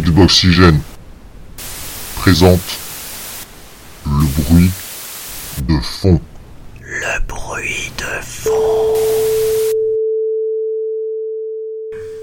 Xboxygène présente le bruit de fond. Le bruit de fond.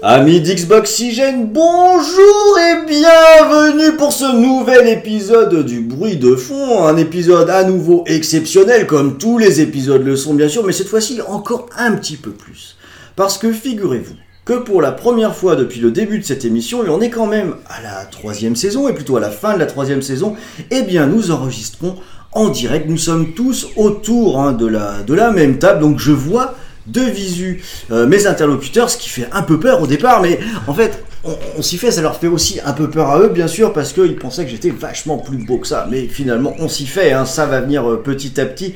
Amis d'Xboxygène, bonjour et bienvenue pour ce nouvel épisode du bruit de fond. Un épisode à nouveau exceptionnel, comme tous les épisodes le sont bien sûr, mais cette fois-ci encore un petit peu plus. Parce que figurez-vous que pour la première fois depuis le début de cette émission, et on est quand même à la troisième saison, et plutôt à la fin de la troisième saison, eh bien nous enregistrons en direct. Nous sommes tous autour hein, de, la, de la même table, donc je vois de visu euh, mes interlocuteurs, ce qui fait un peu peur au départ, mais en fait, on, s'y fait, ça leur fait aussi un peu peur à eux, bien sûr, parce qu'ils pensaient que j'étais vachement plus beau que ça, mais finalement, on s'y fait, hein, ça va venir euh, petit à petit.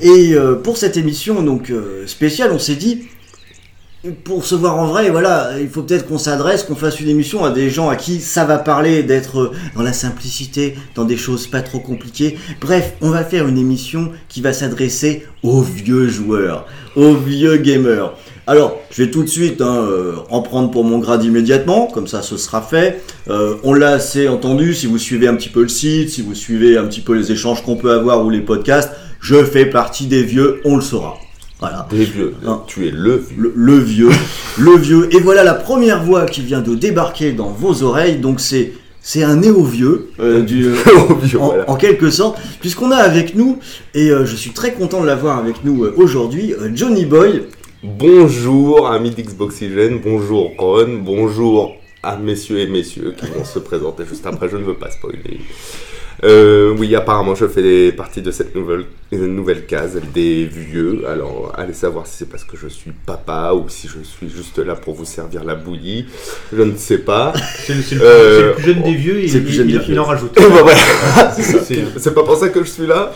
Et euh, pour cette émission donc spéciale, on s'est dit, pour se voir en vrai, voilà, il faut peut-être qu'on s'adresse, qu'on fasse une émission à des gens à qui ça va parler d'être euh, dans la simplicité, dans des choses pas trop compliquées. Bref, on va faire une émission qui va s'adresser aux vieux joueurs, aux vieux gamers. Alors, je vais tout de suite hein, euh, en prendre pour mon grade immédiatement, comme ça ce sera fait. Euh, on l'a assez entendu, si vous suivez un petit peu le site, si vous suivez un petit peu les échanges qu'on peut avoir ou les podcasts, je fais partie des vieux, on le saura. Voilà. Des vieux. Tu es le vieux. Le, le vieux, le vieux. Et voilà la première voix qui vient de débarquer dans vos oreilles. Donc c'est c'est un néo-vieux, euh, du, en, voilà. en quelque sorte, puisqu'on a avec nous, et euh, je suis très content de l'avoir avec nous euh, aujourd'hui, Johnny Boy. Bonjour, amis d'Xboxygène, bonjour Ron, bonjour à messieurs et messieurs qui vont se présenter juste après, je ne veux pas spoiler. Euh, oui, apparemment, je fais partie de cette nouvelle, nouvelle case des vieux. Alors, allez savoir si c'est parce que je suis papa ou si je suis juste là pour vous servir la bouillie. Je ne sais pas. C'est le, Euh, le plus jeune des vieux, il, c'est le plus il- en rajoute. Bah voilà, c'est pas pour ça que je suis là.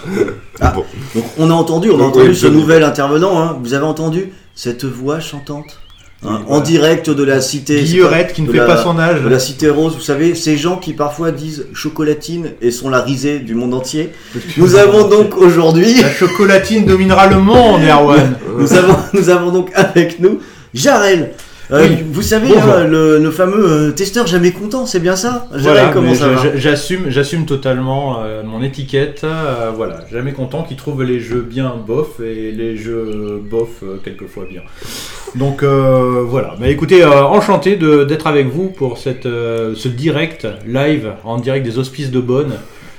Ah. Bon. Donc on a entendu, on a entendu oui, ce nouvel intervenant. hein. Vous avez entendu cette voix chantante? Hein, Oui, en voilà. direct de la cité. Guillerette qui ne fait la- pas son âge. de la cité rose, vous savez, ces gens qui parfois disent chocolatine et sont la risée du monde entier. Nous avons donc aujourd'hui, La chocolatine dominera le monde, Erwan. nous avons, nous avons donc avec nous Jarel. Euh, Oui. Vous savez, hein, le, le fameux euh, testeur jamais content, c'est bien ça? Voilà, comment j'assume, j'assume totalement euh, mon étiquette. euh, voilà, jamais content qui trouve les jeux bien bof et les jeux bof quelquefois bien. Donc voilà. Bah écoutez, enchanté d'être avec vous pour cette, ce direct live en direct des hospices de Bonne.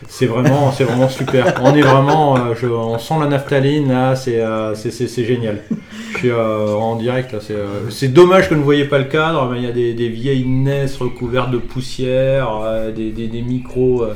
C'est vraiment, c'est vraiment super. On est vraiment, euh, je- on sent la naphtaline là, c'est, euh, c'est, c'est- c'est génial. Je suis euh, en direct là. C'est, euh, c'est dommage que vous ne voyez pas le cadre, mais il y a des, des vieilles NES recouvertes de poussière, euh, des, des, des micros, euh,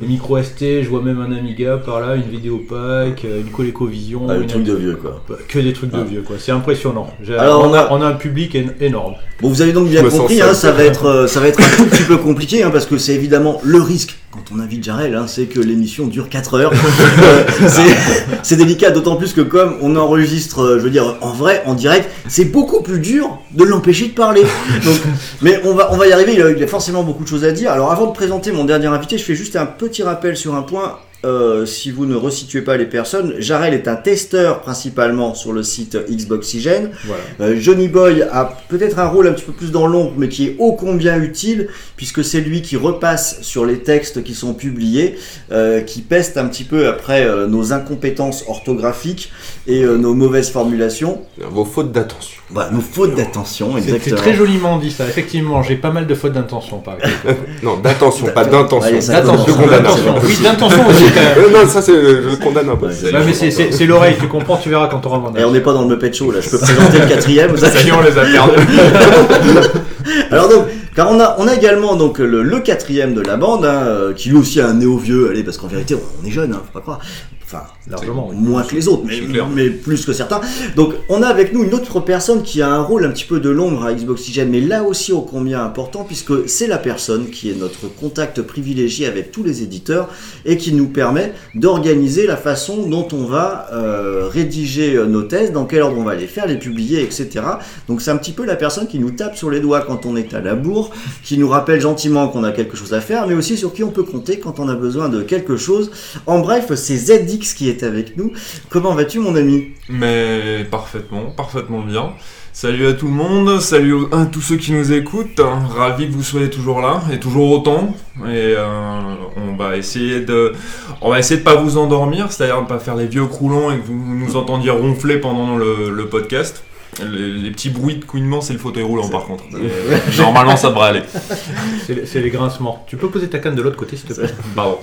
des micros ST. Je vois même un Amiga par là, une vidéopack, euh, une ColecoVision. Ah, le une- truc de vieux quoi. Que des trucs de Ah. vieux quoi. C'est impressionnant. J'ai- Alors, on, a, on a un public énorme. Bon, vous avez donc bien compris, hein, ça va être, euh, ça va être un tout petit peu compliqué, hein, parce que c'est évidemment le risque quand on invite Jarel, hein, c'est que l'émission dure 4 heures. Euh, c'est- délicat, d'autant plus que comme on enregistre, euh, je veux dire, en vrai, en direct, c'est beaucoup plus dur de l'empêcher de parler. Donc, mais on va, on va y arriver. Il a, il a forcément beaucoup de choses à dire. Alors, avant de présenter mon dernier invité, je fais juste un petit rappel sur un point. Euh, si vous ne resituez pas les personnes, Jarel est un testeur principalement sur le site Xboxygène. Voilà. Euh, Johnny Boy a peut-être un rôle un petit peu plus dans l'ombre, mais qui est ô combien utile, puisque c'est lui qui repasse sur les textes qui sont publiés, euh, qui peste un petit peu après euh, nos incompétences orthographiques et nos mauvaises formulations. Vos fautes d'attention. Voilà, nos fautes d'attention, C'est c'est exactement. très joliment dit ça. Effectivement, j'ai pas mal de fautes d'intention par exemple. Non, d'attention, pas d'intention. Ça D'intention. C'est Oui, d'intention aussi quand même. Euh, non, ça c'est, je le condamne un peu. Ouais, Ouais, mais c'est- l'oreille, tu comprends, tu verras quand on rentre Et on n'est pas dans le Muppet Show là, je peux présenter le quatrième. Ça y est, on les a perdus. Alors donc, car on a, on a également donc le, le quatrième de la bande, hein, euh, qui lui aussi est un néo-vieux, allez, parce qu'en vérité, on, on est jeune, hein, faut pas croire. Enfin, Largement, moins que les autres, mais, plus que certains. Donc, on a avec nous une autre personne qui a un rôle un petit peu de l'ombre à Xboxygène, mais là aussi ô combien important, puisque c'est la personne qui est notre contact privilégié avec tous les éditeurs et qui nous permet d'organiser la façon dont on va euh, rédiger nos tests, dans quel ordre on va les faire, les publier, etc. Donc, c'est un petit peu la personne qui nous tape sur les doigts quand on est à la bourre, qui nous rappelle gentiment qu'on a quelque chose à faire, mais aussi sur qui on peut compter quand on a besoin de quelque chose. En bref, c'est Qui est avec nous. Comment vas-tu, mon ami? Mais parfaitement, parfaitement bien. Salut à tout le monde, salut à tous ceux qui nous écoutent. Ravi que vous soyez toujours là et toujours autant. Et euh, on va essayer de, on va essayer de pas vous endormir, c'est-à-dire de pas faire les vieux croulants et que vous nous entendiez ronfler pendant le podcast. Les, les petits bruits de couinement, c'est le fauteuil roulant par contre. Euh, normalement, ça devrait aller. C'est les- grincements. Tu peux poser ta canne de l'autre côté, s'il te plaît? Pardon.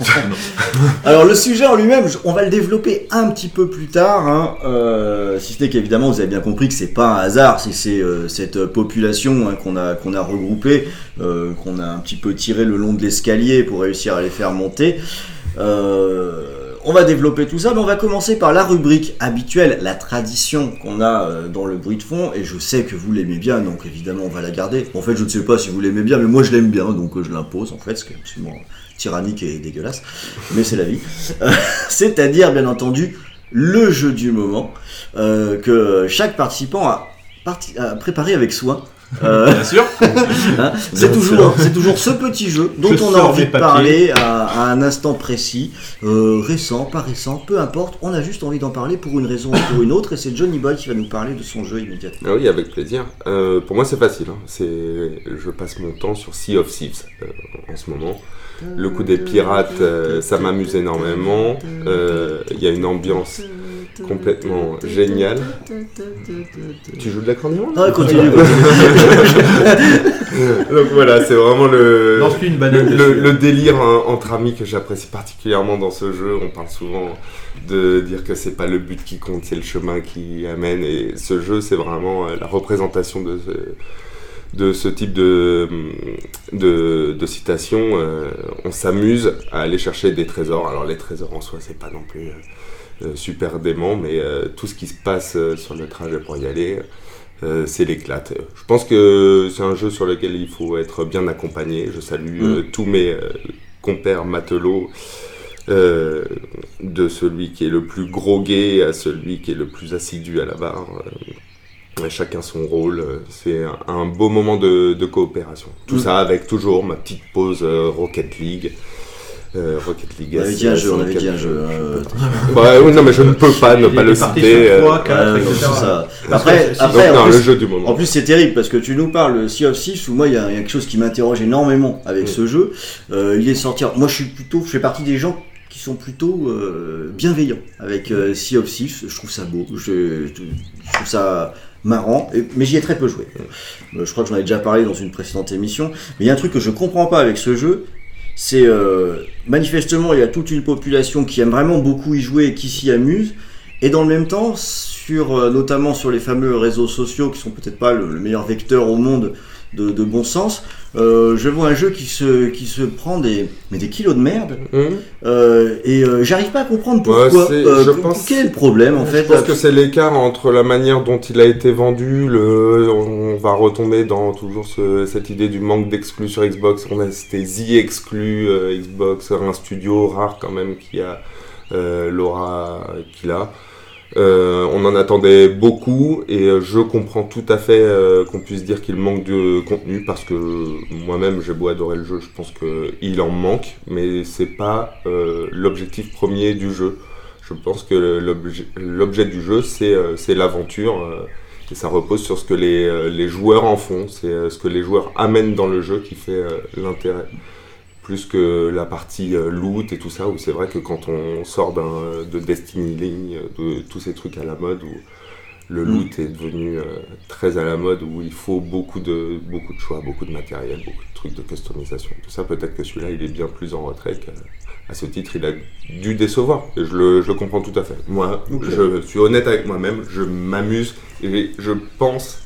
Alors le sujet en lui-même, on va le développer un petit peu plus tard, hein, euh, si ce n'est qu'évidemment vous avez bien compris que c'est pas un hasard, c'est c'est, euh, cette population hein, qu'on a qu'on a regroupée, euh, qu'on a un petit peu tiré le long de l'escalier pour réussir à les faire monter. Euh, on va développer tout ça, mais on va commencer par la rubrique habituelle, la tradition qu'on a euh, dans le bruit de fond, et je sais que vous l'aimez bien, donc évidemment on va la garder. En fait, je ne sais pas si vous l'aimez bien, mais moi je l'aime bien, donc euh, je l'impose en fait, ce qui est absolument tyrannique et dégueulasse, mais c'est la vie. Euh, C'est-à-dire, bien entendu, le jeu du moment que chaque participant a, parti- a préparé avec soin. Euh, Bien sûr. Hein, c'est toujours, c'est toujours ce petit jeu dont Je on a envie de parler à, à un instant précis, euh, récent, pas récent, peu importe. On a juste envie d'en parler pour une raison ou pour une autre, et c'est Johnny Boy qui va nous parler de son jeu immédiatement. Ah oui, avec plaisir. Euh, pour moi, c'est facile. hein. C'est, je passe mon temps sur Sea of Thieves euh, en ce moment. Le coup des pirates, euh, ça m'amuse énormément. Euh, Il y a une ambiance complètement géniale. Tu joues de l'accordéon Ah, continue. Donc voilà, c'est vraiment le, Lance-lui une banane le, dessus. le délire hein, entre amis que j'apprécie particulièrement dans ce jeu. On parle souvent de dire que c'est pas le but qui compte, c'est le chemin qui amène. Et ce jeu, c'est vraiment euh, la représentation de ce, de ce type de, de, de citation. Euh, on s'amuse à aller chercher des trésors. Alors les trésors en soi, c'est pas non plus euh, super dément, mais euh, tout ce qui se passe euh, sur le trajet pour y aller. euh, c'est l'éclate. Je pense que c'est un jeu sur lequel il faut être bien accompagné. Je salue euh, tous mes euh, compères matelots, euh, de celui qui est le plus grogué à celui qui est le plus assidu à la barre. Euh, chacun son rôle. euh, C'est un, un beau moment de, de coopération. Tout Mm. ça avec toujours ma petite pause euh, Rocket League. Euh, Rocket League. On avait dit un jeu, on avait dit un jeu. euh, Bah, oui, non, mais je ne peux pas ne pas le citer. euh, 3, 4, ouais, etc. c'est ça. Parce Après, après, non, plus- le jeu du moment. En plus, c'est terrible parce que tu nous parles de Sea of Thieves où moi, il y, a il y a quelque chose qui m'interroge énormément avec Mm. ce jeu. Euh, il est sorti. Moi, je suis plutôt, je fais partie des gens qui sont plutôt euh, bienveillants avec euh, Sea of Thieves. Je trouve ça beau. Je, je- je trouve ça marrant. Et- mais j'y ai très peu joué. Euh, je crois que j'en ai déjà parlé dans une précédente émission. Mais il y a un truc que je comprends pas avec ce jeu. C'est euh, manifestement il y a toute une population qui aime vraiment beaucoup y jouer et qui s'y amuse. Et dans le même temps, sur, euh, notamment sur les fameux réseaux sociaux qui sont peut-être pas le, le meilleur vecteur au monde de, de bon sens, euh, je vois un jeu qui se, qui se prend des, mais des kilos de merde Hum. euh, et euh, j'arrive pas à comprendre Ouais, pourquoi. Euh, je pense- quel est le problème en Je fait pense que c'est l'écart entre la manière dont il a été vendu, le, on va retomber dans toujours ce- cette idée du manque d'exclus sur Xbox. On a c'était The exclu euh, Xbox, un studio rare quand même qui a euh, l'aura qu'il a. Euh, on en attendait beaucoup et euh, je comprends tout à fait euh, qu'on puisse dire qu'il manque de contenu parce que moi-même j'ai beau adorer le jeu, je pense qu'il en manque, mais c'est pas l'objectif premier du jeu. Je pense que l'objet- du jeu, c'est l'aventure. et ça repose sur ce que les, les joueurs en font. C'est ce que les joueurs amènent dans le jeu qui fait l'intérêt. Plus que la partie euh, loot et tout ça, où c'est vrai que quand on sort d'un- de Destiny Ligne, de tous ces trucs à la mode, où le Mm. loot est devenu euh, très à la mode, où il faut beaucoup de, beaucoup de choix, beaucoup de matériel, beaucoup de trucs de customisation. Tout ça, peut-être que celui-là, il est bien plus en retrait qu'à à ce titre, il a dû décevoir. Et je le, je le comprends tout à fait. Moi, je suis honnête avec moi-même, je m'amuse et je pense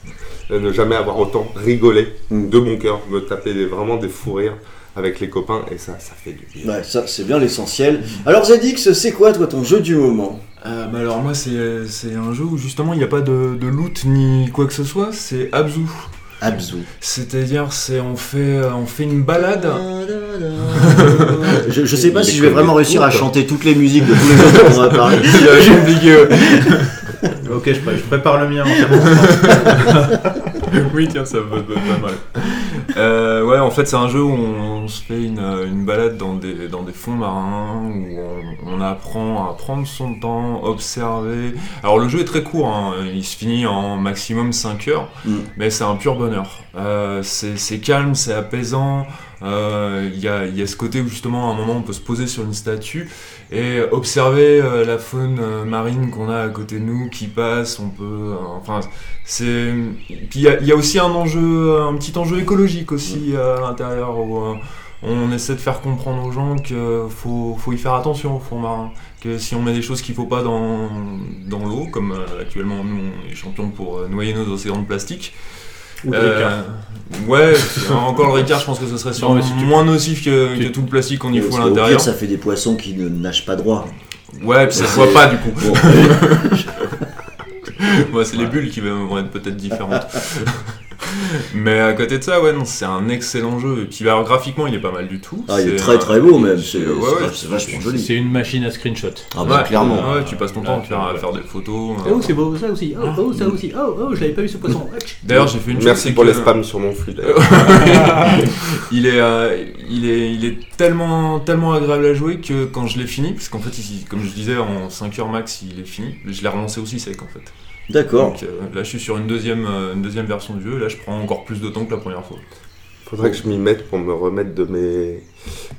euh, ne jamais avoir autant rigolé Mm. de mon cœur, me taper des- vraiment des fous rires avec les copains et ça, ça fait du bien. Ouais, ça c'est bien l'essentiel. Alors Zedix, c'est quoi toi ton jeu du moment? Euh, bah alors moi c'est c'est un jeu où justement il n'y a pas de, de loot ni quoi que ce soit, c'est Abzu. Abzu. C'est-à-dire c'est on fait on fait une balade. je, je sais pas si je vais vraiment réussir à chanter toutes les musiques de tous les jeux dont on va parler. J'ai oublié. Ok, je, pré- je prépare le mien oui tiens ça va pas mal. Euh, ouais en fait, c'est un jeu où on se fait une, une balade dans des, dans des fonds marins, où on, on apprend à prendre son temps, observer. Alors, le jeu est très court, hein, il se finit en maximum 5 heures, Mm. mais c'est un pur bonheur. Euh, c'est c'est calme, c'est apaisant. Euh, Il y, a, y a ce côté où, justement, à un moment, on peut se poser sur une statue et observer euh, la faune euh, marine qu'on a à côté de nous qui passe. On peut. euh, enfin, c'est. Puis il y, y a aussi un enjeu, un petit enjeu écologique aussi euh, à l'intérieur où on essaie de faire comprendre aux gens qu'il faut, faut y faire attention au fond marin. Que si on met des choses qu'il faut pas dans, dans l'eau, comme actuellement nous on est champions pour noyer nos océans de plastique. Ou euh, Ricard. ouais, encore le Ricard, je pense que ce serait sûrement mais si tu- moins nocif que, tu- que tout le plastique qu'on y fout à l'intérieur. pire, ça fait des poissons qui ne nagent pas droit. Ouais, puis ça se voit pas du coup. Bon, Moi, c'est les bulles qui vont être peut-être différentes. Mais à côté de ça, ouais, non, c'est un excellent jeu. Et puis, alors, graphiquement, il est pas mal du tout. ah, il est très très beau même, c'est ouais, ouais, vachement joli. C'est une machine à screenshot. Ah bah ouais, clairement. Ouais, tu passes ton temps à faire, à faire des photos. euh. Oh, c'est beau, ça aussi. Oh, oh, ça aussi. Oh, oh, je l'avais pas vu ce poisson. D'ailleurs, j'ai fait une chose. Merci pour que- les spams sur mon flux. d'ailleurs. il est, euh, il est, il est tellement, tellement agréable à jouer que quand je l'ai fini, parce qu'en fait, il- comme je disais, en 5 heures max, il est fini. Je l'ai relancé aussi sec en fait. D'accord. Donc euh, là, je suis sur une deuxième, euh, une deuxième version du jeu. Et là, je prends encore plus de temps que la première fois. Faudrait que je m'y mette pour me remettre de mes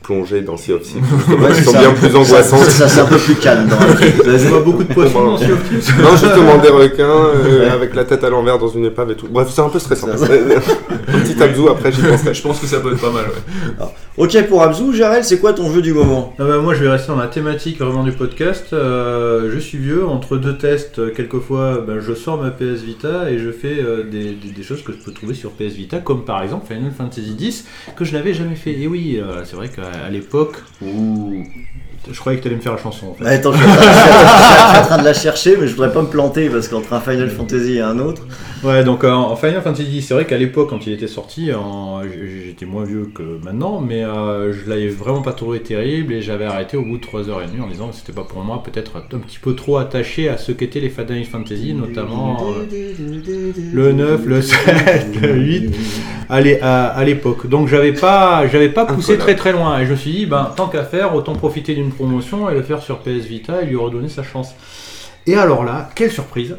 plongées dans Sea of Thieves. Sont bien plus angoissantes. Ça, ça, c'est un peu plus calme. dans la- On voit beaucoup de poissons dans Sea of Thieves. Non, justement des requins euh, Ouais. avec la tête à l'envers dans une épave et tout. Bref, c'est un peu stressant. Un petit Abzu après, j'y je pense que ça peut être pas mal. Ouais. Ok pour Abzu, Jarel, c'est quoi ton jeu du moment? Ah bah, moi je vais rester dans la thématique vraiment du podcast. Euh, je suis vieux, entre deux tests, euh, quelquefois ben, je sors ma PS Vita et je fais euh, des, des- des choses que je peux trouver sur PS Vita, comme par exemple Final Fantasy X, que je n'avais jamais fait. Et oui, euh, c'est vrai qu'à l'époque, Ouh. Je croyais que tu allais me faire la chanson en fait. Ouais, Attends, je suis en train- je suis en train de la chercher, mais je voudrais pas me planter parce qu'entre un Final Fantasy et un autre. Ouais, donc euh, en Final Fantasy c'est vrai qu'à l'époque, quand il était sorti, en- j'étais moins vieux que maintenant, mais euh, je l'avais vraiment pas trouvé terrible et j'avais arrêté au bout de 3h30 en disant que c'était pas pour moi, peut-être un petit peu trop attaché à ce qu'étaient les Final Fantasy, notamment euh, le 9, le 7, le 8, à l'é- à à l'époque. Donc j'avais pas, j'avais pas poussé très très loin et je me suis dit, ben, tant qu'à faire, autant profiter d'une promotion et le faire sur PS Vita et lui redonner sa chance. Et alors là, quelle surprise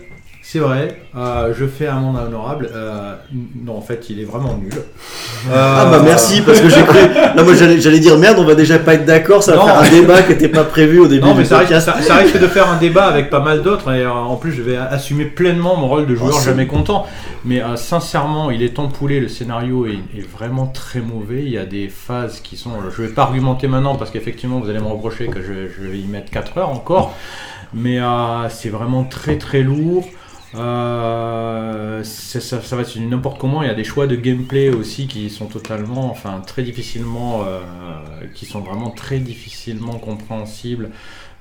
c'est vrai, euh, je fais un monde honorable. euh, non, en fait, il est vraiment nul. Ah bah merci parce que j'ai cru. Là moi j'allais dire merde, on va déjà pas être d'accord, ça va Non. faire un débat qui était pas prévu au début Non, du mais ça risque, ça, ça risque de faire un débat avec pas mal d'autres. Et euh, en plus, je vais assumer pleinement mon rôle de joueur Oh, c'est- jamais content. Mais euh, sincèrement, il est empoulé. Le scénario est, est vraiment très mauvais. Il y a des phases qui sont. Je vais pas argumenter maintenant parce qu'effectivement, vous allez me reprocher que je, je vais y mettre 4 heures encore. Mais euh, c'est vraiment très très lourd. Euh, ça, va être n'importe comment. Il y a des choix de gameplay aussi qui sont totalement, enfin très difficilement, euh, qui sont vraiment très difficilement compréhensibles,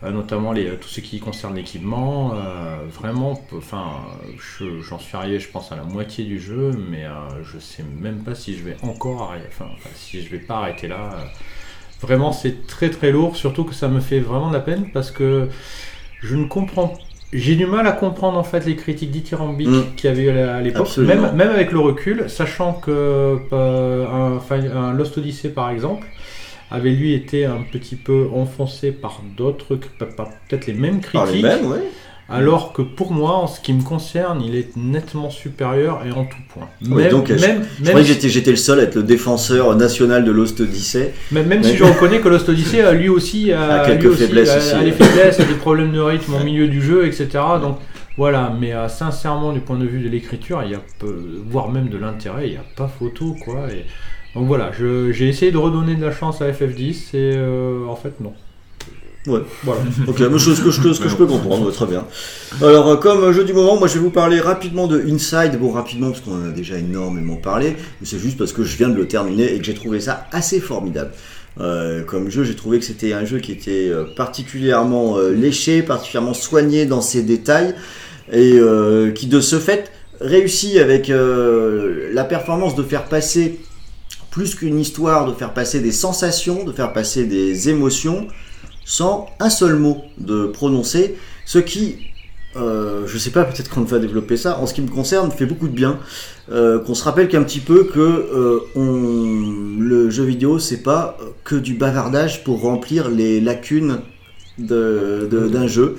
euh, notamment les, tout ce qui concerne l'équipement. euh, vraiment, enfin, je- j'en suis arrivé, je pense, à la moitié du jeu, mais euh, je sais même pas si je vais encore arrêter, enfin, si je vais pas arrêter là. Vraiment, c'est très très lourd, surtout que ça me fait vraiment de la peine parce que je ne comprends j'ai du mal à comprendre en fait les critiques dithyrambiques Mm. qu'il y avait eu à l'époque, même, même avec le recul, sachant que euh, un, un Lost Odyssey par exemple avait lui été un petit peu enfoncé par d'autres, par- par peut-être les mêmes Par critiques, les mêmes, ouais. Alors que pour moi, en ce qui me concerne, il est nettement supérieur et en tout point. Oui, Même, donc, je- même, Je même croyais que j'étais j'étais le seul à être le défenseur national de Lost Odyssey. même, si je reconnais que Lost Odyssey, euh, lui aussi, a, A quelques lui aussi, faiblesses a- aussi, a des faiblesses, a des problèmes de rythme au milieu du jeu, etc. Donc voilà, mais euh, sincèrement, du point de vue de l'écriture, il y a peu, voire même de l'intérêt, il n'y a pas photo, quoi. Et, donc voilà, je- j'ai essayé de redonner de la chance à FF10 et euh, en fait, non. Ouais. Voilà. Ok, mais chose que, ce que je peux comprendre, très bien. Alors, euh, comme jeu du moment, moi je vais vous parler rapidement de Inside. Bon, rapidement, parce qu'on en a déjà énormément parlé, mais c'est juste parce que je viens de le terminer et que j'ai trouvé ça assez formidable. Euh, comme jeu, j'ai trouvé que c'était un jeu qui était euh, particulièrement euh, léché, particulièrement soigné dans ses détails, et euh, qui de ce fait réussit avec euh, la performance de faire passer plus qu'une histoire, de faire passer des sensations, de faire passer des émotions, sans un seul mot de prononcer, ce qui, euh, je sais pas, peut-être qu'on va développer ça, en ce qui me concerne, fait beaucoup de bien. Euh, qu'on se rappelle qu'un petit peu que euh, on, le jeu vidéo, c'est pas que du bavardage pour remplir les lacunes de- de- d'un jeu.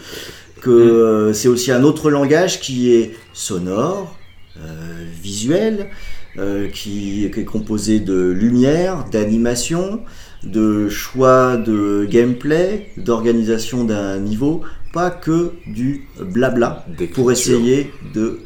Que euh, c'est aussi un autre langage qui est sonore, euh, visuel, euh, qui, qui est composé de lumière, d'animation, de choix de gameplay, d'organisation d'un niveau, pas que du blabla pour essayer de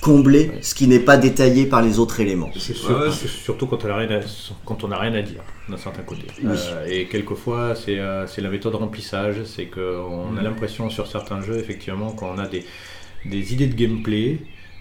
combler ce qui n'est pas détaillé par les autres éléments. C'est ouais, c'est surtout quand on n'a rien, quand on rien à dire d'un certain côté. Oui. Euh, et quelquefois, c'est euh, c'est la méthode remplissage. C'est qu'on Mm. a l'impression sur certains jeux, effectivement, qu'on a des, des idées de gameplay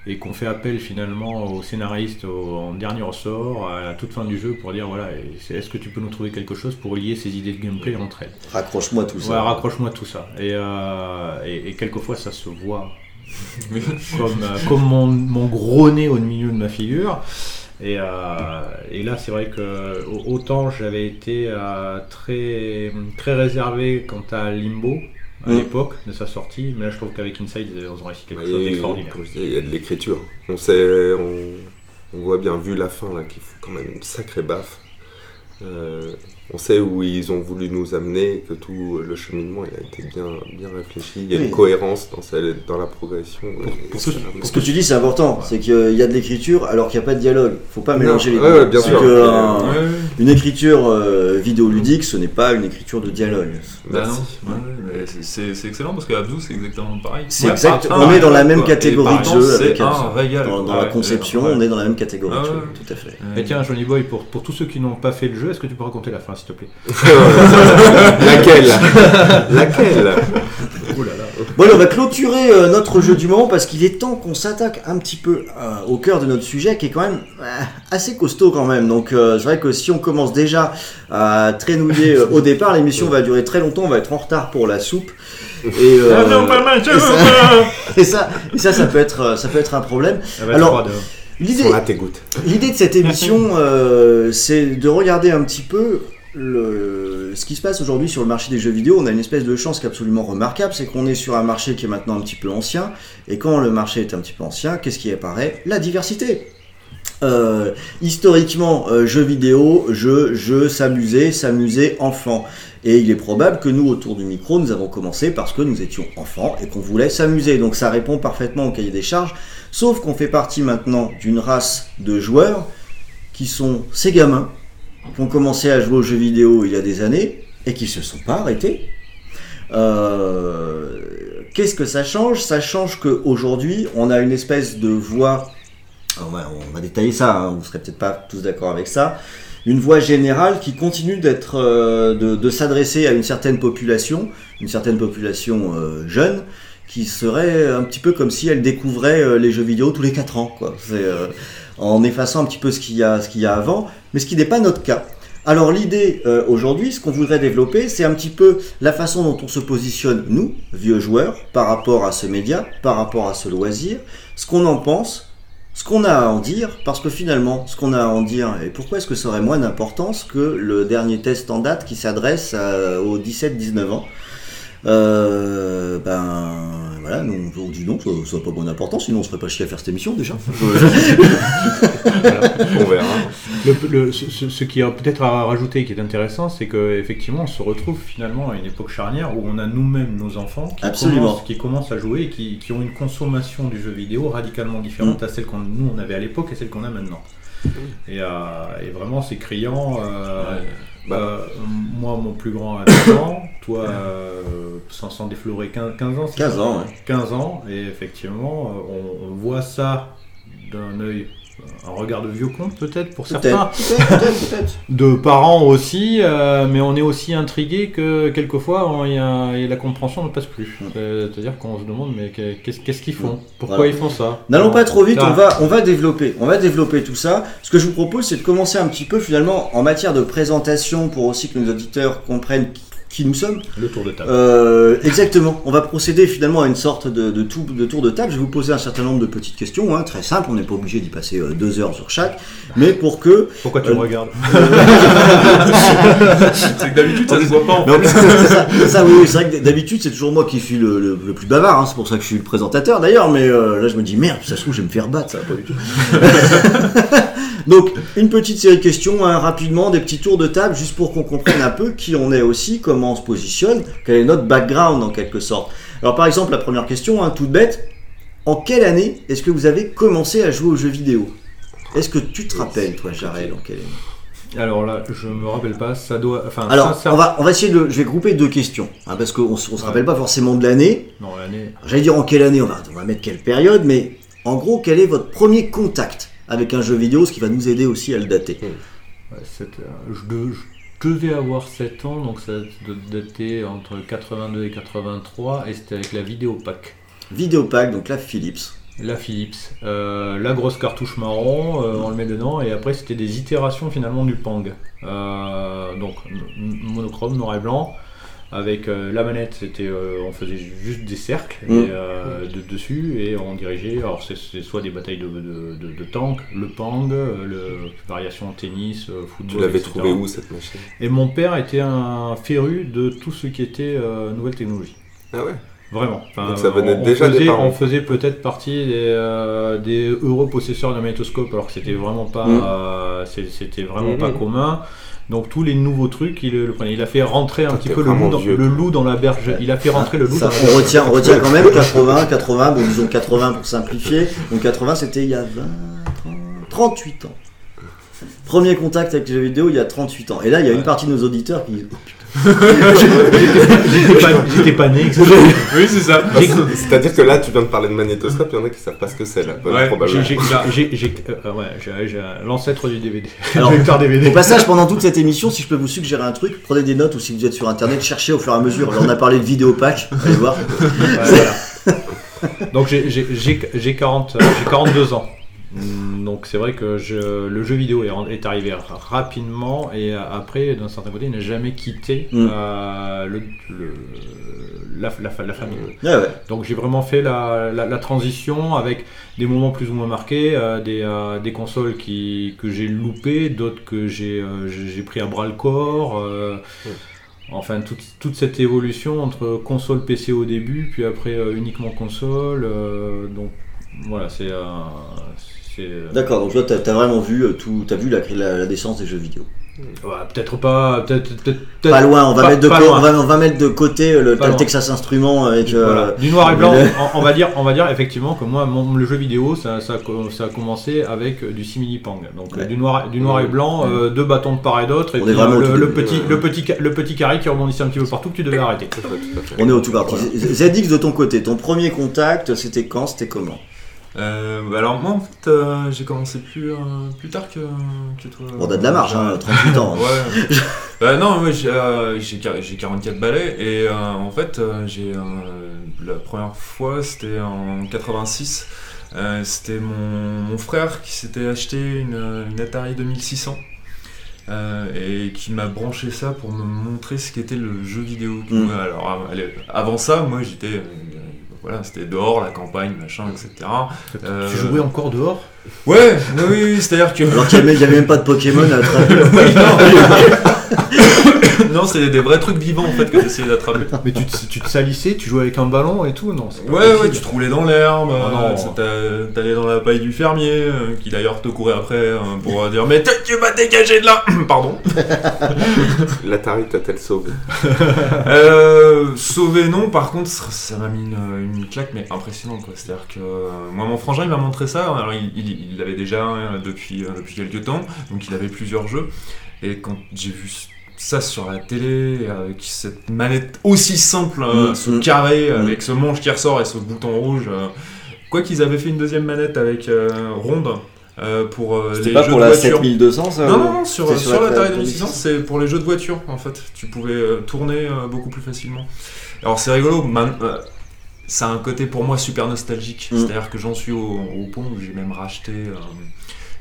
et qu'on fait appel finalement au scénariste au- en dernier ressort à la toute fin du jeu pour dire voilà, est-ce que tu peux nous trouver quelque chose pour lier ces idées de gameplay entre elles? Raccroche-moi tout ça. Ouais, raccroche-moi tout ça. Et, euh, et, et quelquefois, ça se voit comme, euh, comme mon, mon gros nez au milieu de ma figure. Et, euh, et là, c'est vrai que au- autant j'avais été très, très réservé quant à Limbo à Mm. l'époque de sa sortie, mais là je trouve qu'avec Inside, ils ont réussi quelque chose d'extraordinaire. il y a de l'écriture. On sait, on, on voit bien, vu la fin, là, qu'il faut quand même une sacrée baffe. Euh, on sait où ils ont voulu nous amener, que tout le cheminement il a été bien, bien réfléchi. Il y a Oui. une cohérence dans, celle- dans la progression. Pour ce- que tu dis, c'est important, c'est qu'il y a de l'écriture alors qu'il n'y a pas de dialogue. Faut pas mélanger les deux. ouais, bien C'est sûr. que, Mais, un- Ouais, ouais. une écriture euh, vidéoludique, ce n'est pas une écriture de dialogue. Bah Merci. non, ouais, mais c'est- excellent parce que Abdou c'est exactement pareil. C'est exact- on est dans la même quoi. catégorie de par jeu avec Abdou. Dans, dans Ouais, la conception, ouais. on est dans la même catégorie Ah de jeu, tout à fait. Et tiens, Johnny Boy, pour, pour tous ceux qui n'ont pas fait le jeu, est-ce que tu peux raconter la fin, s'il te plaît Laquelle Laquelle Oh là là. Bon, on va clôturer euh, notre jeu du moment parce qu'il est temps qu'on s'attaque un petit peu euh, au cœur de notre sujet qui est quand même euh, assez costaud quand même. Donc euh, c'est vrai que si on commence déjà à traînouiller euh, au départ, l'émission va durer très longtemps, on va être en retard pour la soupe. Et, non, pas mal, et ça, et ça, et ça, ça peut être, ça peut être un problème. Alors. L'idée, de cette émission, euh, c'est de regarder un petit peu ce qui se passe aujourd'hui sur le marché des jeux vidéo. On a une espèce de chance qui est absolument remarquable, c'est qu'on est sur un marché qui est maintenant un petit peu ancien. Et quand le marché est un petit peu ancien, qu'est-ce qui apparaît? La diversité. Euh, historiquement, euh, jeux vidéo, jeux, jeux, s'amuser, s'amuser enfant. Et il est probable que nous, autour du micro, nous avons commencé parce que nous étions enfants et qu'on voulait s'amuser. Donc ça répond parfaitement au cahier des charges. Sauf qu'on fait partie maintenant d'une race de joueurs qui sont ces gamins qui ont commencé à jouer aux jeux vidéo il y a des années et qui se sont pas arrêtés. Euh, Qu'est-ce que ça change? Ça change qu'aujourd'hui, on a une espèce de voix. On va, détailler ça, hein, vous serez peut-être pas tous d'accord avec ça. Une voix générale qui continue d'être, euh, de, s'adresser à une certaine population, une certaine population euh, jeune, qui serait un petit peu comme si elle découvrait euh, les jeux vidéo tous les 4 ans, quoi. En effaçant un petit peu ce qu'il y a, ce qu'il y a avant, mais ce qui n'est pas notre cas. Alors l'idée euh, aujourd'hui, ce qu'on voudrait développer, c'est un petit peu la façon dont on se positionne, nous, vieux joueurs, par rapport à ce média, par rapport à ce loisir, ce qu'on en pense, ce qu'on a à en dire, parce que finalement, ce qu'on a à en dire, et pourquoi est-ce que ça aurait moins d'importance que le dernier test en date qui s'adresse à- aux 17-19 ans? Euh, ben voilà, nous, on dit non, ça n'a pas bonne importance, sinon on serait pas chier à faire cette émission déjà. On verra. Le- le- ce, qui est peut-être à rajouter et qui est intéressant, c'est qu'effectivement, on se retrouve finalement à une époque charnière où on a nous-mêmes nos enfants qui, commencent, qui commencent à jouer et qui, qui ont une consommation du jeu vidéo radicalement différente Mm. à celle qu'on nous on avait à l'époque et celle qu'on a maintenant. Et, euh, et vraiment, c'est criant. Bah. moi, mon plus grand a 10 ans, toi, euh, sans, sans déflorer 15, 15 ans. c'est 15 ça ans, ouais. 15 ans, et effectivement, on, on voit ça d'un œil, un regard de vieux con peut-être pour certains, Peut-être, peut-être, peut-être, peut-être. de parents aussi, euh, mais on est aussi intrigué que quelquefois on- il y a- et la compréhension ne passe plus. Mm. C'est-à-dire qu'on se demande mais que- qu'est-ce qu'ils font? Pourquoi Voilà. ils font ça? N'allons pas trop vite, on va, on va développer, on va développer tout ça. Ce que je vous propose, c'est de commencer un petit peu finalement en matière de présentation pour aussi que nos auditeurs comprennent qui- nous sommes. Le tour de table. Euh, exactement. On va procéder finalement à une sorte de, de, tou- de tour de table. Je vais vous poser un certain nombre de petites questions, hein, très simples. On n'est pas obligé d'y passer euh, deux heures sur chaque, mais pour que Pourquoi tu euh, me regardes C'est que d'habitude ça se voit pas en Non, fait. c'est ça, c'est ça, oui, oui, c'est vrai que d'habitude c'est toujours moi qui suis le, le- le plus bavard, hein, c'est pour ça que je suis le présentateur d'ailleurs, mais euh, là je me dis merde, ça se trouve je vais me faire battre, ça va pas du tout. Donc, une petite série de questions, hein, rapidement, des petits tours de table, juste pour qu'on comprenne un peu qui on est aussi, comment on se positionne, quel est notre background en quelque sorte. Alors, par exemple, la première question, hein, toute bête, en quelle année est-ce que vous avez commencé à jouer aux jeux vidéo? Est-ce que tu te rappelles, toi, Jarel, en quelle année? Alors là, je me rappelle pas, ça doit. Enfin, Alors, ça, ça- on va, on va essayer de. Je vais grouper deux questions, hein, parce qu'on ne se rappelle pas forcément de l'année. Non, l'année. J'allais dire en quelle année, on va, on va mettre quelle période, mais en gros, quel est votre premier contact? Avec un jeu vidéo, ce qui va nous aider aussi à le dater Ouais, euh, je, de- je devais avoir 7 ans, donc ça doit dater entre 82 et 83, et c'était avec la Vidéopack. Vidéopack, donc là, Philips. La Philips, euh, la grosse cartouche marron, euh, on le met dedans, et après c'était des itérations finalement du Pang. Euh, donc monochrome, noir et blanc, avec euh, la manette, c'était, euh, on faisait juste des cercles Mm. et, euh, de, dessus, et on dirigeait, alors c'est, c'est soit des batailles de, de, tanks, le Pang, le, variation tennis, football. Tu l'avais etc. trouvé où cette machine? Et mon père était un féru de tout ce qui était nouvelle technologie. Ah ouais? Vraiment. Enfin, Donc ça venait on, déjà des faisait, parents. on faisait peut-être partie des, des heureux possesseurs d'un magnétoscope, alors que c'était vraiment pas, c'est- c'était vraiment pas commun. Donc tous les nouveaux trucs, il le prenait. Il a fait rentrer un petit peu le loup, dans, le loup dans la berge. Il a fait rentrer le loup Ça, dans la on, retient, on retient quand même 80, 80, bon disons 80 pour simplifier. Donc 80 c'était il y a 20, 30, 38 ans. Premier contact avec les jeux vidéo il y a 38 ans. Et là il y a une partie de nos auditeurs qui... J'étais pas, j'étais pas né. etc. Oui, c'est ça. C'est- C'est-à-dire que là, tu viens de parler de magnétoscope, il y en a qui savent pas ce que c'est là, Ouais, probablement. J'ai- euh, ouais, l'ancêtre du DVD. Alors, le lecteur DVD. Au passage pendant toute cette émission si je peux vous suggérer un truc, prenez des notes ou si vous êtes sur internet, cherchez au fur et à mesure. Là on a parlé de vidéopack, allez voir. Ouais, voilà. Donc j'ai- j'ai j'ai- j'ai 40, euh, j'ai 42 ans. Donc c'est vrai que je- le jeu vidéo est, arrivé ra- rapidement et euh, après d'un certain côté il n'a jamais quitté Mm. euh, le, le- la, la fa- la famille. Ouais. Donc j'ai vraiment fait la, transition avec des moments plus ou moins marqués, euh, des, euh, des consoles qui, que j'ai loupées, d'autres que j'ai pris à bras le corps. Enfin, toute, toute cette évolution entre console PC au début, puis après uniquement console. donc voilà, c'est. Euh, c'est, euh, D'accord, donc toi t'as as vraiment vu euh, tout, t'as vu la, la, la naissance des jeux vidéo. ouais, peut-être pas. Peut-être, peut-être, Pas loin, on va, pas- mettre de pas co- loin. on, va, on va mettre de côté euh, le. Texas Instruments avec. euh. Du noir et blanc, le- on, on va dire, on va dire effectivement que moi, mon- le jeu vidéo, ça, ça, a co- ça a commencé avec du simili pang. Donc Ouais. du noir, du noir et blanc, euh, deux bâtons de part et d'autre, et On puis est vraiment au le, petit, le petit, ca- le petit carré qui rebondissait un petit peu partout que tu devais arrêter. On est au tout parti. ZX de ton côté, ton premier contact, c'était quand, c'était comment? Euh, bah alors moi en fait euh, j'ai commencé plus, euh, plus tard que, que toi. Bon, t'as de la marge, hein, 38 ans. Ouais. Bah non, moi j'ai euh, j'ai quar- j'ai 44 balais et euh, en fait euh, j'ai euh, la première fois c'était en 86. Euh, c'était mon, mon frère qui s'était acheté une, une Atari 2600 euh, et qui m'a branché ça pour me montrer ce qu'était le jeu vidéo. Mm. Alors avant ça, moi j'étais euh, voilà, c'était dehors, la campagne, machin, etc. Euh, Tu jouais encore dehors? Ouais, oui, oui, oui, c'est-à-dire que Alors qu'il n'y avait, même pas de Pokémon à attraper. non, c'est des vrais trucs vivants en fait que t'essayais d'attraper. Mais tu te, tu te salissais, tu jouais avec un ballon et tout Non, Ouais, ouais, tu te roulais dans l'herbe, Ah non. euh, t'as- t'allais dans la paille du fermier, euh, qui d'ailleurs te courait après euh, pour euh, dire Mais tu vas dégager de là Pardon. L'Atari t'a-t-elle sauvé Euh, sauvé, non, par contre, ça m'a mis une, une claque, mais impressionnante quoi. C'est-à-dire que euh, moi, mon frangin, il m'a montré ça, alors il l'avait déjà euh, depuis, euh, depuis quelques temps, donc il avait plusieurs jeux, et quand j'ai vu ça sur la télé, avec cette manette aussi simple, euh, Mm, ce mm. carré, Mm. avec ce manche qui ressort et ce bouton rouge. euh, Quoi qu'ils avaient fait une deuxième manette avec euh, ronde euh, pour euh, les pas jeux pour de la voiture. 7200 ça Non, non, non, sur, sur, la- l'Atari la- 2600, c'est pour les jeux de voiture en fait. Tu pouvais euh, tourner euh, beaucoup plus facilement. Alors c'est rigolo, man- euh, ça a un côté pour moi super nostalgique. C'est-à-dire que j'en suis au, au point où j'ai même racheté.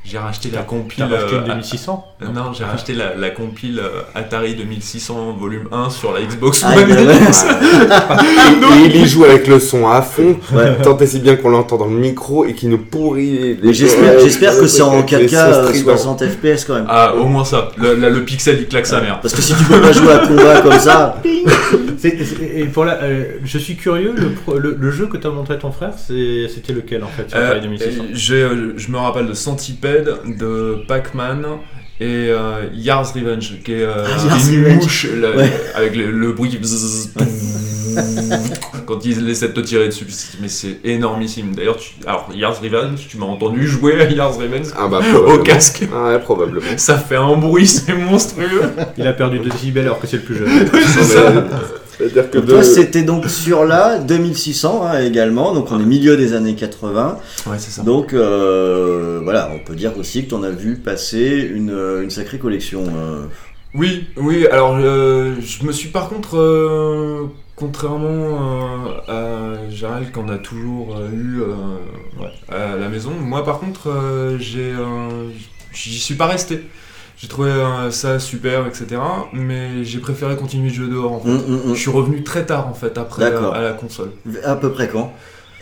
J'ai racheté la compile. Racheté une euh, 2600 euh, non, j'ai racheté la, la compile euh, Atari 2600 volume 1 sur la Xbox Ah, One. bah. Et il y joue avec le son à fond, Ouais. tant et si bien qu'on l'entend dans le micro et qu'il nous pourrit les Mais j'espère, j'espère que c'est en Avec les 4K sons euh, stridents. 60 FPS quand même. Ah, au moins ça. Le, pixel il claque sa mère. Parce que si tu peux pas jouer à combat comme ça, et pour la, euh, je suis curieux, le, pro- le, le jeu que t'as montré à ton frère, c'est- c'était lequel en fait sur Euh, Atari 2600 et j'ai, euh, je me rappelle de Centipede, de Pac-Man et euh, Yars Revenge, qui est euh, Ah, une Revenge. mouche Ouais. avec le, le bruit qui bzzz, quand il essaie de te tirer dessus. Mais c'est énormissime. D'ailleurs, tu, alors Yars Revenge, tu m'as entendu jouer à Yars Revenge Ah bah, au casque. Ah ouais, probablement. Ça fait un bruit, c'est monstrueux. Il a perdu 2 décibels alors que c'est le plus jeune. c'est ça. C'est-à-dire que Donc de... toi, c'était donc sur la 2600 hein, également, donc on est milieu des années 80. Ouais, c'est ça. Donc euh, voilà, on peut dire aussi que tu en as vu passer une, euh, une sacrée collection. euh. Oui, oui, alors euh, je me suis par contre, euh, contrairement euh, à Gérald qu'on a toujours euh, eu euh, ouais, à la maison, moi par contre, euh, j'ai, euh, j'y suis pas resté. J'ai trouvé euh, ça super, etc. Mais j'ai préféré continuer le jeu dehors en fait. Hum, hum, hum. Je suis revenu très tard en fait après euh, à la console. À peu près quand?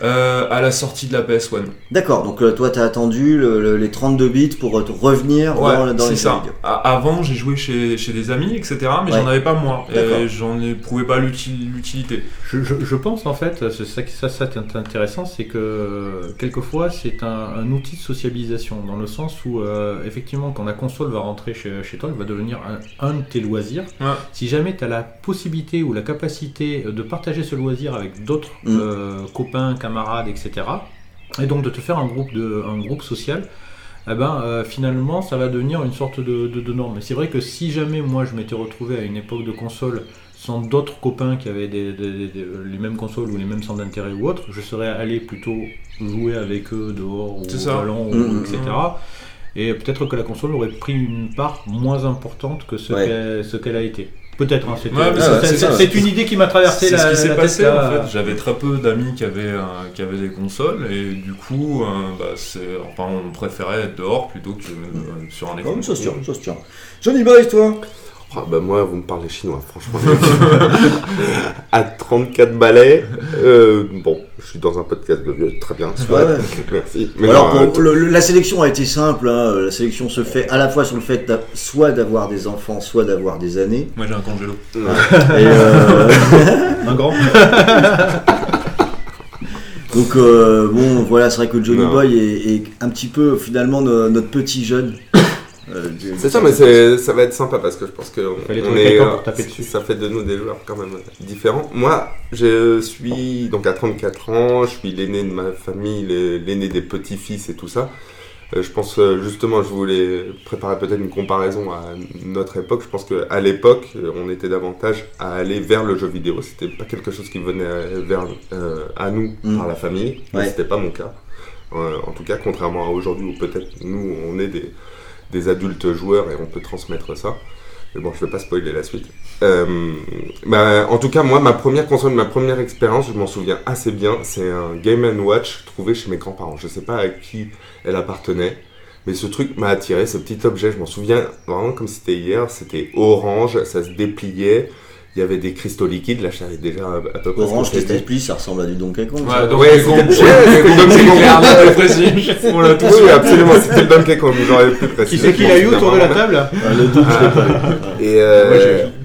Euh, à la sortie de la PS1. D'accord, donc euh, toi t'as attendu le- le- les 32 bits pour euh, te revenir Ouais, dans, dans c'est les jeux ça. vidéo. A- Avant, j'ai joué chez, chez des amis, etc. Mais Ouais. j'en avais pas moi. Et j'en éprouvais pas l'uti- l'utilité. Je, je- je pense en fait, c'est ça qui ça, ça est intéressant, c'est que quelquefois c'est un, un outil de sociabilisation, dans le sens où euh, effectivement quand la console va rentrer chez, chez toi, elle va devenir un, un de tes loisirs. Ouais. Si jamais tu as la possibilité ou la capacité de partager ce loisir avec d'autres Mm. euh, copains, camarades, etc., et donc de te faire un groupe, de, un groupe social, eh ben, euh, finalement ça va devenir une sorte de, de, de norme. Et c'est vrai que si jamais moi je m'étais retrouvé à une époque de console sans d'autres copains qui avaient des, des- des- des- les mêmes consoles ou les mêmes centres d'intérêt ou autres, je serais allé plutôt jouer avec eux dehors ou au ballon, ou- Mhm. etc. Et peut-être que la console aurait pris une part moins importante que ce Ouais. qu'elle ce qu'elle a été. Peut-être, hein, c'était- Ouais, mais c'est- c'est- c'est c'est ça, c'est une idée qui m'a traversé C'est la ce qui s'est la passé tête, en là. fait. J'avais très peu d'amis qui avaient, euh, qui avaient des consoles et du coup, euh, bah, c'est, enfin, on préférait être dehors plutôt que euh, sur un écran. Oh, ça se tient, ça se tient. Johnny Boy, toi? Bah moi, vous me parlez chinois, franchement. à 34 balais, euh, bon, je suis dans un podcast de vieux, très bien, soit, Ouais, ouais. merci. Mais Alors, non, pour- euh, le- le- la sélection a été simple. hein. La sélection se fait à la fois sur le fait soit d'avoir des enfants, soit d'avoir des années. Moi j'ai un congélo. Et, euh, Un grand donc euh, bon, voilà, c'est vrai que Johnny Non. Boy est, est un petit peu finalement no- notre petit jeune. Euh, C'est ça, mais ça va être sympa parce que je pense que on- est, quelqu'un pour taper dessus. Ça fait de nous des joueurs quand même différents. Moi, je suis donc à 34 ans, je suis l'aîné de ma famille, le- l'aîné des petits-fils et tout ça. Euh, Je pense euh, justement, je voulais préparer peut-être une comparaison à notre époque. Je pense qu'à l'époque, on était davantage à aller vers le jeu vidéo. C'était pas quelque chose qui venait vers euh, à nous Mm. par la famille. mais Ouais. C'était pas mon cas. Euh, en tout cas, contrairement à aujourd'hui où peut-être nous, on est des, des adultes joueurs et on peut transmettre ça. Mais bon, je vais pas spoiler la suite. Euh, bah, en tout cas, moi, ma première console, ma première expérience, je m'en souviens assez bien. C'est un Game Watch trouvé chez mes grands-parents. Je sais pas à qui elle appartenait, mais ce truc m'a attiré, ce petit objet. Je m'en souviens vraiment comme c'était hier. C'était orange, ça se dépliait. Il y avait des cristaux liquides. Là, je savais déjà à, à peu près. Orange ce que ça ressemble à du Donkey Kong. Ouais, donc Ouais, c'est con. c'était- ouais, Donc c'est Donkey clair, Kong. précis. On l'a tous Oui, absolument, c'était le Donkey Kong, j'aurais pu Qui préciser. c'est qui l'a eu autour de la table Ah, le doute, je l'ai pas eu. Et euh, Moi, j'ai-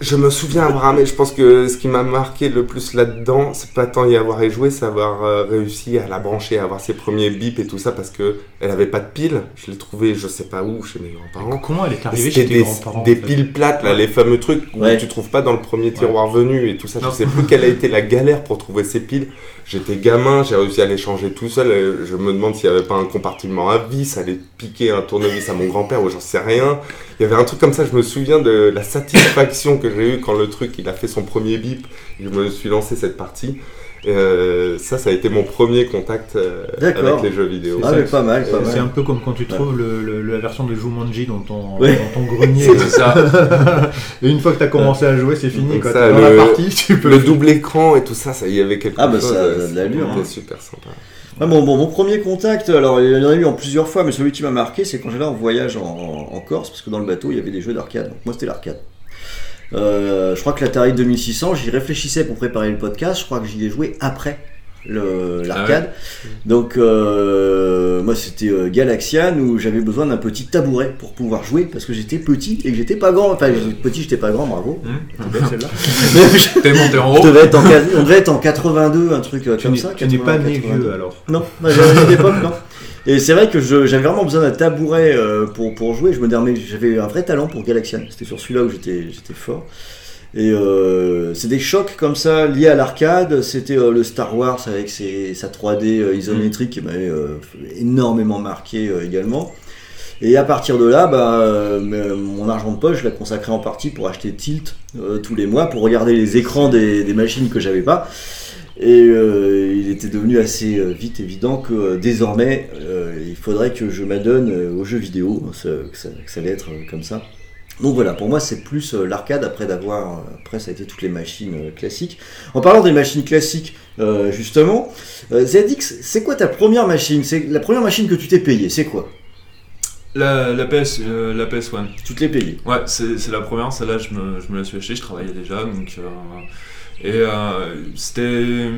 je me souviens avoir ramé, je pense que ce qui m'a marqué le plus là-dedans, c'est pas tant y avoir joué, c'est avoir euh, réussi à la brancher, à avoir ses premiers bips et tout ça, parce que elle avait pas de pile. Je l'ai trouvé, je sais pas où, chez mes grands-parents. Comment elle est arrivée chez tes des, grands-parents des piles plates, là, les fameux trucs où Ouais. tu trouves pas dans le premier tiroir venu et tout ça. Non. Je sais plus quelle a été la galère pour trouver ces piles. J'étais gamin, j'ai réussi à les changer tout seul. euh, Je me demande s'il y avait pas un compartiment à vis, aller piquer un tournevis à mon grand-père ou j'en sais rien. Il y avait un truc comme ça, je me souviens de la satisfaction que j'ai eue quand le truc il a fait son premier bip. et Je me suis lancé cette partie. Euh, ça, ça a été mon premier contact euh, avec les jeux vidéo. Ah, mais pas mal, pas C'est un peu comme quand tu trouves le- le- la version de Jumanji dans ton, Ouais. dans ton grenier. C'est ça. Et une fois que tu as commencé à jouer, c'est fini. Ça, dans le- la partie, tu peux. Le double écran et tout ça, ça y avait quelque Ah, bah, chose. ça a euh, de l'allure, C'était hein. super sympa. Ah, bon, mon premier contact, alors il y en a eu en plusieurs fois, mais celui qui m'a marqué, c'est quand j'allais en voyage en, en Corse, parce que dans le bateau, il y avait des jeux d'arcade. Donc moi, c'était l'arcade. Euh, je crois que l'Atari 2600, j'y réfléchissais pour préparer le podcast, je crois que j'y ai joué après. Le- l'arcade. Donc euh, moi c'était euh, Galaxian où j'avais besoin d'un petit tabouret pour pouvoir jouer parce que j'étais petit et que j'étais pas grand. Enfin petit, j'étais pas grand, bravo. Mais je- T'es monté en haut. devais être en, on devait être en 82, un truc euh, Tu comme ça. tu n'es pas 80, né 82. vieux alors. Non, j'avais cette époque, non. Et c'est vrai que j'avais vraiment besoin d'un tabouret euh, pour, pour jouer. Je me j'avais un vrai talent pour Galaxian. C'était sur celui-là où j'étais fort. Et euh, c'est des chocs comme ça liés à l'arcade. C'était euh, le Star Wars avec ses, sa 3D euh, isométrique qui m'avait euh, énormément marqué également. Et à partir de là, bah, mon argent de poche, je l'ai consacré en partie pour acheter Tilt tous les mois, pour regarder les écrans des, des machines que j'avais pas. Et il était devenu assez vite évident que désormais, il faudrait que je m'adonne aux jeux vidéo, ça- que, ça, que ça allait être comme ça. Donc voilà, pour moi c'est plus euh, l'arcade après d'avoir, euh, après ça a été toutes les machines euh, classiques. En parlant des machines classiques, euh, justement, euh, ZX, c'est quoi ta première machine? C'est la première machine que tu t'es payée, c'est quoi? La, la PS, euh, la PS1. Tu te l'es payée Ouais, c'est la première, celle-là je me, je me la suis achetée, je travaillais déjà, donc... et euh, c'était...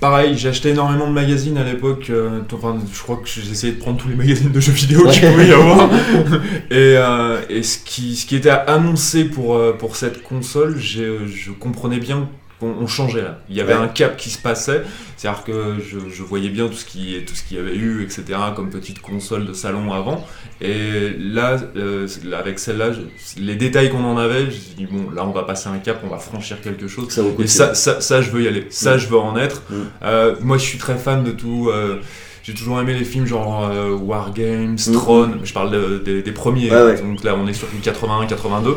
Pareil, j'ai acheté énormément de magazines à l'époque, euh, enfin je crois que j'essayais de prendre tous les magazines de jeux vidéo qu'il pouvait y avoir. et euh, et ce, qui, ce qui était annoncé pour, euh, pour cette console, je comprenais bien on changeait là. Il y avait Ouais. un cap qui se passait, c'est-à-dire que je, je voyais bien tout ce qui tout ce qu'il y avait eu, etc., comme petite console de salon avant. Et là, euh, avec celle-là, les détails qu'on en avait, je me suis dit, bon, là on va passer un cap, on va franchir quelque chose. Ça Et ça, ça, ça, je veux y aller. Ça, Mm. je veux en être. Mm. Euh, moi, je suis très fan de tout. euh, j'ai toujours aimé les films genre War Games, Mm. Tron. Je parle de- des- des premiers. Ouais, ouais. Donc là, on est sur du 81, 82.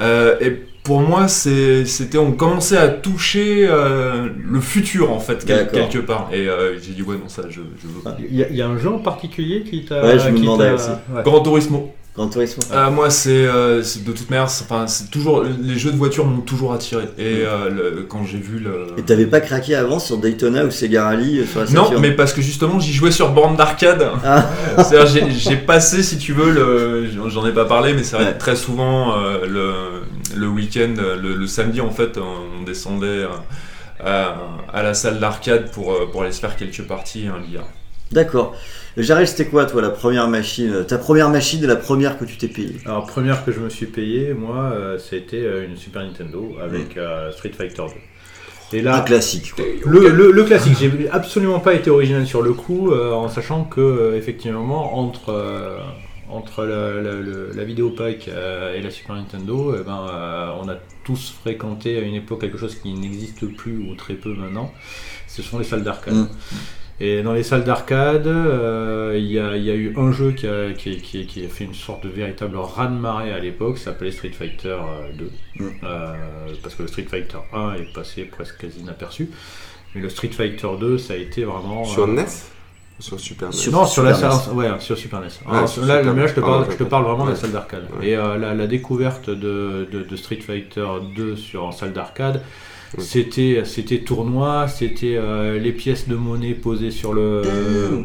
Euh, et pour moi, c'est- c'était, on commençait à toucher euh, le futur en fait, quel- quelque part. Et euh, j'ai dit, ouais, non, ça, je, je veux. Il y, a- il y a un jeu en particulier qui t'a. Ouais, je me qui demandais t'a- aussi. ouais. Grand Turismo. Grand Turismo Euh, moi, c'est euh, c'est de toute manière, enfin, c'est toujours les jeux de voiture m'ont toujours attiré. Et euh, le- quand j'ai vu le. Et t'avais pas craqué avant sur Daytona ou Sega Rally euh, sur la Non, mais parce que justement, j'y jouais sur borne d'arcade. Ah. C'est-à-dire, j'ai- passé, si tu veux, le, j'en ai pas parlé, mais c'est vrai que Ouais. très souvent, euh, le, le week-end, le, le samedi, en fait, on descendait euh, à, à la salle d'arcade pour, euh, pour aller se faire quelques parties un billard. D'accord. Jarel, c'était quoi, toi, la première machine Ta première machine et la première que tu t'es payée? Alors, première que je me suis payé, moi, euh, c'était euh, une Super Nintendo avec euh, Street Fighter 2. Et Un là, classique, quoi. le, le, le classique, j'ai absolument pas été original sur le coup, euh, en sachant que, effectivement, entre, euh, entre la, la, la vidéopack euh, et la Super Nintendo, eh ben, euh, on a tous fréquenté à une époque quelque chose qui n'existe plus ou très peu maintenant. Ce sont les salles d'arcade. Mm. Et dans les salles d'arcade, euh, il y, a, il y a eu un jeu qui a, qui, qui- qui a fait une sorte de véritable raz-de-marée à l'époque, ça s'appelait Street Fighter euh, 2. Mm. Euh, parce que le Street Fighter 1 est passé presque quasi inaperçu. Mais le Street Fighter 2, ça a été vraiment. Sur euh, NES Sur Super NES Sur- non, sur la Super salle, ouais, sur Super NES. Ouais, Alors, sur là, Super là, je te NES. parle, Pardon, je te parle vraiment de la ouais. salle d'arcade. Ouais. Et euh, la, la découverte de, de, de Street Fighter 2 sur en salle d'arcade, Ouais. c'était c'était tournoi, c'était euh, les pièces de monnaie posées sur le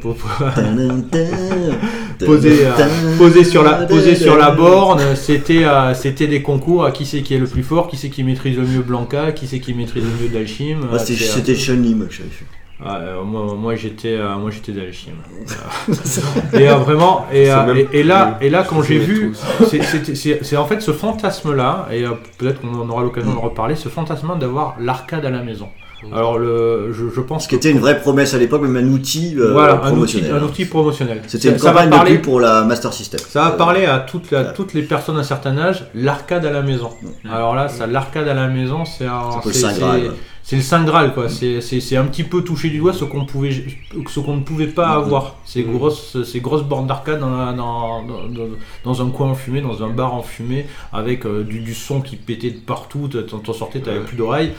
posées, euh, posées sur la posées sur la borne. C'était euh, c'était des concours à qui c'est qui est le plus fort, qui c'est qui maîtrise le mieux Blanca, qui c'est qui maîtrise le mieux Dalchim. Moi, c'était- euh, C'était Chun-Li, moi, que j'avais fait. Ah, euh, moi, moi j'étais euh, moi j'étais Dalchim. et euh, vraiment et, euh, même et, et là et là quand j'ai vu c'est- en fait ce fantasme là et euh, peut-être qu'on aura l'occasion de reparler ce fantasme d'avoir l'arcade à la maison. Alors le je, je pense Ce qui était une vraie promesse à l'époque, même un outil euh, voilà un outil, promotionnel. un outil promotionnel. C'était une ça campagne de parler- pub pour la Master System. ça Euh, parler à toutes, la- voilà. toutes les personnes d'un certain âge, l'arcade à la maison. Alors là, ça, l'arcade à la maison, c'est un, C'est un peu le c'est- le saint graal quoi. C'est, un petit peu toucher du doigt ce qu'on pouvait, ce qu'on ne pouvait pas Mhm. avoir. Ces Mhm. grosses, ces grosses bornes d'arcade dans, dans, dans, un coin enfumé, dans un bar enfumé, avec euh, du, du son qui pétait de partout. T'en, sortais, t'avais plus d'oreilles.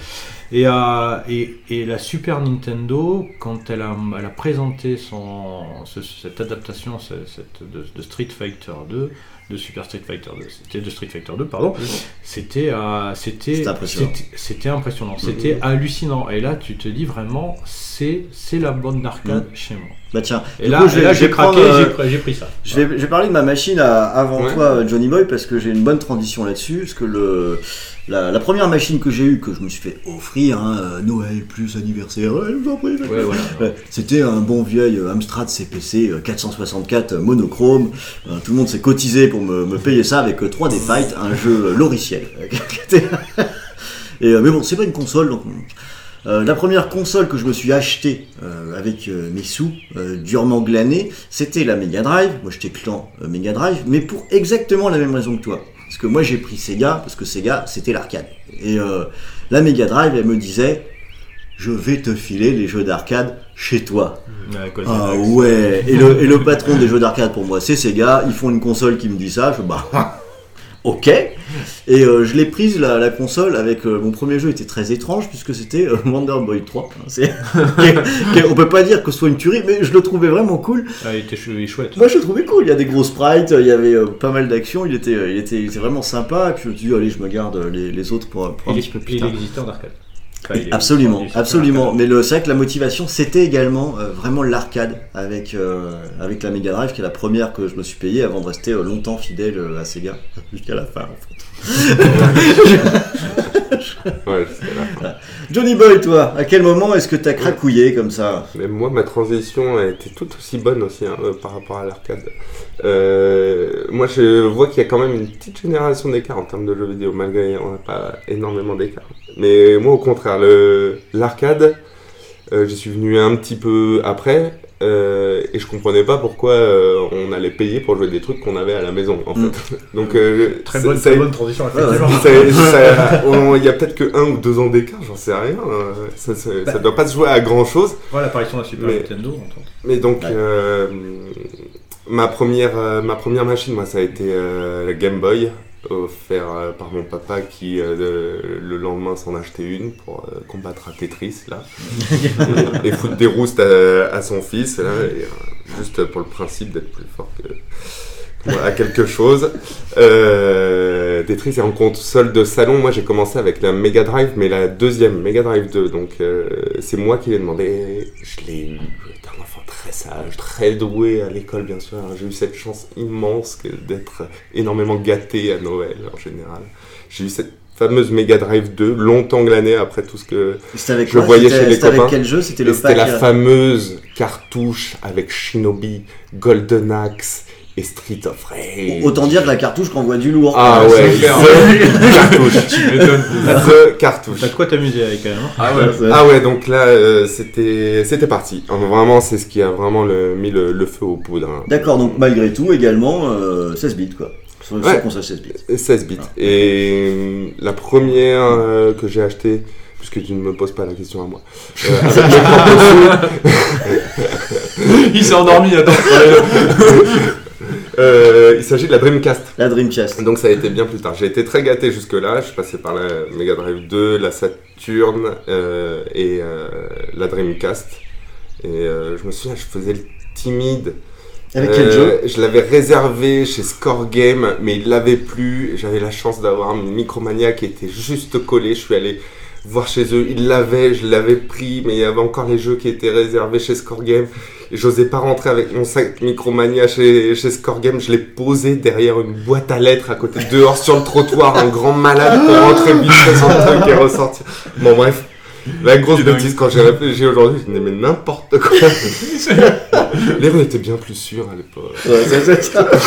Et, euh, et, et la Super Nintendo, quand elle a, elle a présenté son, ce- cette adaptation ce- cette, de, de Street Fighter 2, de Super Street Fighter 2, c'était de Street Fighter 2, pardon. C'était euh, c'était C'était impressionnant. c'était- impressionnant, c'était hallucinant. Et là, tu te dis vraiment, c'est c'est la bonne d'arcade chez moi. Bah tiens, Et là, coup, je j'ai craqué, euh, j'ai pris- ça. Je vais, je vais parler de ma machine à- avant Ouais. toi, euh, Johnny Boy, parce que j'ai une bonne transition là-dessus. Parce que le, la, la première machine que j'ai eue, que je me suis fait offrir, hein, euh, Noël plus anniversaire, ouais, voilà. C'était un bon vieil Amstrad CPC euh, 464 euh, monochrome. Tout le monde s'est cotisé pour me, me payer ça avec euh, 3D Fight, un jeu logiciel. Et, mais bon, c'est pas une console, donc. Euh, la première console que je me suis achetée euh, avec euh, mes sous, euh, durement glanés, c'était la Mega Drive. Moi j'étais clan Mega Drive, mais pour exactement la même raison que toi. Parce que moi j'ai pris Sega, parce que Sega c'était l'arcade. Et euh, la Mega Drive, elle me disait Je vais te filer les jeux d'arcade chez toi. Ouais, Golden Ah ouais, et le, et le patron des jeux d'arcade pour moi, c'est Sega. Ils font une console qui me dit ça. Je bah, ok. Et euh, je l'ai prise la, la console avec euh, mon premier jeu était très étrange puisque c'était euh, Wonder Boy 3. hein, c'est- on peut pas dire que ce soit une tuerie, mais je le trouvais vraiment cool. Ah, il était chouette. Moi, je le trouvais cool. Il y a des gros sprites, il y avait euh, pas mal d'action. Il était, il était, il était vraiment sympa. Et puis je me suis dit, allez, je me garde les, les autres pour, pour un Il, petit peu plus il en arcade. Enfin, Absolument, absolument. Mais le- c'est vrai que la motivation, c'était également euh, vraiment l'arcade avec, euh, avec la Mega Drive, qui est la première que je me suis payée avant de rester euh, longtemps fidèle euh, à Sega, jusqu'à la fin. En fait. Ouais, c'est là. Johnny Boy, toi, à quel moment est-ce que t'as cracouillé comme ça Mais moi, ma transition a été tout aussi bonne aussi hein, euh, par rapport à l'arcade. Euh, moi, je vois qu'il y a quand même une petite génération d'écart en termes de jeux vidéo, malgré on n'a pas énormément d'écart. Mais moi, au contraire, le- l'arcade, euh, j'y suis venu un petit peu après. euh, et je comprenais pas pourquoi euh, on allait payer pour jouer des trucs qu'on avait à la maison en Mm. fait. Donc euh, Très ça- bonne, ça- très bonne transition, Il y a peut-être que un ou deux ans d'écart, j'en sais rien. euh, Ça, ça, ça doit pas se jouer à grand chose. Voilà l'apparition de la Super Mais- Nintendo. on. Mais donc, Ouais. euh, ma, première, euh, ma première machine, moi, ça a été euh, la Game Boy, offert euh, par mon papa qui, euh, le, le lendemain, s'en achetait une pour euh, combattre à Tetris, là. et, et foutre des roustes à, à son fils, là, et, euh, juste pour le principe d'être plus fort que. à quelque chose. Euh, Tetris est en console de salon. Moi, j'ai commencé avec la Mega Drive, mais la deuxième Mega Drive 2. Donc, euh, c'est moi qui l'ai demandé. Je l'ai eu. Très sage, très doué à l'école, bien sûr. J'ai eu cette chance immense que d'être énormément gâté à Noël, en général. J'ai eu cette fameuse Mega Drive 2, longtemps glanée après tout ce que avec Je voyais chez les C'était avec copains. quel jeu C'était le la euh, fameuse cartouche avec Shinobi, Golden Axe et Street of Rage. Autant dire que la cartouche qu'on voit du lourd. Ah ouais, the cartouche. Tu m'étonnes. The cartouche. T'as de quoi t'amuser avec quand même. hein. Ah ouais. Ah ouais, donc là, euh, c'était c'était parti. Vraiment, c'est ce qui a vraiment le- mis le, le feu aux poudres. hein. D'accord, donc malgré tout, également euh, 16 bits quoi. Sur, Ouais. console 16 bits. Et 16 bits. Ah. Et euh, la première euh, que j'ai achetée, puisque tu ne me poses pas la question à moi, euh, avec Il s'est endormi, attends. euh, il s'agit de la Dreamcast. La Dreamcast. Donc ça a été bien plus tard. J'ai été très gâté jusque-là. Je passé par la Mega Drive 2, la Saturn euh, et euh, la Dreamcast. Et euh, je me souviens, je faisais le timide. Avec quel Euh, jeu? Je l'avais réservé chez Score Game, mais il l'avait plus. J'avais la chance d'avoir un Micromania qui était juste collé. Je suis allé voir chez eux. Ils l'avaient, je l'avais pris, mais il y avait encore les jeux qui étaient réservés chez Score Game. Et j'osais pas rentrer avec mon sac Micromania chez, chez Score Game. Je l'ai posé derrière une boîte à lettres à côté dehors sur le trottoir, un grand malade pour rentrer vite fait truc et ressortir. Bon bref. La grosse bêtise quand j'ai réfléchi aujourd'hui, je n'aimais n'importe quoi. Les rues étaient bien plus sûres à l'époque. Ouais, c'est ça.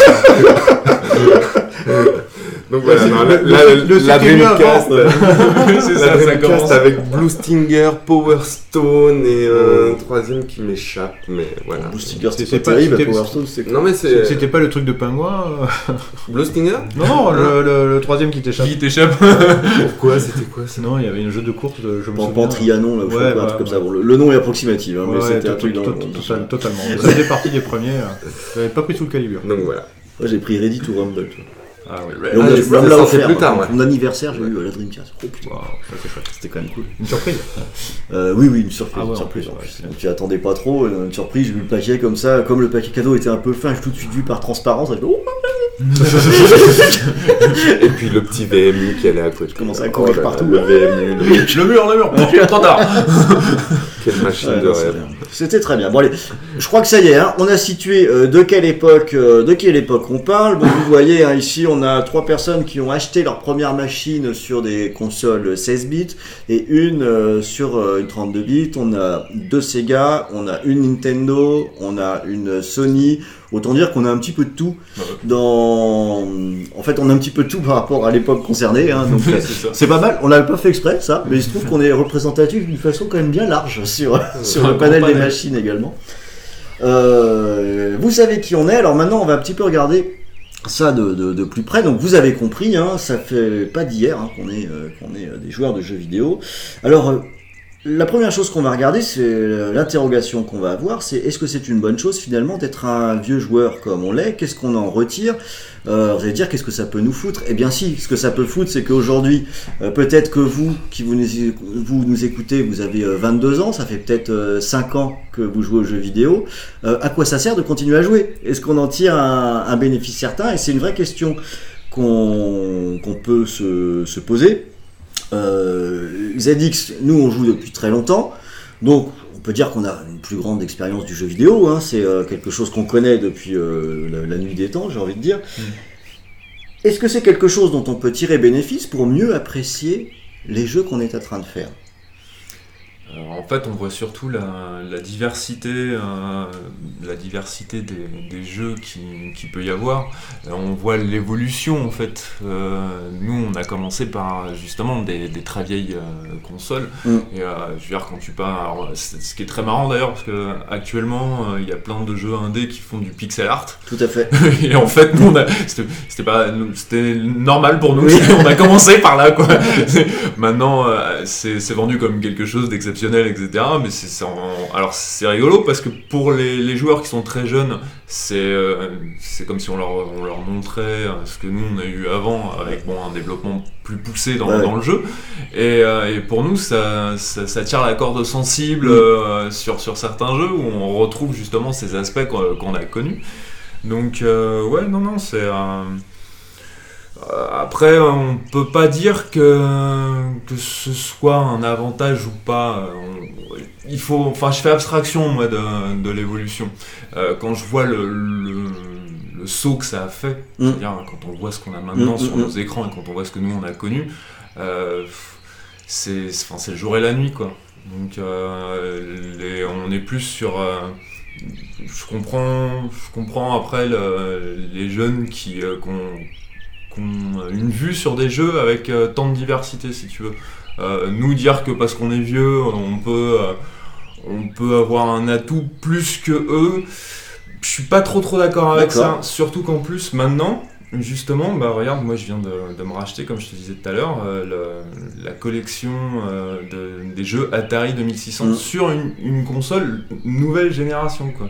Donc voilà, non, la, la, le- la c'était mieux Dreamcast, c'est la Dreamcast commence. avec Blue Stinger, Power Stone et euh, un troisième qui m'échappe, mais voilà. Blue Stinger, C'était c'était pas- terrible. c'était- Power Stone, c'était Non mais c'est C'était pas le truc de pingouin euh Blue Stinger Non, non, le, troisième qui t'échappe. Qui t'échappe Pourquoi C'était quoi ça? Non, il y avait un jeu de course, je me souviens. Pantrianon, là, Ouais, un truc comme ça. Bon, le, nom est approximatif, hein, Ouais, mais c'était un truc dans, to- dans- to- dans- total- totalement. Ça faisait partie des premiers. euh, J'avais pas pris sous le calibre. Donc voilà. Moi, j'ai pris Ready to Rumble. tu vois. Ah oui. On Ah, me offert. plus tard, ouais. Mon anniversaire, j'ai eu la Dreamcast. Oh putain, Waouh, ça c'est chouette. c'était quand même cool. Une surprise. Euh, oui, oui, une surprise. Ah ouais, une en surprise, plus, en Donc, tu attendais pas trop, euh, une surprise, j'ai vu le paquet comme ça, comme le paquet cadeau était un peu fin, j'ai tout de suite vu par transparence, j'ai oh, Et puis le petit VMU qui allait à côté. commence à courir là là, partout. Le VMU, le- Le mur, le mur, je suis trop tard. quelle machine Ouais, de rêve. C'était très bien. Bon allez, je crois que ça y est, hein, on a situé euh, de quelle époque, euh, de quelle époque on parle. Bon, vous voyez hein, ici, on a trois personnes qui ont acheté leur première machine sur des consoles 16 bits et une euh, sur euh, une 32 bits. On a deux Sega, on a une Nintendo, on a une Sony. Autant dire qu'on a un petit peu de tout dans. En fait, on a un petit peu de tout par rapport à l'époque concernée. Hein, donc, euh, C'est pas mal, on l'avait pas fait exprès ça, mais il se trouve qu'on est représentatif d'une façon quand même bien large sur, sur un le panel des machines également. Euh, vous savez qui on est, alors maintenant on va un petit peu regarder ça de, de- de plus près. Donc vous avez compris, hein, ça fait pas d'hier hein, qu'on est, euh, qu'on est euh, des joueurs de jeux vidéo. Alors euh, la première chose qu'on va regarder, c'est euh, l'interrogation qu'on va avoir, c'est est-ce que c'est une bonne chose finalement d'être un vieux joueur comme on l'est? Qu'est-ce qu'on en retire? Euh, Vous allez dire qu'est-ce que ça peut nous foutre? Eh bien si, ce que ça peut foutre, c'est qu'aujourd'hui, euh, peut-être que vous qui vous nous, écoutez, vous avez euh, 22 ans, ça fait peut-être euh, 5 ans que vous jouez aux jeux vidéo. Euh, à quoi ça sert de continuer à jouer? Est-ce qu'on en tire un, bénéfice certain? Et c'est une vraie question qu'on peut se poser. Euh, ZX, nous on joue depuis très longtemps, donc on peut dire qu'on a une plus grande expérience du jeu vidéo, hein, c'est euh, quelque chose qu'on connaît depuis euh, la, la nuit des temps, j'ai envie de dire. Est-ce que c'est quelque chose dont on peut tirer bénéfice pour mieux apprécier les jeux qu'on est en train de faire? Alors, en fait, on voit surtout la, la diversité, euh, la diversité des, des jeux qui, qui peut y avoir. Euh, on voit l'évolution en fait. Euh, nous, on a commencé par justement des, des très vieilles euh, consoles. Mm. Et euh, je veux dire, quand tu c'est- ce qui est très marrant d'ailleurs, parce que actuellement, euh, il y a plein de jeux indés qui font du pixel art. Tout à fait. Et en fait, nous, c'était pas, normal pour nous. Oui. on a commencé par là, quoi. Maintenant, euh, c'est vendu comme quelque chose d'exceptionnel, etc. Mais c'est alors c'est rigolo parce que pour les, les joueurs qui sont très jeunes, c'est euh, c'est comme si on leur, on leur montrait euh, ce que nous on a eu avant avec bon un développement plus poussé dans, Ouais. dans le jeu. Et, euh, et pour nous, ça, ça, ça tire la corde sensible Mm. euh, sur, sur certains jeux où on retrouve justement ces aspects qu'on a connus. Donc ouais, non, non, c'est... euh, après, on peut pas dire que, que ce soit un avantage ou pas. Euh, on- il faut, enfin, je fais abstraction moi de, de l'évolution. Euh, quand je vois le, le, le saut que ça a fait, Mm. c'est-à-dire quand on voit ce qu'on a maintenant Mm, sur mm, nos écrans et quand on voit ce que nous on a connu, euh, c'est, enfin, c'est le jour et la nuit quoi. Donc, euh, les- on est plus sur. je comprends, je comprends après le- les jeunes qui, euh, ont une vue sur des jeux avec euh, tant de diversité, si tu veux. Euh, nous dire que parce qu'on est vieux, on peut, euh, on peut avoir un atout plus que eux, je suis pas trop trop d'accord avec ça. Surtout qu'en plus, maintenant, justement, bah regarde, moi je viens de, de me racheter, comme je te disais tout à l'heure, euh, la collection euh, de- des jeux Atari 2600 Mm. sur une, une console nouvelle génération, quoi.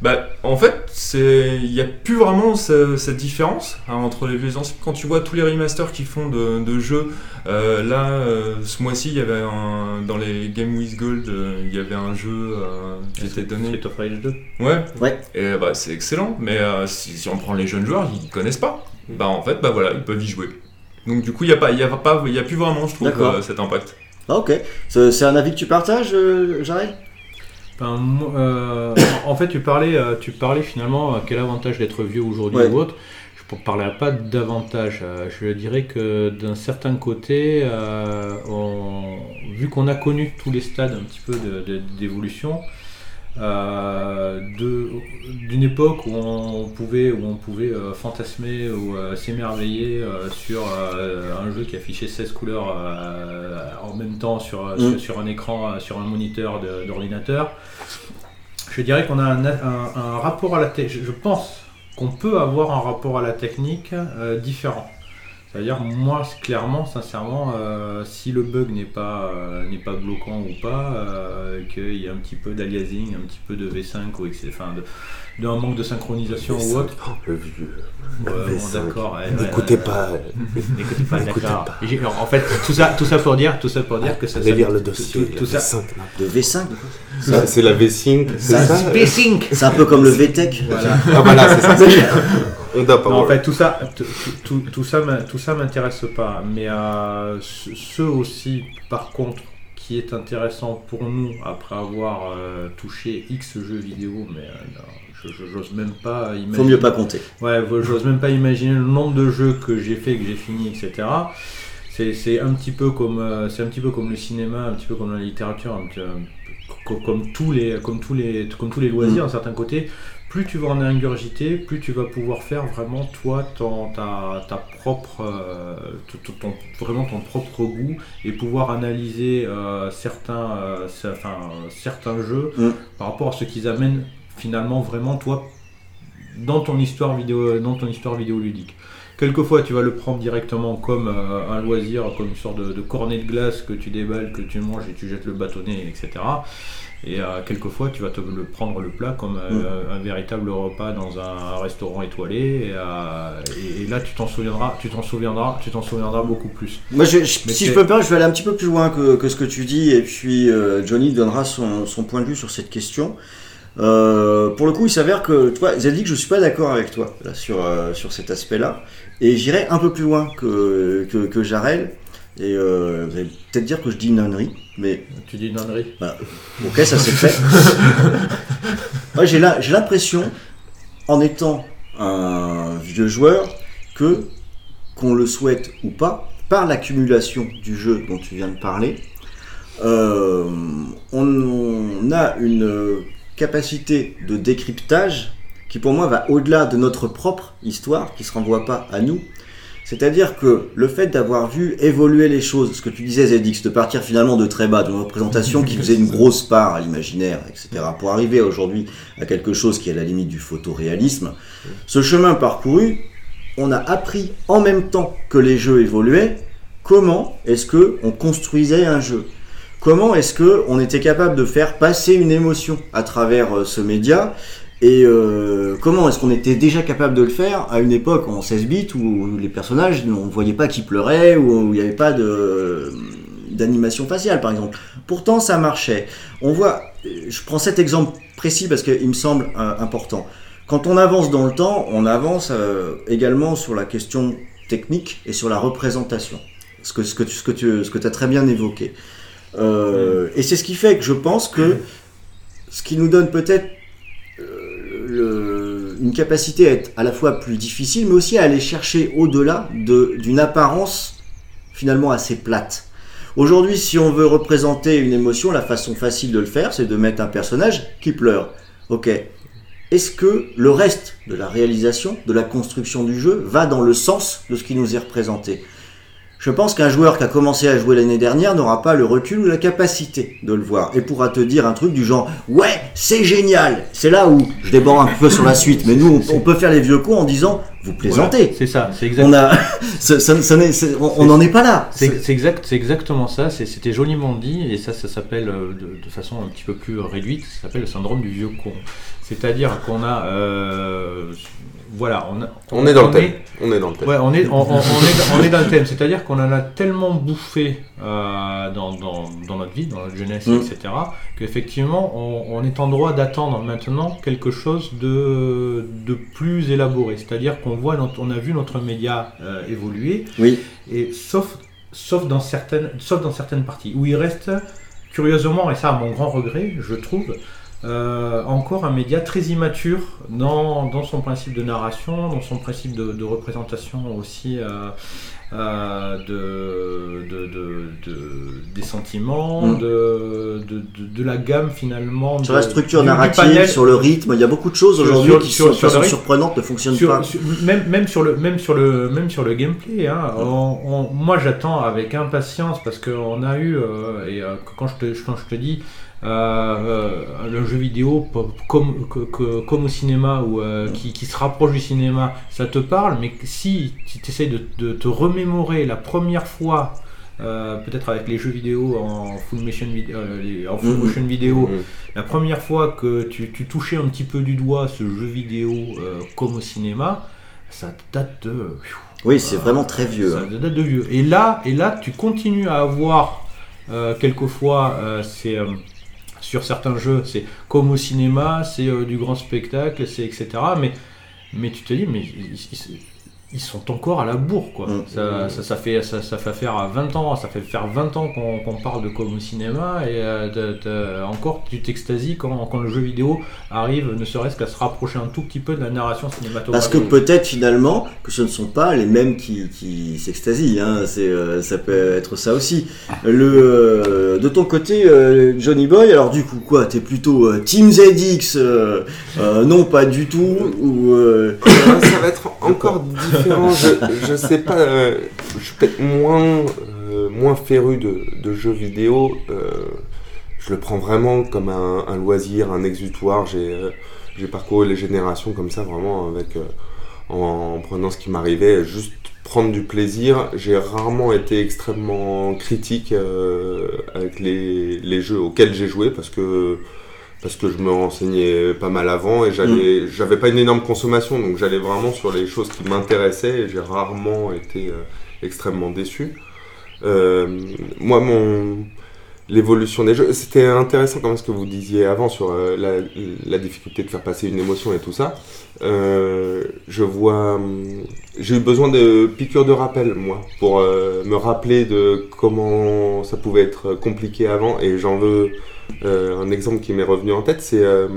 Bah, en fait, c'est il n'y a plus vraiment ce- cette différence hein, entre les vieux et les anciens. Quand tu vois tous les remasters qu'ils font de, de jeux, euh, là, euh, ce mois-ci, il y avait un, dans les Game with Gold, euh, il y avait un jeu euh, qui était donné. Street of Rage 2. Ouais. Ouais. Et bah, c'est excellent, mais euh, si, si on prend les jeunes joueurs, ils connaissent pas. Bah, en fait, bah voilà, ils peuvent y jouer. Donc, du coup, il n'y a, pas- il y a, pas- il y a plus vraiment, je trouve, euh, cet impact. Ah, ok. C'est un avis que tu partages, euh, Jarel Ben, euh, en fait, tu parlais, euh, tu parlais finalement euh, quel avantage d'être vieux aujourd'hui Ouais. ou autre. Je ne parlerai pas d'avantage. je dirais que d'un certain côté, euh, on- vu qu'on a connu tous les stades un petit peu de- de- d'évolution, euh, d'une époque où on pouvait, où on pouvait euh, fantasmer ou euh, s'émerveiller sur un jeu qui affichait 16 couleurs en même temps sur, Mm. sur, sur un écran, sur un moniteur d'ordinateur. Je dirais qu'on a un, un- un rapport à la technique. Je pense qu'on peut avoir un rapport à la technique différent. C'est-à-dire, moi, clairement, sincèrement, euh, si le bug n'est pas, euh, n'est pas bloquant ou pas, euh, qu'il y a un petit peu d'aliasing, un petit peu de V5 ou enfin, de- d'un manque de synchronisation ou autre. Oh, le vieux. Ouais, bon, V5. d'accord. ouais, ouais, N'écoutez ouais, pas. N'écoutez pas, N'écoutez d'accord. En fait, tout ça, tout ça pour dire, tout ça pour dire que ça. Allez lire le dossier. tout- tout la ça. V5, là. De V5 Ça, C'est la V-Sync, c'est Ça, ça Spacing C'est un peu comme le VTech. Voilà. Ah voilà, c'est ça. Non, en fait, tout ça, tout, tout- tout ça, tout ça m'intéresse pas. Mais euh, ce aussi, par contre, qui est intéressant pour nous après avoir euh, touché X jeux vidéo, mais euh, non, je- je- j'ose même pas imaginer. Faut mieux pas compter. Ouais, j'ose même pas imaginer le nombre de jeux que j'ai fait, que j'ai fini, etc. C'est c'est un petit peu comme euh, c'est un petit peu comme le cinéma, un petit peu comme la littérature, un petit- co- comme tous les comme tous les comme tous les loisirs d'un certain côté. Plus tu vas en ingurgiter, plus tu vas pouvoir faire vraiment toi ton, ta, ta propre euh, ton, ton- vraiment ton propre goût et pouvoir analyser euh, certains euh, enfin, certains jeux Mm. par rapport à ce qu'ils amènent finalement vraiment toi dans ton histoire vidéo dans ton histoire vidéoludique. Quelquefois, tu vas le prendre directement comme euh, un loisir, comme une sorte de, de cornet de glace que tu déballes, que tu manges et tu jettes le bâtonnet, etc. Et euh, quelquefois, tu vas te le prendre le plat comme euh, un véritable repas dans un restaurant étoilé. Et, euh, et- et là, tu t'en souviendras, tu t'en souviendras, tu t'en souviendras beaucoup plus. Moi, je- je- Mais si je peux me permettre, je vais aller un petit peu plus loin que, que ce que tu dis, et puis Johnny donnera son, son point de vue sur cette question. Pour le coup, il s'avère que, tu vois, que je suis pas d'accord avec toi là, sur, sur cet aspect-là, et j'irai un peu plus loin que, que, que Jarel, et euh, vous allez peut-être dire que je dis une ânerie, mais Tu dis une ânerie. Ok, ça c'est fait. Moi, j'ai la- j'ai l'impression, en étant un vieux joueur, que, qu'on le souhaite ou pas, par l'accumulation du jeu dont tu viens de parler, euh, on, on a une capacité de décryptage qui pour moi va au-delà de notre propre histoire, qui se renvoie pas à nous, c'est-à-dire que le fait d'avoir vu évoluer les choses, ce que tu disais Zedix, de partir finalement de très bas, d'une représentation qui faisait une grosse part à l'imaginaire, etc., pour arriver aujourd'hui à quelque chose qui est à la limite du photoréalisme, ce chemin parcouru, on a appris en même temps que les jeux évoluaient, comment est-ce que on construisait un jeu? Comment est-ce que on était capable de faire passer une émotion à travers euh, ce média? Et euh, comment est-ce qu'on était déjà capable de le faire à une époque en 16 bits où les personnages, on ne voyait pas qu'ils pleuraient ou où il n'y avait pas de d'animation faciale par exemple. Pourtant ça marchait. On voit, je prends cet exemple précis parce qu'il me semble euh, important. Quand on avance dans le temps, on avance euh, également sur la question technique et sur la représentation. Ce que, ce que, ce que tu ce que as très bien évoqué. Euh, Et c'est ce qui fait que je pense que ce qui nous donne peut-être une capacité à être à la fois plus difficile, mais aussi à aller chercher au-delà de- d'une apparence finalement assez plate. Aujourd'hui, si on veut représenter une émotion, la façon facile de le faire, c'est de mettre un personnage qui pleure. Ok. Est-ce que le reste de la réalisation, de la construction du jeu, va dans le sens de ce qui nous est représenté? Je pense qu'un joueur qui a commencé à jouer l'année dernière n'aura pas le recul ou la capacité de le voir et pourra te dire un truc du genre ouais c'est génial. C'est là où je déborde un peu sur la suite, mais nous on, on peut faire les vieux cons en disant vous plaisantez. Voilà, c'est ça, c'est exact. On a, ça- on n'en est pas là. C'est exact, c'est exactement ça. C'était joliment dit et ça, ça s'appelle euh, de, de façon un petit peu plus réduite. Ça s'appelle le syndrome du vieux con. C'est-à-dire qu'on a, euh, voilà, on, a- On est dans le thème. On est dans le thème. Ouais, on est, on, est, on est dans le thème. C'est-à-dire qu'on en a tellement bouffé euh, dans, dans, dans notre vie, dans notre jeunesse, Mm. etc., qu'effectivement, on, on est en droit d'attendre maintenant quelque chose de, de plus élaboré. C'est-à-dire qu'on voit, notre- on a vu notre média euh, évoluer, Oui. et sauf, sauf, dans certaines, sauf dans certaines parties, où il reste, curieusement, et ça à mon grand regret, je trouve, euh, encore un média très immature dans, dans son principe de narration, dans son principe de, de représentation aussi euh, euh, de, de, de- de- des sentiments, Mm. de, de, de- de la gamme finalement. Sur la structure narrative, panel. sur le rythme, il y a beaucoup de choses aujourd'hui qui sur- sont de sur façon rythme. surprenante ne fonctionnent Sur- pas. même, même sur le même sur le même sur le gameplay hein, on- on- moi j'attends avec impatience parce qu'on a eu euh, et euh, quand je te quand je te dis le jeu vidéo comme que- que- comme au cinéma ou euh, qui, qui se rapproche du cinéma ça te parle mais si tu essayes de, de te remémorer la première fois euh, peut-être avec les jeux vidéo en full motion, vid- euh, les- en full Mhm. motion vidéo, Mhm. la première fois que tu, tu touchais un petit peu du doigt ce jeu vidéo euh, comme au cinéma, ça date de. Oui, c'est vraiment très vieux. Ça hein. date de vieux. Et là, et là, tu continues à avoir euh, quelquefois, euh, euh, sur certains jeux, c'est comme au cinéma, c'est euh, du grand spectacle, c'est etc. Mais mais tu te dis, mais ils, sont encore à la bourre, quoi. Mm. Ça, ça, ça fait, ça, ça fait faire 20 ans, ça fait faire 20 ans qu'on qu'on parle de com au cinéma, et euh, de- de- encore tu t'extasies quand, quand le jeu vidéo arrive, ne serait-ce qu'à se rapprocher un tout petit peu de la narration cinématographique. Parce que peut-être finalement que ce ne sont pas les mêmes qui, qui s'extasient, hein. c'est, euh, ça peut être ça aussi. Le, euh, de ton côté, euh, Johnny Boy, alors du coup quoi, t'es plutôt euh, Team ZX, euh, euh, non pas du tout, ou ça va être encore différent. Je, je sais pas. euh, je suis peut-être moins, euh, moins féru de, jeux vidéo. euh, je le prends vraiment comme un, loisir, un exutoire. J'ai parcouru les générations comme ça, vraiment, avec, en, en prenant ce qui m'arrivait, juste prendre du plaisir. J'ai rarement été extrêmement critique avec les, les jeux auxquels j'ai joué parce que parce que je me renseignais pas mal avant et j'allais j'avais pas une énorme consommation donc j'allais vraiment sur les choses qui m'intéressaient et j'ai rarement été euh, extrêmement déçu. Euh, moi mon l'évolution des jeux c'était intéressant quand même ce que vous disiez avant sur euh, la, la difficulté de faire passer une émotion et tout ça. Euh, je vois j'ai eu besoin de piqûres de rappel moi pour me rappeler de comment ça pouvait être compliqué avant et j'en veux un exemple qui m'est revenu en tête, c'est euh,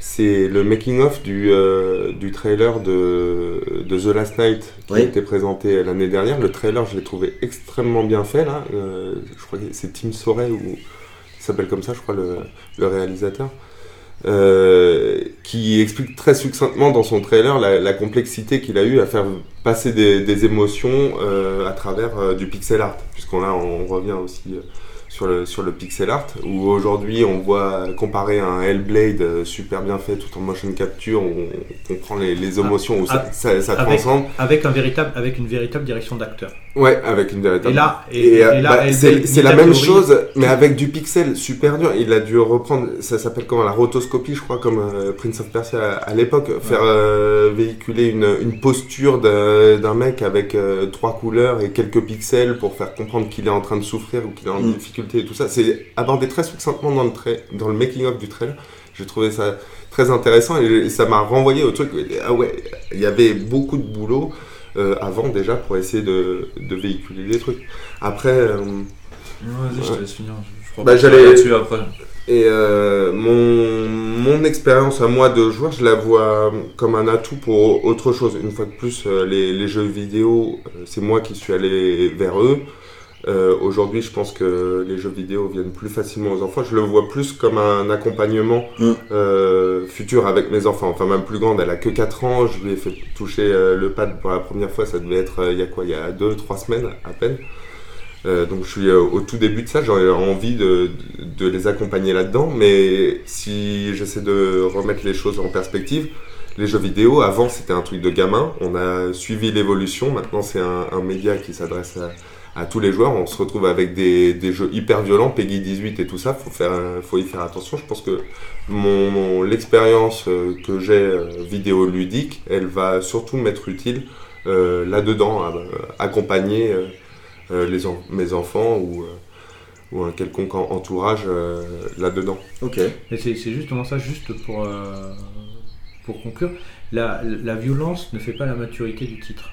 c'est le making-of du, euh, du trailer de, de The Last Night qui Oui. a été présenté l'année dernière. Le trailer, je l'ai trouvé extrêmement bien fait. Là. Euh, je crois que c'est Tim Soret, ou il s'appelle comme ça, je crois, le, le réalisateur. euh, qui explique très succinctement dans son trailer la, la complexité qu'il a eu à faire passer des, des émotions euh, à travers euh, du pixel art, puisqu'on là on revient aussi euh, sur le, sur le pixel art, où aujourd'hui on voit comparer un Hellblade euh, super bien fait tout en motion capture, où on comprend les, les émotions, où ça, Ah, ça, ça avec- transcende. Avec, un véritable, avec une véritable direction d'acteur. Ouais, avec une véritable. Et là, et, Et, euh, et là, bah, c'est la même chose, mais avec du pixel super dur. Il a dû reprendre, ça s'appelle comment la rotoscopie, je crois, comme euh, Prince of Persia à, à l'époque, faire euh, véhiculer une, une posture d'un d'un mec avec euh, trois couleurs et quelques pixels pour faire comprendre qu'il est en train de souffrir ou qu'il est en Mm. difficulté et tout ça. C'est abordé très succinctement dans le, dans le making-of du trailer. J'ai trouvé ça très intéressant et ça m'a renvoyé au truc. Ah ouais, il y avait beaucoup de boulot euh, avant déjà pour essayer de, de véhiculer des trucs. Après, euh, Vas-y, je te laisse finir. Je crois Bah, j'allais- là-dessus après. et euh, mon, mon expérience à moi de joueur, je la vois comme un atout pour autre chose. Une fois de plus, les, les jeux vidéo, c'est moi qui suis allé vers eux. Euh, Aujourd'hui, je pense que les jeux vidéo viennent plus facilement aux enfants. Je le vois plus comme un accompagnement Mm. euh, futur avec mes enfants. Enfin, ma plus grande, elle a que 4 ans. Je lui ai fait toucher euh, le pad pour la première fois. Ça devait être il y a quoi? Il y a 2-3 semaines à peine. Donc je suis au tout début de ça, j'aurais envie de, de les accompagner là-dedans, mais si j'essaie de remettre les choses en perspective, les jeux vidéo, avant c'était un truc de gamin, on a suivi l'évolution, maintenant c'est un, un média qui s'adresse à, à tous les joueurs, on se retrouve avec des, des jeux hyper violents, Peggy 18 et tout ça, faut, faire, faut y faire attention, je pense que mon, mon- l'expérience euh, que j'ai euh, vidéoludique, elle va surtout m'être utile euh, là-dedans, à, accompagner euh, les en- mes enfants ou, ou un quelconque en- entourage euh, là-dedans. ok. Et c'est c'est justement ça, juste pour, euh, pour conclure. La, la violence ne fait pas la maturité du titre.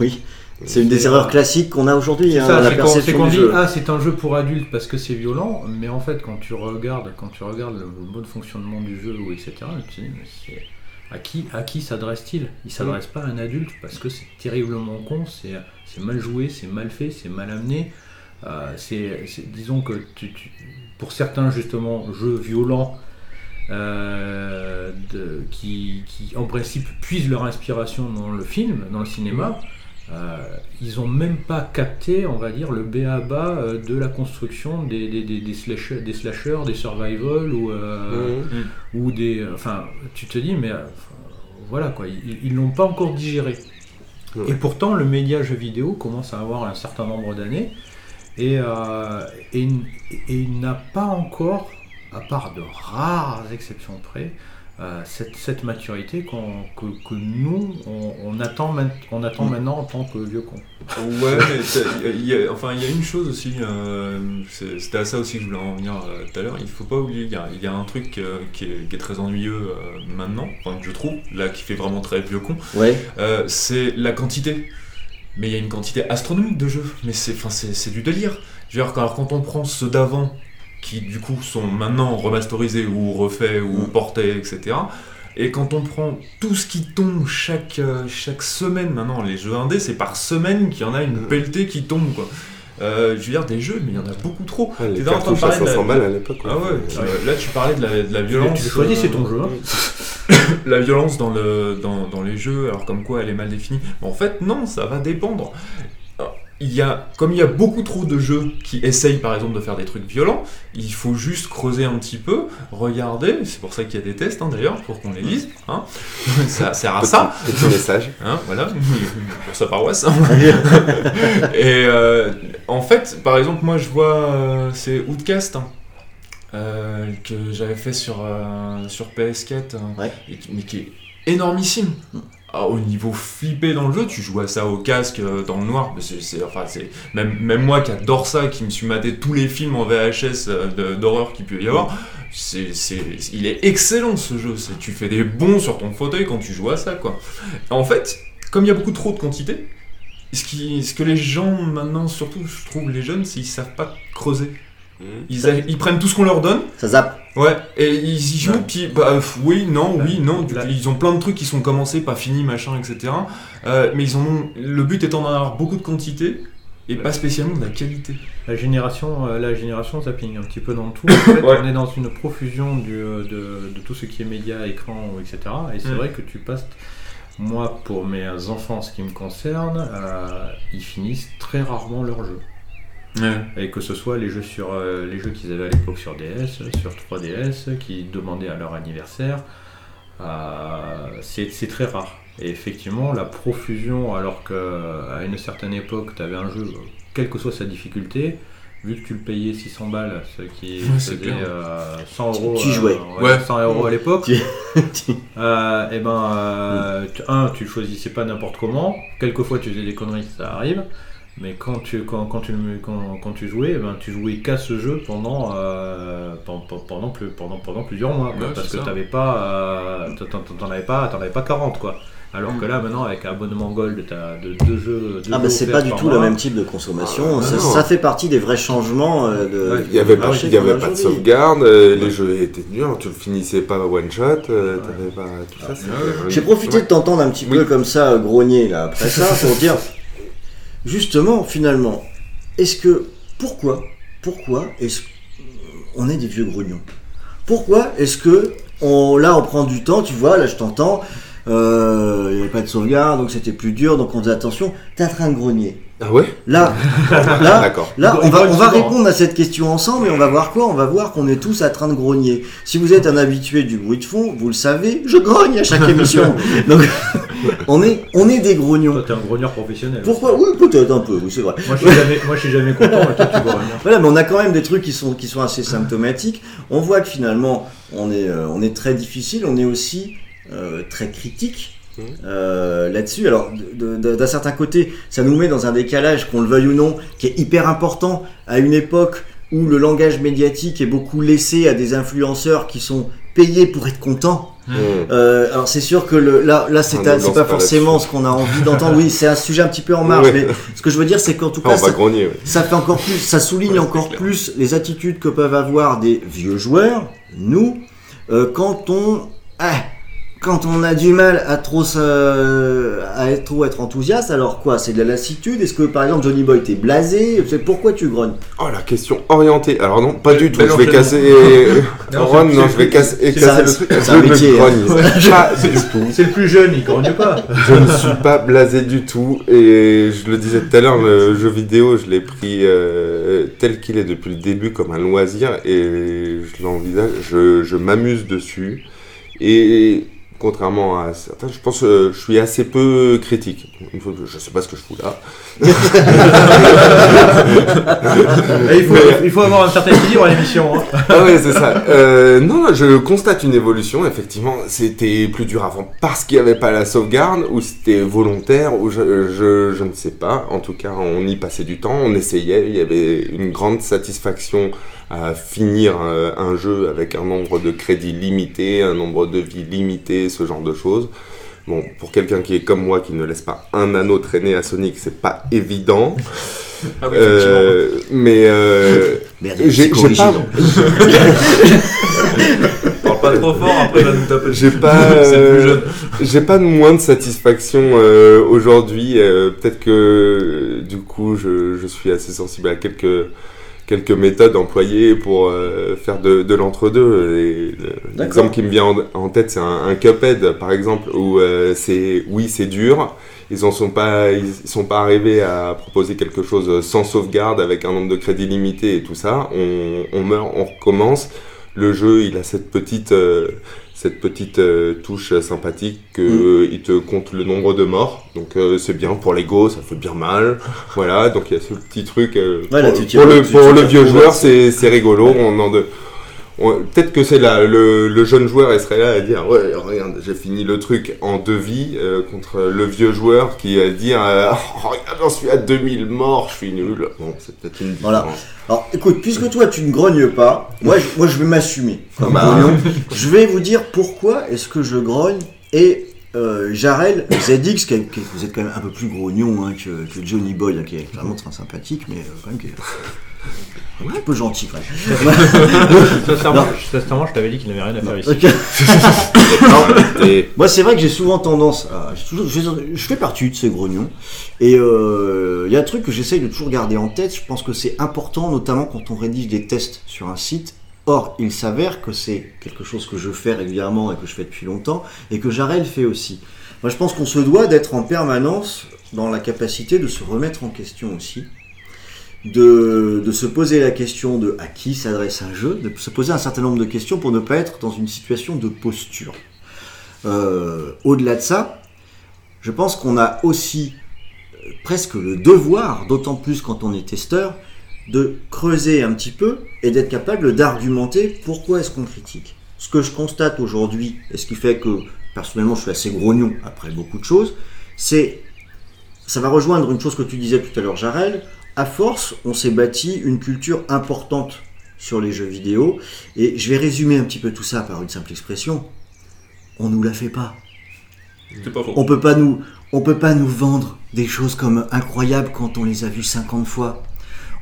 Oui, c'est une des erreurs classiques qu'on a aujourd'hui, C'est hein, c'est qu'on dit jeu. ah c'est un jeu pour adultes parce que c'est violent, mais en fait quand tu regardes quand tu regardes le mode fonctionnement du jeu ou etc, tu te dis mais c'est à qui à qui s'adresse-t-il? Il s'adresse pas à un adulte parce que c'est terriblement con, c'est mal joué, c'est mal fait, c'est mal amené. Euh, c'est disons que tu- tu- pour certains justement jeux violents euh, de- qui, qui, en principe puisent leur inspiration dans le film, dans le cinéma, ils ont même pas capté, on va dire, le B.A.-ba euh, de la construction des, des, des, des slashers, des, slashers, des survival ou, euh, Mhm. ou des. Enfin, tu te dis, mais euh, voilà quoi, ils ils l'ont pas encore digéré. Ouais. Et pourtant, le média jeu vidéo commence à avoir un certain nombre d'années et, euh, et, et il n'a pas encore, à part de rares exceptions près, euh, cette, cette maturité que, que nous, on, on attend, on attend maintenant en tant que vieux con. Ouais, mais t'as- il y a- enfin, il y a une chose aussi, euh, c'est- c'était à ça aussi que je voulais en venir euh, tout à l'heure. Il faut pas oublier, il y a, il y a un truc euh, qui, est, qui est très ennuyeux euh, maintenant, enfin, que je trouve, là, qui fait vraiment très vieux con, Ouais. euh, c'est la quantité. Mais il y a une quantité astronomique de jeux, mais c'est, enfin, c'est, c'est du délire. Je veux dire, quand, alors, quand on prend ceux d'avant, qui du coup sont maintenant remasterisés ou refaits ou Mm. portés, etc. Et quand on prend tout ce qui tombe chaque, euh, chaque semaine, maintenant les jeux indés, c'est par semaine qu'il y en a une Mm. pelletée qui tombe quoi. Euh, je veux dire des jeux, mais il y en a beaucoup trop. Ah, les T'es en train de cartouches à parler de la- 500 balles à l'époque. Ah ouais, euh, là tu parlais de la, de la Tu, violence. tu choisis, c'est ton jeu. hein. la violence dans, le, dans, dans les jeux, alors comme quoi elle est mal définie. Mais en fait, non, ça va dépendre. Il y a, comme il y a beaucoup trop de jeux qui essayent par exemple de faire des trucs violents, il faut juste creuser un petit peu, regarder, c'est pour ça qu'il y a des tests hein, d'ailleurs, pour qu'on les lise, hein. ça sert à ça, Petit, message. hein, voilà, pour sa paroisse. hein. Et euh, en fait, par exemple, moi je vois, euh, c'est Outcast, euh, que j'avais fait sur, euh, sur PS4, hein, Ouais. et qui- mais qui est énormissime. Ah, au niveau flippé dans le jeu, tu joues à ça au casque euh, dans le noir. enfin, c'est même, même moi qui adore ça, qui me suis maté tous les films en VHS euh, d'horreur qu'il peut y avoir, c'est, c'est- il est excellent ce jeu. C'est, tu fais des bons sur ton fauteuil quand tu joues à ça, quoi. En fait, comme il y a beaucoup trop de quantité, ce, qui, ce que les gens maintenant, surtout je trouve les jeunes, c'est qu'ils savent pas creuser. Ils, a- ils prennent tout ce qu'on leur donne, Ça zappe. ouais, et ils y jouent, puis bah, pff, oui, non, oui, non, du ils ont plein de trucs qui sont commencés, pas finis, machin, etc. Euh, mais ils ont, le but étant d'en avoir beaucoup de quantité, et pas spécialement de la qualité. La génération, euh, la génération zapping un petit peu dans tout. En fait, Ouais. On est dans une profusion du, euh, de, de tout ce qui est médias, écran, etc. Et c'est Mm. vrai que tu passes, moi, pour mes enfants, ce qui me concerne, euh, ils finissent très rarement leur jeu. Et que ce soit les jeux sur euh, les jeux qu'ils avaient à l'époque sur DS, sur 3DS, qui demandaient à leur anniversaire, euh, c'est très rare. Et effectivement, la profusion, alors qu'à une certaine époque, tu avais un jeu, quelle que soit sa difficulté, vu que tu le payais 600 balles, ce qui faisait clair. euh, 100 euros, tu jouais. ouais, Ouais. 100 euros à l'époque, Tu- euh, et ben, euh, tu- un, tu le choisissais pas n'importe comment. Quelquefois, tu faisais des conneries, ça arrive. Mais quand tu, quand, quand tu, quand, quand tu jouais, ben, tu jouais qu'à ce jeu pendant, euh, pendant, pendant, plus- pendant, pendant plusieurs mois. quoi, Ouais, parce que t'avais pas, euh, t'en- t'en avais pas, t'en avais pas 40 quoi. Alors Mm. que là, maintenant, avec un abonnement Gold, t'as de deux jeux. deux Ah jeux bah c'est pas du tout le même type de consommation. Ah, ça, fait partie des vrais changements euh, de. Ouais, Il y avait pas, y avait pas de sauvegarde, euh, les jeux étaient durs, tu le finissais pas one shot, euh, t'avais pas tout ça. c'était- J'ai profité de t'entendre un petit peu comme ça grogner là après ça pour dire justement finalement est-ce que pourquoi pourquoi est-ce on est des vieux grognons? Pourquoi est-ce que on là on prend du temps tu vois là je t'entends euh, il n'y avait pas de sauvegarde donc c'était plus dur donc on faisait attention t'es en train de grogner Ah ouais? Là là D'accord. Là, on va, on répondre à cette question ensemble et on va voir quoi? On va voir qu'on est tous en train de grogner. Si vous êtes un habitué du bruit de fond, vous le savez, je grogne à chaque émission. Donc, on est, on est des grognons. Toi, t'es un grogneur professionnel. Pourquoi Oui, peut-être un peu, oui, c'est vrai. Moi, je suis jamais, moi, je suis jamais content, toi, tu grognes. Voilà, mais on a quand même des trucs qui sont, qui sont assez symptomatiques. On voit que finalement, on est, euh, on est très difficile, on est aussi euh, très critique Mhm. euh, là-dessus. Alors, d'un certain côté, ça nous met dans un décalage, qu'on le veuille ou non, qui est hyper important à une époque où le langage médiatique est beaucoup laissé à des influenceurs qui sont payés pour être contents. Mmh. Euh, alors c'est sûr que le, là, là c'est lance pas pas forcément ce qu'on a envie d'entendre. Oui, c'est un sujet un petit peu en marge, mais ce que je veux dire, c'est qu'en tout Ah, cas, ça, grogner, ouais. ça fait encore plus, ça souligne Ouais, encore plus les attitudes que peuvent avoir des vieux joueurs, nous, euh, quand on, ah, quand on a du mal à trop, se- à être, trop être enthousiaste. Alors quoi, c'est de la lassitude? Est-ce que par exemple Johnny Boy t'es blasé? C'est pourquoi tu grognes? Oh la question orientée. Alors non, pas du tout. Je vais casser. Non, Ron, non, je vais casser, le truc. c'est Je un ne métier, hein. grogne pas du tout. C'est le plus jeune, il grogne pas. Je ne suis pas blasé du tout et je le disais tout à l'heure, le jeu vidéo, je l'ai pris euh, tel qu'il est depuis le début comme un loisir et je l'envisage, je, je m'amuse dessus et contrairement à certains, je pense que je suis assez peu critique. Je sais pas ce que je fous là. Il, faut, il faut avoir un certain équilibre à l'émission. hein. Ah ouais, c'est ça. Euh, non, non, je constate une évolution. Effectivement, c'était plus dur avant parce qu'il n'y avait pas la sauvegarde, ou c'était volontaire, ou je, je, je ne sais pas. En tout cas, on y passait du temps, on essayait. Il y avait une grande satisfaction à finir euh, un jeu avec un nombre de crédits limité, un nombre de vies limité, ce genre de choses. Bon, pour quelqu'un qui est comme moi, qui ne laisse pas un anneau traîner à Sonic, c'est pas évident. Ah oui, effectivement. Euh, mais euh, j'ai pas, donc. Parle pas trop fort, après il va nous taper J'ai pas, euh, j'ai pas de moins de satisfaction euh, aujourd'hui. euh, Peut-être que du coup, je, je suis assez sensible à quelques quelques méthodes employées pour euh, faire de, de l'entre-deux. L'exemple qui me vient en, en tête, c'est un, un Cuphead, par exemple, où euh, c'est oui, c'est dur. Ils en sont pas, ils sont pas arrivés à proposer quelque chose sans sauvegarde, avec un nombre de crédits limité et tout ça. On, on meurt, on recommence. Le jeu, il a cette petite, euh, cette petite euh, touche sympathique que euh, il te compte le nombre de morts. Donc euh, c'est bien pour l'ego, ça fait bien mal. voilà, donc il y a ce petit truc. euh, Ouais, là, pour, le, pour le vieux joueur, c'est c'est rigolo. On en de, on- Peut-être que c'est là, le, le jeune joueur il serait là à dire ouais regarde j'ai fini le truc en deux vies euh, contre le vieux joueur qui va dire euh, oh, regarde j'en suis à 2000 morts je suis nul bon c'est peut-être une Voilà. différence Alors écoute, puisque toi tu ne grognes pas, moi je, moi, je vais m'assumer. comme Bah. grognon. je vais vous dire pourquoi est-ce que je grogne et euh, Jarel ZX, qui vous êtes quand même un peu plus grognon hein, que, que Johnny Boy, hein, qui est vraiment très sympathique, mais euh, quand même qui est un petit peu gentil quand même. Sincèrement, je t'avais dit qu'il n'avait rien à faire ici. Moi, c'est vrai que j'ai souvent tendance à. toujours- je fais partie de ces grognons. Et euh, il y a un truc que j'essaye de toujours garder en tête. Je pense que c'est important, notamment quand on rédige des tests sur un site. Or, il s'avère que c'est quelque chose que je fais régulièrement et que je fais depuis longtemps et que Jarel fait aussi. Moi, je pense qu'on se doit d'être en permanence dans la capacité de se remettre en question aussi. De, de se poser la question de à qui s'adresse un jeu, de se poser un certain nombre de questions pour ne pas être dans une situation de posture. Euh, Au-delà de ça, je pense qu'on a aussi euh, presque le devoir, d'autant plus quand on est testeur, de creuser un petit peu et d'être capable d'argumenter pourquoi est-ce qu'on critique. Ce que je constate aujourd'hui, et ce qui fait que personnellement je suis assez grognon après beaucoup de choses, c'est, ça va rejoindre une chose que tu disais tout à l'heure Jarel, à force on s'est bâti une culture importante sur les jeux vidéo, et je vais résumer un petit peu tout ça par une simple expression, on nous la fait pas. C'est pas faux. On peut pas nous, on peut pas nous vendre des choses comme incroyables quand on les a vues 50 fois.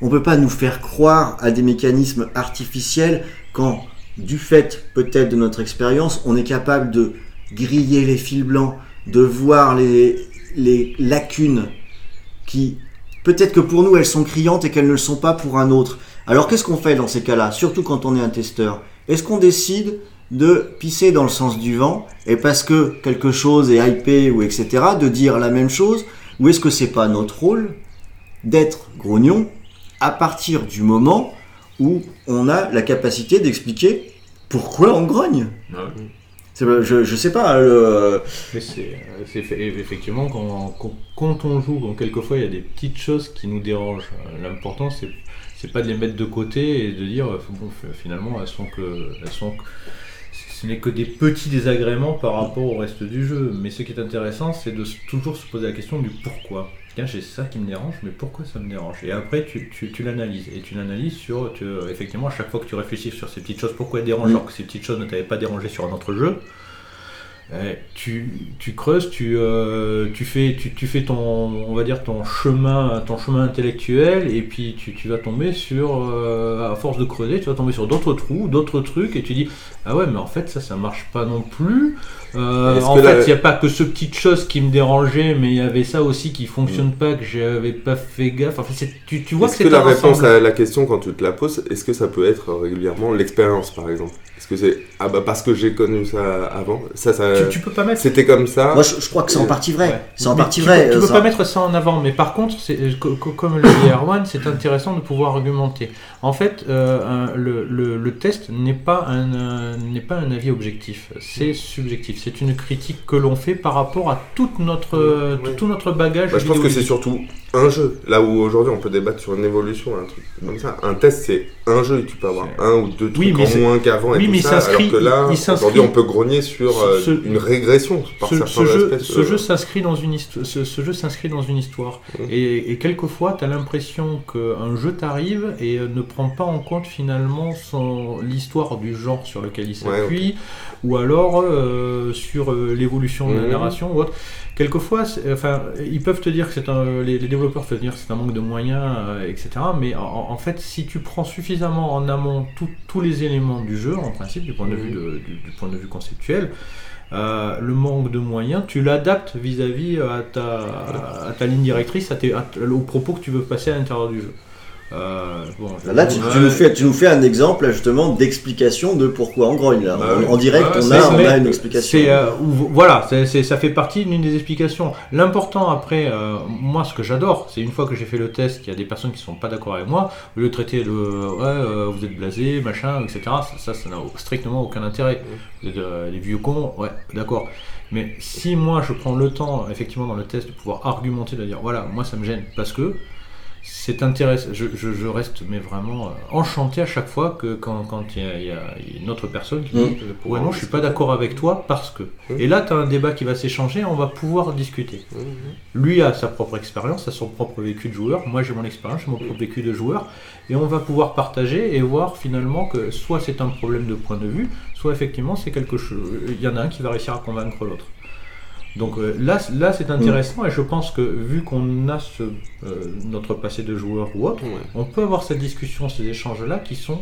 On peut pas nous faire croire à des mécanismes artificiels quand, du fait peut-être de notre expérience, on est capable de griller les fils blancs, de voir les, les lacunes qui, peut-être que pour nous, elles sont criantes et qu'elles ne le sont pas pour un autre. Alors qu'est-ce qu'on fait dans ces cas-là, surtout quand on est un testeur? Est-ce qu'on décide de pisser dans le sens du vent et parce que quelque chose est hypé ou etc. de dire la même chose? Ou est-ce que c'est pas notre rôle d'être grognon à partir du moment où on a la capacité d'expliquer pourquoi on grogne? C'est- je, sais pas Mais c'est c'est effectivement quand, on joue, quand quelquefois il y a des petites choses qui nous dérangent. euh, L'important c'est c'est pas de les mettre de côté et de dire euh, bon finalement elles sont ce n'est que des petits désagréments par rapport au reste du jeu. Mais ce qui est intéressant c'est de toujours se poser la question du pourquoi. Tiens j'ai ça qui me dérange mais pourquoi ça me dérange? Et après tu, tu, tu l'analyses et tu l'analyses sur tu- effectivement à chaque fois que tu réfléchis sur ces petites choses pourquoi elles dérangent alors que ces petites choses ne t'avaient pas dérangé sur un autre jeu. Tu, tu creuses, tu, euh, tu fais, tu, tu fais ton, on va dire ton chemin, ton chemin intellectuel, et puis tu, tu vas tomber sur, euh, à force de creuser, tu vas tomber sur d'autres trous, d'autres trucs, et tu dis ah ouais mais en fait ça ça marche pas non plus. Euh, en fait la- il n'y a pas que ce petite chose qui me dérangeait, mais il y avait ça aussi qui fonctionne pas que j'avais pas fait gaffe. Enfin tu, tu vois c'est que la réponse ensemble. à la question quand tu te la poses, est-ce que ça peut être régulièrement l'expérience par exemple? Est-ce que c'est ah bah parce que j'ai connu ça avant, ça ça tu, tu peux pas mettre c'était comme ça. moi je, je crois que c'est en partie vrai Ouais. c'est en Mais partie tu vrai Peux, tu euh, peux ça. pas mettre ça en avant, mais par contre, c'est, euh, co- co- comme le dit Erwan, c'est intéressant de pouvoir argumenter. En fait, euh, un- le, le- le test n'est pas un euh, n'est pas un avis objectif, c'est subjectif. C'est une critique que l'on fait par rapport à toute notre, euh, Ouais. tout notre bagage. Bah, je pense que c'est surtout un jeu. Là où aujourd'hui on peut débattre sur une évolution, un truc comme ça. Un test c'est un jeu tu peux avoir un ou deux trucs Oui, mais en moins qu'avant oui, et tout mais ça. s'inscrit- que là, aujourd'hui on peut grogner sur Ce- euh, une régression par ce, certains ce jeu, aspects. ce jeu s'inscrit dans une histoire. Ce, ce jeu s'inscrit dans une histoire. Et, et quelquefois, tu as l'impression qu'un jeu t'arrive et euh, ne prend pas en compte finalement l'histoire du genre sur lequel il Ouais, s'appuie, ou alors euh, sur euh, l'évolution de la Mhm. narration ou autre. Quelquefois, enfin, ils peuvent te dire que c'est un, les, les développeurs peuvent te dire que c'est un manque de moyens, euh, etc. Mais en, en fait, si tu prends suffisamment en amont tout- tous les éléments du jeu, en principe, du point de vue, de- du, du point de vue conceptuel, euh, le manque de moyens, tu l'adaptes vis-à-vis à ta, à ta ligne directrice, à tes, à aux propos que tu veux passer à l'intérieur du jeu. Euh, bon, Là, tu, nous fais, tu nous fais un exemple là, justement d'explication de pourquoi on grogne là. Bah en, oui. en direct, on, a, on mais a une explication. Euh, voilà, ça fait partie d'une des explications. L'important après, euh, moi ce que j'adore, c'est une fois que j'ai fait le test, qu'il y a des personnes qui sont pas d'accord avec moi, au lieu de traiter de ouais, vous êtes blasé, machin, etc. Ça, ça, ça n'a strictement aucun intérêt. Vous êtes des vieux cons, ouais, d'accord. Mais si moi je prends le temps, effectivement, dans le test, de pouvoir argumenter, de dire voilà, moi ça me gêne parce que c'est intéressant. Je, je- je reste mais vraiment euh, enchanté à chaque fois que quand quand il y, a- y a il y a une autre personne qui Mm. dit ouais non je suis pas d'accord avec toi parce que. Et là tu as un débat qui va s'échanger, on va pouvoir discuter. Mhm. Lui a sa propre expérience, a son propre vécu de joueur. Moi j'ai mon expérience, j'ai mon propre vécu de joueur, et on va pouvoir partager et voir finalement que soit c'est un problème de point de vue, soit effectivement c'est quelque chose. Il y en a un qui va réussir à convaincre l'autre. Donc euh, là, là c'est intéressant et je pense que vu qu'on a ce, euh, notre passé de joueur ou autre, Ouais. on peut avoir cette discussion, ces échanges-là qui sont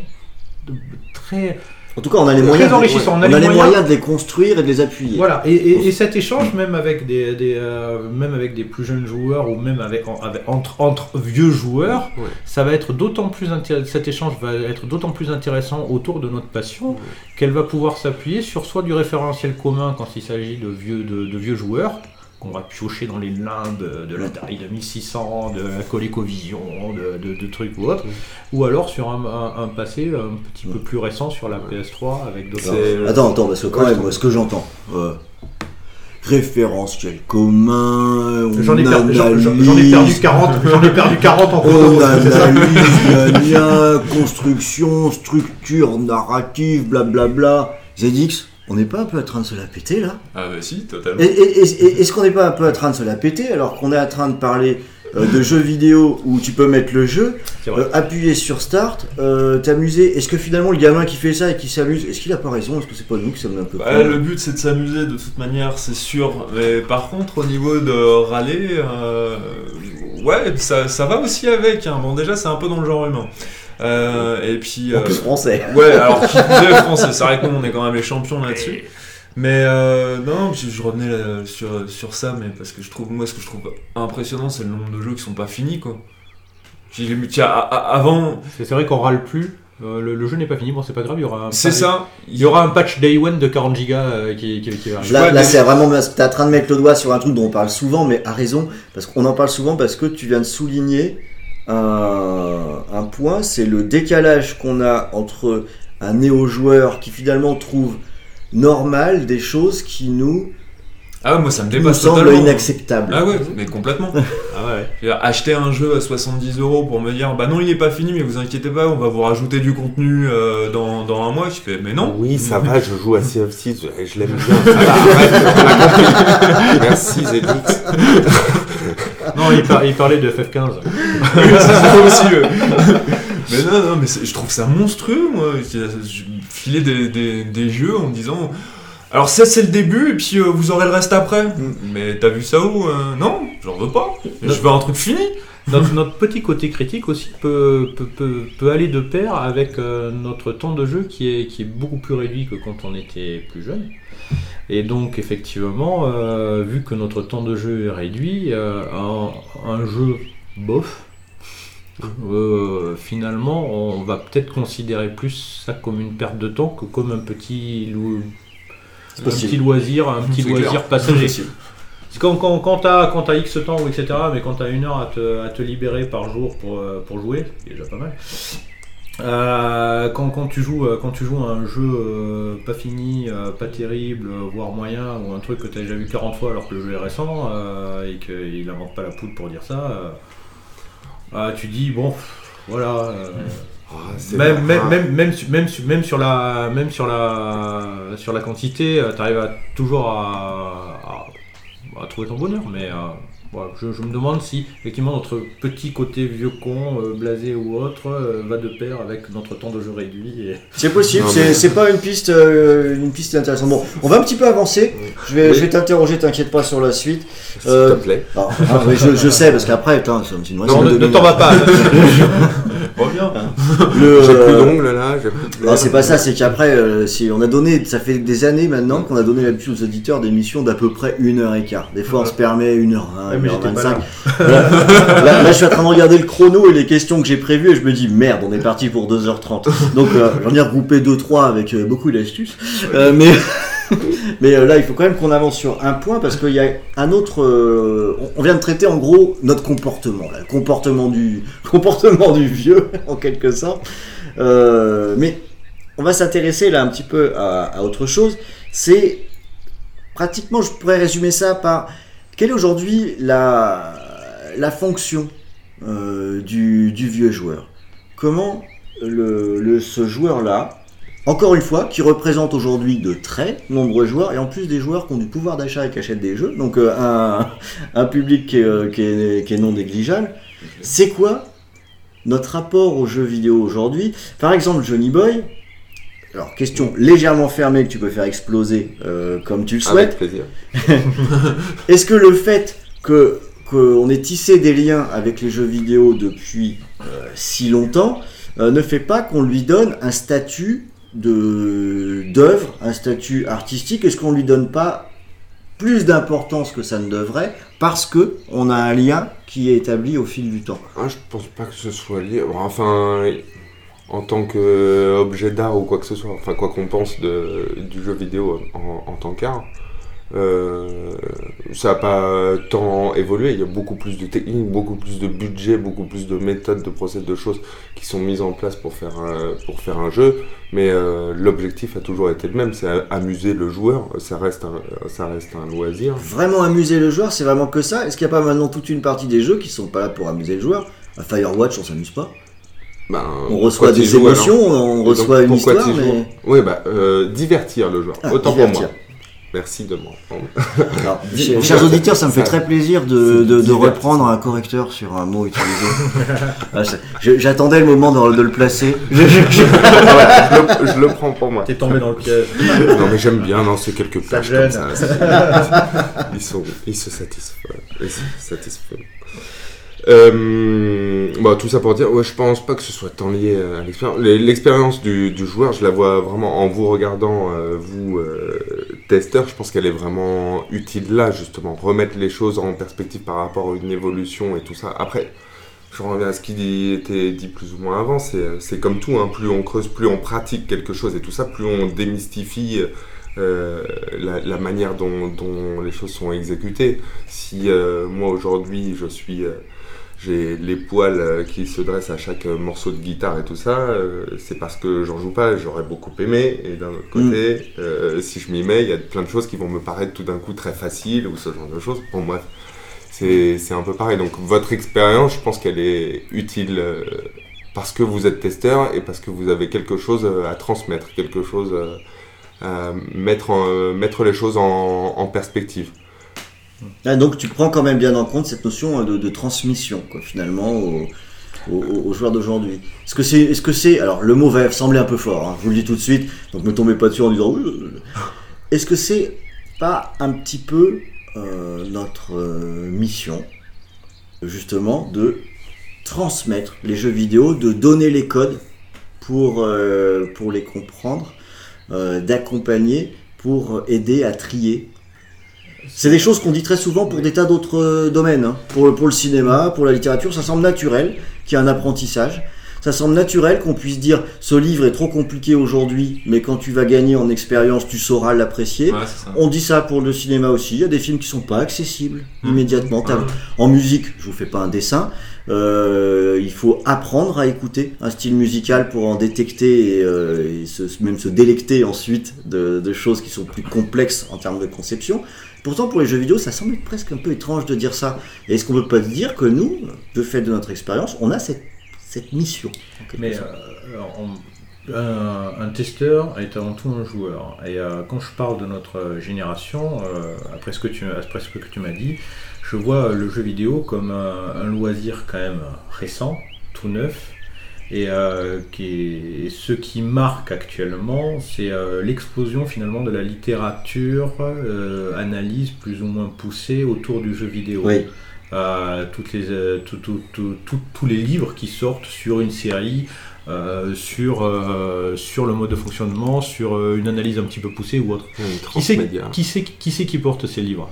de- très En tout cas, on a les moyens, de, on a les les moyens. moyens de les construire et de les appuyer. Voilà, et, et- et cet échange, même avec des, des, euh, même avec des plus jeunes joueurs ou même avec, en- avec- entre, entre vieux joueurs, Ouais. ça va être d'autant plus cet échange va être d'autant plus intéressant autour de notre passion qu'elle va pouvoir s'appuyer sur soit du référentiel commun quand il s'agit de vieux, de, de vieux joueurs qu'on va piocher dans les limbes de l'Atari 2600, de la ColecoVision, de, de, de trucs ou autres, ou alors sur un, un- un passé un petit peu plus récent sur la PS3 avec d'autres. Attends, attends, parce que quand Ouais, même, moi, ce que j'entends, euh, référentiel commun, J'en ai, j'en ai perdu 40, j'en ai perdu 40 en on analyse, construction, structure, narrative, blablabla. ZX, on n'est pas un peu en train de se la péter là Ah bah si, totalement. Et- et- et- et- Est-ce qu'on n'est pas un peu en train de se la péter alors qu'on est en train de parler euh, de jeux vidéo où tu peux mettre le jeu, euh, appuyer sur Start, euh, t'amuser? Est-ce que finalement le gamin qui fait ça et qui s'amuse, est-ce qu'il a pas raison? Est-ce que c'est pas nous qui sommes un peu Bah, le but c'est de s'amuser de toute manière, c'est sûr. Mais par contre, au niveau de râler, euh, ouais, ça, ça va aussi avec. hein. Bon, déjà, c'est un peu dans le genre humain. Euh, et puis. En euh, plus français. Ouais, alors qui plus est français, c'est vrai que nous on est quand même les champions là-dessus. Mais euh, non, je, je revenais là, sur, sur ça, mais parce que je trouve, moi ce que je trouve impressionnant, c'est le nombre de jeux qui sont pas finis quoi. J'ai- tiens, a- a- avant, C'est vrai qu'on râle plus. euh, le, le jeu n'est pas fini, bon c'est pas grave, il y aura un, c'est ça. il y aura un patch day one de 40 gigas euh, qui, qui, qui va arriver. Là, Ouais, là mais- c'est vraiment. T'es en train de mettre le doigt sur un truc dont on parle souvent, mais à raison, parce qu'on en parle souvent parce que tu viens de souligner un, un point, c'est le décalage qu'on a entre un néo-joueur qui finalement trouve normal des choses qui nous, Ah ouais, moi ça me dépasse totalement. inacceptables. Ah ouais, mais complètement. Ah ouais. Acheter un jeu à 70 euros pour me dire bah non il est pas fini mais vous inquiétez pas on va vous rajouter du contenu euh, dans, dans un mois je fais mais non Oui, ça va, je joue à Sea of Thieves, je, l'aime bien. Ça va, arrête. Merci ZX. Non, il, par- il parlait de FF15. c'est ça aussi mais non non mais je trouve ça monstrueux moi. Je filer des, des, des jeux en me disant alors ça c'est le début et puis euh, vous aurez le reste après. Mais t'as vu ça où euh, non j'en veux pas. Je veux un truc fini. Notre, notre petit côté critique aussi peut, peut, peut, peut aller de pair avec euh, notre temps de jeu qui est, qui est beaucoup plus réduit que quand on était plus jeune. Et donc effectivement, euh, vu que notre temps de jeu est réduit, euh, un, un jeu bof, euh, finalement on va peut-être considérer plus ça comme une perte de temps que comme un petit, un loisir, un petit loisir clair. passager. C'est quand, quand, quand t'as X temps, etc., mais quand t'as une heure à te, à te libérer par jour pour, pour jouer, c'est déjà pas mal, Euh, quand, quand tu joues, euh, quand tu joues à un jeu euh, pas fini, euh, pas terrible, euh, voire moyen, ou un truc que tu as déjà vu 40 fois alors que le jeu est récent, euh, et qu'il n'invente pas la poudre pour dire ça, euh, ah, tu dis, bon, voilà. euh, Ah, même, même, même, même, même sur la, même sur la, sur la quantité, tu arrives à, toujours à, à- à trouver ton bonheur. Mais voilà, je, je me demande si effectivement notre petit côté vieux con, euh, blasé ou autre, euh, va de pair avec notre temps de jeu réduit. Et... C'est possible, mais- c'est pas une piste, euh, une piste intéressante. Bon, on va un petit peu avancer. Je vais, Oui. je vais t'interroger, t'inquiète pas sur la suite. S'il Euh, te plaît. Alors, ah, oui, je, je sais parce qu'après, c'est une Non, ne, ne t'en vas pas. Reviens. Le, J'ai plus euh, d'ongles là, j'ai plus de Non, c'est pas ça, c'est qu'après, euh, si on a donné, ça fait des années maintenant qu'on a donné l'habitude aux auditeurs d'émissions d'à peu près une heure et quart. Des fois, on se permet une heure vingt, Ouais, pas là. Voilà. Là, là, je suis en train de regarder le chrono et les questions que j'ai prévues et je me dis merde, on est parti pour 2h30. Donc euh, j'en ai regroupé 2-3 avec euh, beaucoup d'astuces. Euh, mais mais euh, là, il faut quand même qu'on avance sur un point parce qu'il y a un autre. euh, on- vient de traiter en gros notre comportement, le comportement du comportement du vieux en quelque sorte. Euh, mais on va s'intéresser là un petit peu à, autre chose. C'est pratiquement, je pourrais résumer ça par quelle est aujourd'hui la, la fonction du, du vieux joueur? Comment le- ce joueur-là, encore une fois, qui représente aujourd'hui de très nombreux joueurs, et en plus des joueurs qui ont du pouvoir d'achat et qui achètent des jeux, donc euh, un, un public qui est, euh, qui est- qui est non négligeable, c'est quoi notre rapport aux jeux vidéo aujourd'hui? Par exemple, Johnny Boy, alors question légèrement fermée que tu peux faire exploser euh, comme tu le souhaites. Avec plaisir. Est-ce que le fait que qu'on ait tissé des liens avec les jeux vidéo depuis euh, si longtemps euh, ne fait pas qu'on lui donne un statut d'œuvre, un statut artistique Est-ce qu'on lui donne pas plus d'importance que ça ne devrait parce que on a un lien qui est établi au fil du temps? Ah, je pense pas que ce soit lié. Enfin, en tant qu'objet d'art ou quoi que ce soit, enfin, quoi qu'on pense de, du jeu vidéo en tant qu'art, euh, ça n'a pas tant évolué. Il y a beaucoup plus de techniques, beaucoup plus de budget, beaucoup plus de méthodes, de procès, de choses qui sont mises en place pour faire un, pour faire un jeu. Mais euh, l'objectif a toujours été le même, c'est amuser le joueur. Ça reste un, ça reste un loisir. Vraiment amuser le joueur, c'est vraiment que ça Est-ce qu'il n'y a pas maintenant toute une partie des jeux qui sont pas là pour amuser le joueur? À Firewatch, on s'amuse pas. Ben, On reçoit des joues, émotions, on Et donc, reçoit une pourquoi histoire, mais... Oui, bah, euh, divertir le joueur. Ah, Autant divertir. pour moi. Merci de m'entendre. Alors, Dis- chers- auditeurs, ça me fait ça- très plaisir de, reprendre un correcteur sur un mot utilisé. Ah, J'attendais le moment de, de le placer. Je- je- je- je, le, je le prends pour moi. T'es tombé dans le piège. Non, mais j'aime bien, non, c'est quelques Ça plages gêne. comme ça. Ils, sont, ils se satisfont. Ils se satisfont. Euh, bah, tout ça pour dire, ouais, je pense pas que ce soit tant lié à l'expérience. L'expérience du, du joueur, je la vois vraiment en vous regardant, euh, vous, euh, testeurs, je pense qu'elle est vraiment utile là, justement. Remettre les choses en perspective par rapport à une évolution et tout ça. Après, je reviens à ce qui était dit plus ou moins avant, c'est c'est comme tout, hein, plus on creuse, plus on pratique quelque chose et tout ça, plus on démystifie euh, la, la manière dont, dont les choses sont exécutées. Si euh, moi aujourd'hui je suis... j'ai les poils euh, qui se dressent à chaque euh, morceau de guitare et tout ça, euh, c'est parce que j'en joue pas, j'aurais beaucoup aimé. Et d'un autre côté, euh, si je m'y mets, il y a plein de choses qui vont me paraître tout d'un coup très faciles ou ce genre de choses. Bon, bref, c'est un peu pareil. Donc, votre expérience, je pense qu'elle est utile euh, parce que vous êtes testeur et parce que vous avez quelque chose à transmettre, quelque chose à mettre, en- mettre les choses en, en perspective. Ah, donc tu prends quand même bien en compte cette notion de, de transmission, quoi, finalement, aux, joueurs d'aujourd'hui. Est-ce que c'est, est-ce alors le mot va sembler un peu fort, hein, je vous le dis tout de suite, donc ne tombez pas dessus en disant. Est-ce que c'est pas un petit peu euh, notre euh, mission, justement, de transmettre les jeux vidéo, de donner les codes pour, euh, pour les comprendre, d'accompagner, pour aider à trier c'est des choses qu'on dit très souvent pour des tas d'autres euh, domaines. hein. Pour, pour le cinéma, pour la littérature, ça semble naturel qu'il y a un apprentissage. Ça semble naturel qu'on puisse dire ce livre est trop compliqué aujourd'hui, mais quand tu vas gagner en expérience, tu sauras l'apprécier. Ouais. On dit ça pour le cinéma aussi. Il y a des films qui sont pas accessibles Mmh. immédiatement. Ouais. En musique, je vous fais pas un dessin. euh, il faut apprendre à écouter un style musical pour en détecter et, euh, et se- même se délecter ensuite de, de choses qui sont plus complexes en termes de conception. Pourtant, pour les jeux vidéo, ça semble être presque un peu étrange de dire ça. Et est-ce qu'on peut pas dire que nous, de fait de notre expérience, on a cette, cette mission Mais euh, alors, on- un, un testeur est avant tout un joueur. Et euh, quand je parle de notre génération, euh, après, ce que tu, après ce que tu m'as dit, je vois le jeu vidéo comme un, un loisir quand même récent, tout neuf. Et, euh, qui est- et ce qui marque actuellement, c'est euh, l'explosion finalement de la littérature, euh, analyse plus ou moins poussée autour du jeu vidéo. Oui. Euh, toutes les, tout- tout- tout- tout- tous les livres qui sortent sur une série, euh, sur, euh, sur le mode de fonctionnement, sur euh, une analyse un petit peu poussée ou autre. Qui c'est qui, c'est- qui, porte ces livres?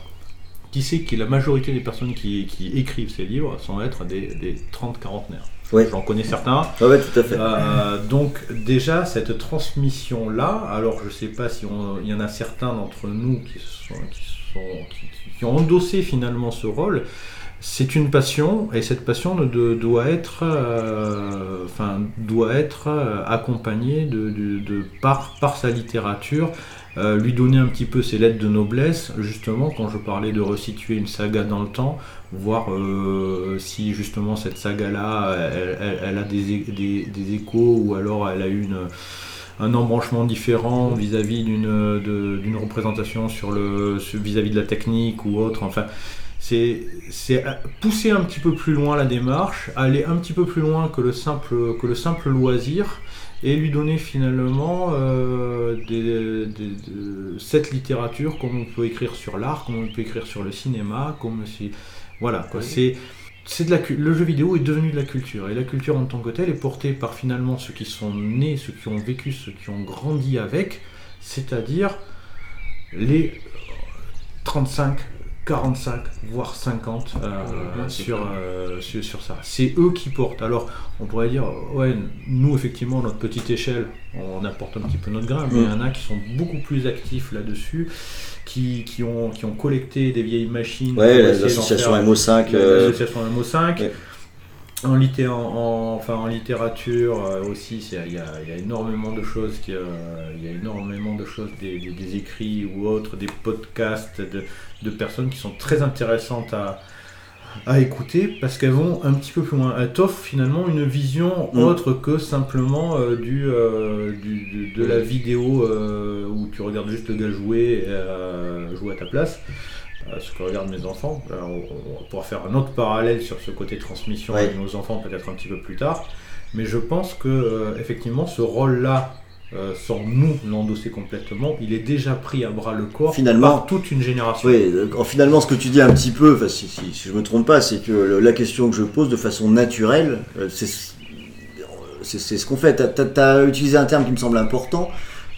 Qui c'est qui la majorité des personnes qui, qui écrivent ces livres sont être des, des 30 quarantenaires Ouais. J'en connais certains. Ah ouais, tout à fait. Euh, donc déjà cette transmission là, alors je sais pas si on- il y en a certains d'entre nous qui sont, qui, sont qui, qui ont endossé finalement ce rôle. C'est une passion et cette passion ne de- doit être, euh, enfin doit être euh, accompagnée de, de- de- par par sa littérature. Euh, lui donner un petit peu ses lettres de noblesse, justement quand je parlais de resituer une saga dans le temps, voir euh, si justement cette saga-là, elle, a des, des- échos ou alors elle a eu un embranchement différent vis-à-vis d'une d'une représentation sur le vis-à-vis de la technique ou autre. Enfin, c'est c'est pousser un petit peu plus loin la démarche, aller un petit peu plus loin que le simple que le simple loisir et lui donner finalement euh, des- des- de- cette littérature comme on peut écrire sur l'art, comme on peut écrire sur le cinéma, comme si voilà quoi. C'est c'est de la le jeu vidéo est devenu de la culture et la culture en tant que telle est portée par finalement ceux qui sont nés, ceux qui ont vécu, ceux qui ont grandi avec, c'est-à-dire les 35 45 voire 50 euh, Ouais, c'est sur, clair. euh, sur, sur ça. C'est eux qui portent. Alors on pourrait dire, ouais, nous effectivement, à notre petite échelle, on apporte un petit peu notre grain, mais il y en a qui sont beaucoup plus actifs là-dessus, qui, qui, ont, qui ont collecté des vieilles machines. Ouais, l'association faire- MO5. euh, L'association MO5. ouais. En, litté- en, en- enfin, en littérature euh, aussi, c'est- il y, a, il y a énormément de choses, euh, il y a énormément de choses, des, des- des écrits ou autres, des podcasts de, de personnes qui sont très intéressantes à, à écouter parce qu'elles vont un petit peu plus loin. Elles t'offrent finalement une vision Mm. autre que simplement euh, du, euh, du- de, de la vidéo euh, où tu regardes juste le gars jouer, jouer à ta place. Ce que regardent mes enfants. On, on pourra faire un autre parallèle sur ce côté transmission Ouais. avec nos enfants peut-être un petit peu plus tard. Mais je pense que effectivement ce rôle-là, euh, sans nous l'endosser complètement, il est déjà pris à bras le corps Finalement- par toute une génération. Oui, finalement, ce que tu dis un petit peu, enfin, si, si, si je me trompe pas, c'est que la question que je pose de façon naturelle, euh, c'est ce qu'on fait. Tu as, utilisé un terme qui me semble important.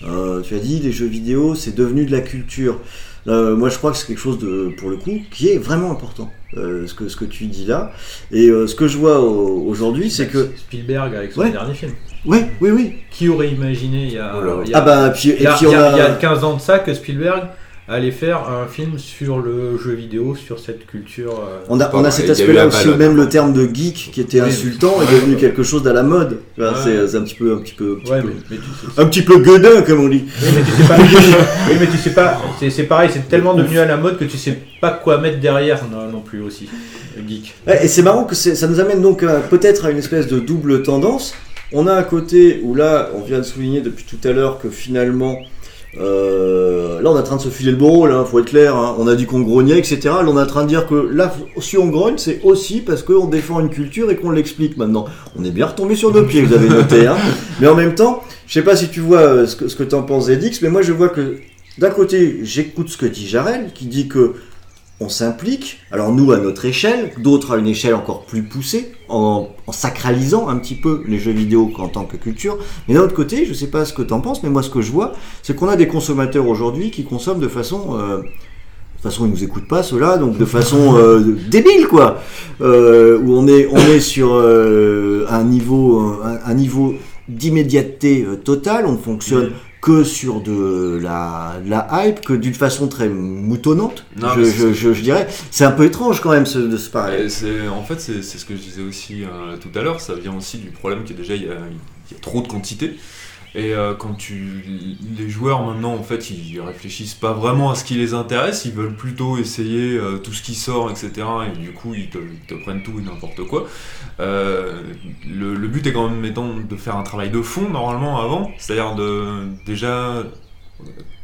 Euh, tu as dit les jeux vidéo, c'est devenu de la culture. Euh, moi, je crois que c'est quelque chose de, pour le coup, qui est vraiment important. euh, ce que ce que tu dis là. Et ce que je vois au- aujourd'hui, c'est que Spielberg avec son Ouais. dernier film. Oui, oui, oui. Qui aurait imaginé il y a, Oh là. il y a- Ah bah puis il et y a- puis il on y a- a. il y a 15 ans de ça que Spielberg allait faire un film sur le jeu vidéo, sur cette culture. euh, On a, on a cet aspect-là aussi, même le terme de geek qui était Oui. insultant est devenu quelque chose d'à la mode. Ouais. C'est un petit peu, un petit peu, un petit Ouais, peu, mais, mais tu sais, un petit peu gueudin comme on dit. Oui, mais tu sais pas. oui, mais tu sais pas. C'est, c'est pareil, c'est tellement devenu à la mode que tu sais pas quoi mettre derrière non, non plus aussi. Le geek. Et c'est marrant que c'est- ça nous amène donc à- peut-être à une espèce de double tendance. On a un côté où là, on vient de souligner depuis tout à l'heure que finalement, euh, là on est en train de se filer le bon rôle, hein, faut être clair. hein. On a dit qu'on grognait, etc. Là on est en train de dire que là, si on grogne, c'est aussi parce qu'on défend une culture et qu'on l'explique maintenant. On est bien retombé sur nos pieds, vous avez noté. Hein. Mais en même temps, je sais pas si tu vois euh, ce que, ce que t'en penses, Edix, mais moi je vois que d'un côté, j'écoute ce que dit Jarel, qui dit que on s'implique, alors nous à notre échelle, d'autres à une échelle encore plus poussée, en, sacralisant un petit peu les jeux vidéo en tant que culture. Mais d'un autre côté, je sais pas ce que t'en penses, mais moi ce que je vois, c'est qu'on a des consommateurs aujourd'hui qui consomment de façon euh, toute façon, ils nous écoutent pas ceux-là, donc de façon euh, débile quoi. Euh, où on est, sur un niveau, un, niveau d'immédiateté totale. On ne fonctionne. Que sur de la, hype, que d'une façon très moutonnante. Non, je, mais je, je- je dirais. C'est un peu étrange quand même ce, de se parler. Et c'est- en fait, c'est ce que je disais aussi euh, tout à l'heure, ça vient aussi du problème que déjà il y a, il y a trop de quantité. Et euh, quand tu. Les joueurs maintenant, en fait, ils réfléchissent pas vraiment à ce qui les intéresse, ils veulent plutôt essayer euh, tout ce qui sort, etc. Et du coup, ils te, prennent tout et n'importe quoi. Euh, le, but est quand même étant de faire un travail de fond normalement avant, c'est-à-dire de déjà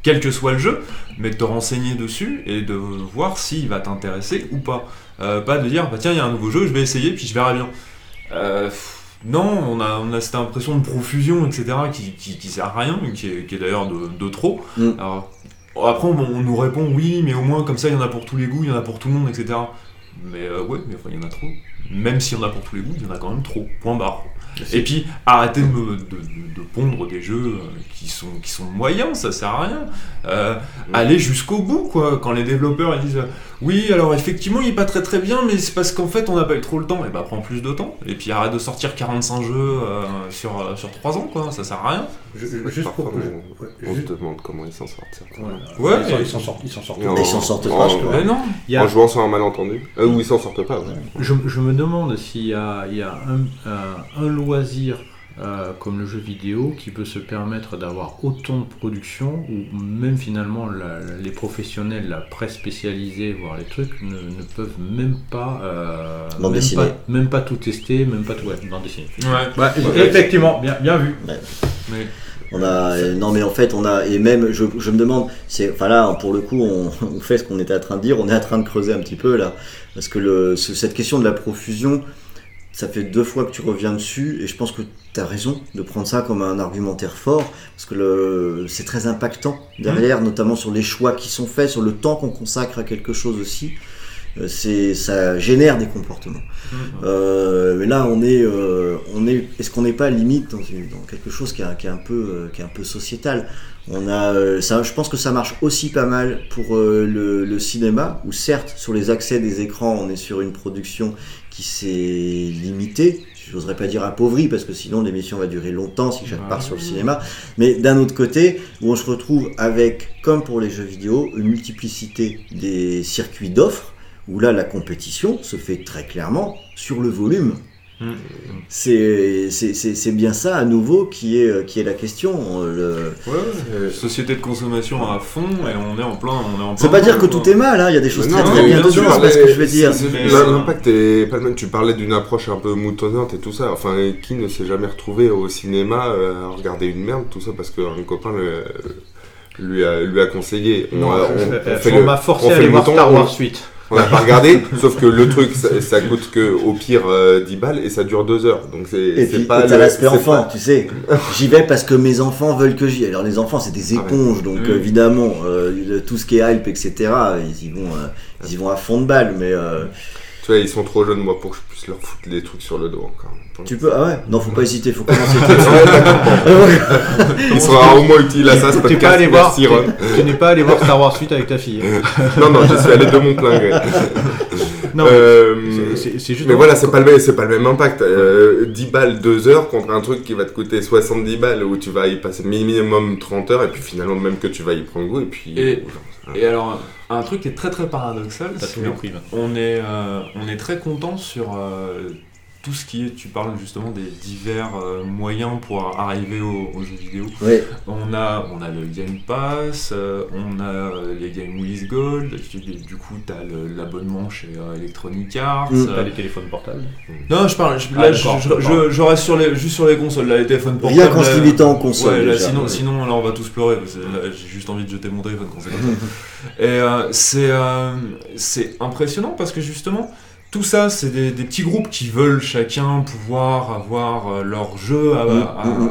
quel que soit le jeu, mais de te renseigner dessus et de voir s'il va t'intéresser ou pas. Pas de dire bah tiens il y a un nouveau jeu, je vais essayer puis je verrai bien. Non, on a, on a cette impression de profusion etc qui, qui, qui sert à rien, qui est, qui est d'ailleurs de, de trop. Mm. Alors, après on, on nous répond oui mais au moins comme ça il y en a pour tous les goûts, il y en a pour tout le monde etc. Mais euh, ouais mais enfin il y en a trop. Même s'il y en a pour tous les goûts, il y en a quand même trop. Point barre. Et puis, arrêtez de, de, pondre des jeux euh, qui sont, qui sont moyens, ça sert à rien. Euh, Allez jusqu'au bout, quoi. Quand les développeurs ils disent Oui, alors effectivement, il est pas très très bien, mais c'est parce qu'en fait, on n'a pas eu trop le temps. Et bah, prends plus de temps. Et puis, arrête de sortir 45 jeux euh, sur, euh, sur 3 ans, quoi. Ça sert à rien. Je- je- juste Parfois, pour. on, ouais, on juste- se demande comment ils s'en sortent. certains. Ouais, Ouais, ils s'en- mais- ils s'en sortent. Ils s'en sortent. Ils s'en sortent en- pas, je crois. Mais non. Il y a- En jouant sur un malentendu. Euh, ou ils s'en sortent pas. ouais. Je, je me demande s'il y a, il y a un, un- un loisir euh, comme le jeu vidéo qui peut se permettre d'avoir autant de production ou même finalement la- les professionnels, la presse spécialisée, voire les trucs, ne, ne peuvent même pas, euh, même, pas même pas tout tester, même pas tout. Ouais, bande dessinée. Ouais. Ouais, effectivement, bien, bien vu. Mais On a, non mais en fait on a et même je, je me demande c'est enfin là pour le coup on, on fait ce qu'on était en train de dire on est en train de creuser un petit peu là parce que le, ce- cette question de la profusion ça fait deux fois que tu reviens dessus et je pense que tu as raison de prendre ça comme un argumentaire fort parce que le, c'est très impactant derrière notamment sur les choix qui sont faits sur le temps qu'on consacre à quelque chose aussi. Euh, c'est ça génère des comportements. Euh, mais là, on est, euh, on est, est-ce qu'on n'est pas limite dans, une- dans quelque chose qui est, qui est un peu, euh, qui est un peu sociétal? On a, euh, ça, je pense que ça marche aussi pas mal pour le, le cinéma, où certes, sur les accès des écrans, on est sur une production qui s'est limitée. J'oserais pas dire appauvrie parce que sinon l'émission va durer longtemps si je repars sur le cinéma. Mais d'un autre côté, où on se retrouve avec, comme pour les jeux vidéo, une multiplicité des circuits d'offres où là la compétition se fait très clairement sur le volume. C'est c'est- c'est- c'est bien ça à nouveau qui est, euh, qui est la question. euh, le- ouais, ouais. société de consommation à fond et on est en plein. On est en Ça veut pas dire que tout est mal, hein, il y a des choses très non, très mais bien bien dedans, c'est pas ce que je veux dire. Euh, L'impact est pas le même. Tu parlais d'une approche un peu moutonnante et tout ça. Enfin, qui ne s'est jamais retrouvé au cinéma euh, à regarder une merde, tout ça, parce qu'un copain le- lui, a, lui a conseillé. On, Non, a- on- je- on fait on le- m'a forcé on à fait aller le voir mouton, Star on- Wars suite. On n'a pas regardé, sauf que le truc, ça, ça coûte que au pire euh, 10 balles et ça dure 2 heures. Donc c'est pas. t'as l'aspect enfant, pas- tu sais. J'y vais parce que mes enfants veulent que j'y aille. Alors, les enfants, c'est des Ah ouais. éponges, donc Mm. euh, évidemment, euh, tout ce qui est hype, etc., ils y vont, euh, ils y vont à fond de balle. Mais euh, Tu vois, ils sont trop jeunes, moi, pour que je puisse leur foutre des trucs sur le dos encore. tu peux, ah ouais, non, faut pas hésiter, faut commencer. Ils seront au moins utiles à ça, ce pas allé voir. Tu, tu n'es pas allé voir Star Wars suite avec ta fille. Non, non, je suis allé de mon plein gré. Non, Euh, c'est- juste. Mais voilà, c'est pas le même, c'est pas le même impact. Euh, 10 balles 2 heures contre un truc qui va te coûter 70 balles où tu vas y passer minimum 30 heures et puis finalement même que tu vas y prendre goût et puis. Et- euh, Et alors, un truc qui est très très paradoxal, T'as on est, euh, on est très content sur euh, tout ce qui est, tu parles justement des divers euh, moyens pour arriver aux, aux jeux vidéo. Ouais, On a, on a le Game Pass, euh, on a euh, les Game with Gold, tu- du coup tu as l'abonnement chez euh, Electronic Arts. Mm. euh, T'as les téléphones portables. Non, je parle, je, Ah, là je, d'accord, je- d'accord. je- je reste sur les, juste sur les consoles, là, les téléphones portables. rien qu'en se limitant en console. Ouais, là, déjà. sinon, Ouais. sinon, là, on va tous pleurer, parce que là, j'ai juste envie de jeter mon téléphone quand c'est comme ça. Et euh, c'est euh, c'est impressionnant parce que justement, tout ça, c'est des, des petits groupes qui veulent chacun pouvoir avoir euh, leur jeu à, Mm, à- mm, mm.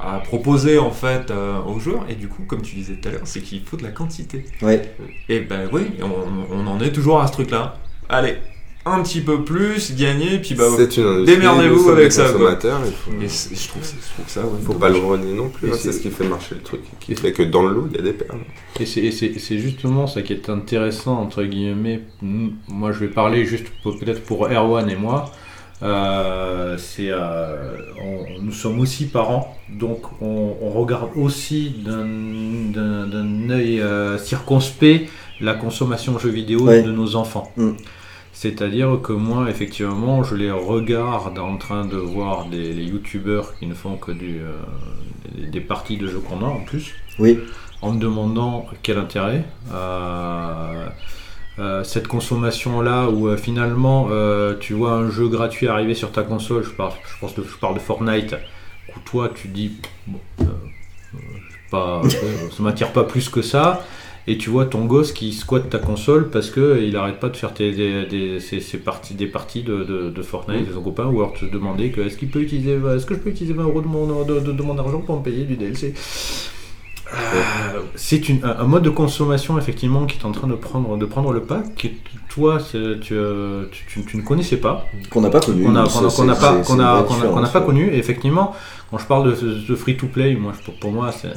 à proposer en fait euh, aux joueurs. Et du coup, comme tu disais tout à l'heure, c'est qu'il faut de la quantité. Ouais. Et ben oui, on, on en est toujours à ce truc-là. Allez, un petit peu plus, gagner, puis bah. c'est une industrie, démerdez-vous avec des ça, quoi. Et je trouve, ça- je trouve ça, ouais. faut pas le renier non plus. Hein, c'est- ce qui fait marcher le truc, qui fait que dans le lot, il y a des perles. Et c'est- et c'est c'est justement ça qui est intéressant, entre guillemets. Moi, je vais parler juste pour- peut-être pour Erwan et moi. Euh, c'est, euh, on- nous sommes aussi parents, donc on, on regarde aussi d'un d'un- d'un œil euh, circonspect la consommation de jeux vidéo Ouais. de nos enfants. Mm. C'est-à-dire que moi, effectivement, je les regarde en train de voir des les youtubeurs qui ne font que du, euh, des, des parties de jeux qu'on a en plus Oui. en me demandant quel intérêt euh, euh, cette consommation là où euh, finalement tu vois un jeu gratuit arriver sur ta console je parle je pense de, je parle de Fortnite où toi tu dis bon, pas, ça m'attire pas plus que ça et tu vois ton gosse qui squatte ta console parce que il arrête pas de faire tes, des, des- ses- ses parties, des parties de, de, de Fortnite avec son copain ou alors te demander que est-ce qu'il peut utiliser est-ce que je peux utiliser 20 euros de mon, de, de- de mon argent pour me payer du DLC euh, c'est un un mode de consommation effectivement qui est en train de prendre, de prendre le pas, toi tu, euh, tu- tu- tu ne connaissais pas, Qu'on n'a pas connu. qu'on n'a pas, qu'on a- qu'on n'a connu. Et effectivement, quand je parle de, de free to play, moi pour, pour moi je,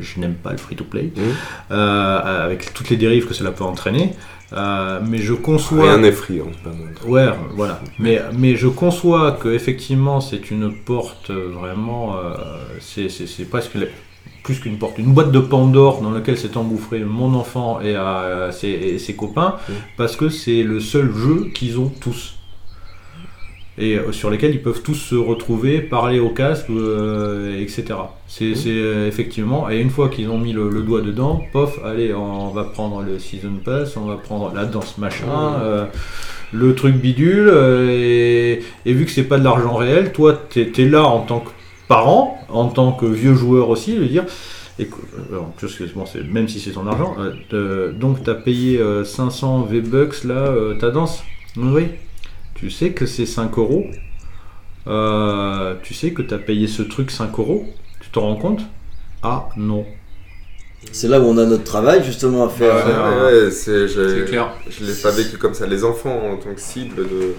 je n'aime pas le free to play, Mhm. euh, avec toutes les dérives que cela peut entraîner. Euh, mais je conçois. Rien n'est c'est pas mon truc. Ouais, voilà. Mais, mais je conçois que effectivement c'est une porte vraiment, euh, c'est presque plus qu'une porte, une boîte de Pandore dans laquelle s'est engouffré mon enfant et, euh, ses, et ses copains, Mm. parce que c'est le seul jeu qu'ils ont tous. Et euh, sur lesquels ils peuvent tous se retrouver, parler au casque, euh, etc. C'est Mm. effectivement, et une fois qu'ils ont mis le, le doigt dedans, pof, allez, on va prendre le Season Pass, on va prendre la danse machin, Mm. le truc bidule, euh, et, et vu que c'est pas de l'argent réel, toi, t'es es là en tant que parent, en tant que vieux joueur aussi, de dire, écoute, euh, même si c'est ton argent, euh, donc t'as payé euh, 500 V-Bucks là, euh, ta danse Oui. Tu sais que c'est 5 euros. Euh, tu sais que t'as payé ce truc 5 euros. Tu t'en rends compte? Ah non. C'est là où on a notre travail justement à faire. Ouais, euh, Ouais, ouais, c'est, clair. je l'ai pas vécu comme ça. Les enfants en tant que cible de.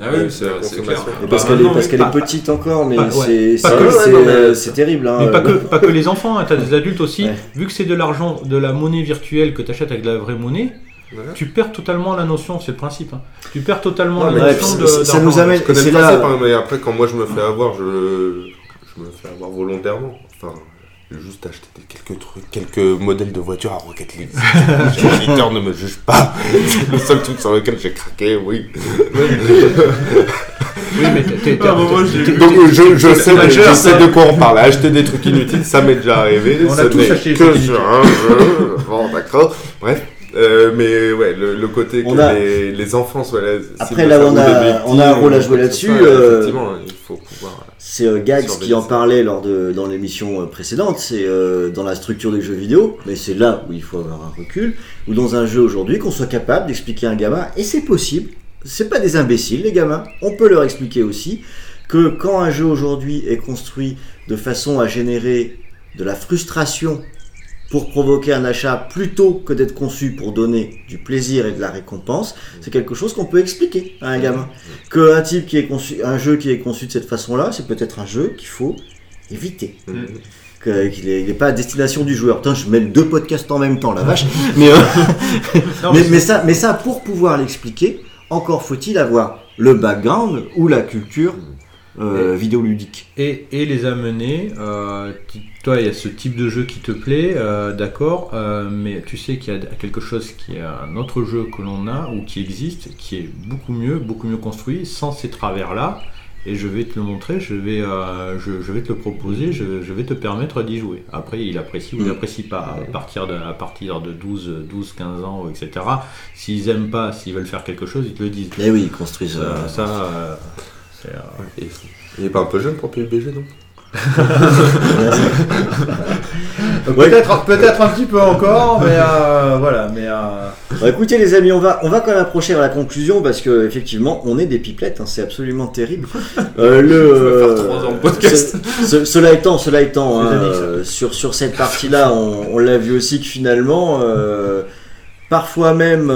Ah oui, c'est la c'est clair. parce Bah, qu'elle est, parce qu'elle pas- est petite encore, mais pas- c'est Pas euh, c'est terrible. Hein, Mais pas que, pas que les enfants, hein, t'as des adultes aussi. Vu que c'est de l'argent, de la monnaie virtuelle que t'achètes avec de la vraie monnaie, Voilà. tu perds totalement la notion, c'est le principe. hein. Tu perds totalement Non, la notion de. ça- nous amène- Je connais là- hein, mais après, quand moi je me fais avoir, je, je me fais avoir volontairement. Enfin, juste acheté des- quelques trucs, quelques modèles de voitures à Rocket League. Les éditeurs ne me jugent pas. C'est le seul truc sur lequel j'ai craqué, oui. Oui, mais t'es- Ah, Donc je, je sais, je sais de quoi on parle. Acheter des trucs inutiles, ça m'est déjà arrivé. On a tous acheté des que trucs sur un jeu. Bon, d'accord. Bref. Euh, mais ouais, le, le côté que On a- les, les enfants soient là. Après, là, on a- on a un rôle à jouer là-dessus, euh, Effectivement, il faut pouvoir. C'est euh, Gags qui en parlait lors de, dans l'émission euh, précédente, c'est euh, dans la structure des jeux vidéo, mais c'est là où il faut avoir un recul, ou dans un jeu aujourd'hui, qu'on soit capable d'expliquer à un gamin, et c'est possible, c'est pas des imbéciles les gamins, on peut leur expliquer aussi que quand un jeu aujourd'hui est construit de façon à générer de la frustration pour provoquer un achat plutôt que d'être conçu pour donner du plaisir et de la récompense, c'est quelque chose qu'on peut expliquer à un gamin. Que un type qui est conçu, un jeu qui est conçu de cette façon-là, c'est peut-être un jeu qu'il faut éviter. Mm. Que- Qu'il n'est pas à destination du joueur. Putain, je mets deux podcasts en même temps, la vache. mais, euh, Non, mais, mais mais ça, mais ça, pour pouvoir l'expliquer, encore faut-il avoir le background ou la culture euh, vidéoludique. et, et les amener. euh, toi, il y a ce type de jeu qui te plaît, euh, d'accord, euh, mais tu sais qu'il y a quelque chose qui est un autre jeu que l'on a ou qui existe, qui est beaucoup mieux, beaucoup mieux construit, sans ces travers-là. Et je vais te le montrer, je vais, euh, je, je vais te le proposer, je, je vais te permettre d'y jouer. Après, il apprécie ou il Mm. n'apprécie pas. À partir de, à partir de 12, 12, 15 ans, etc. S'ils aiment pas, s'ils veulent faire quelque chose, ils te le disent. Mais oui, ils construisent. Ça, c'est, euh, Et- Il est pas un peu jeune pour PUBG, non? Peut-être, peut-être un petit peu encore, mais euh, voilà, mais euh, Bon, écoutez les amis, on va, on va quand même approcher à la conclusion parce que effectivement, on est des pipelettes, hein, c'est absolument terrible. Euh, le, faire trois ans de podcast. ce- ce- cela étant, cela étant, hein, euh, sur sur cette partie-là, on, on l'a vu aussi que finalement, euh, parfois même,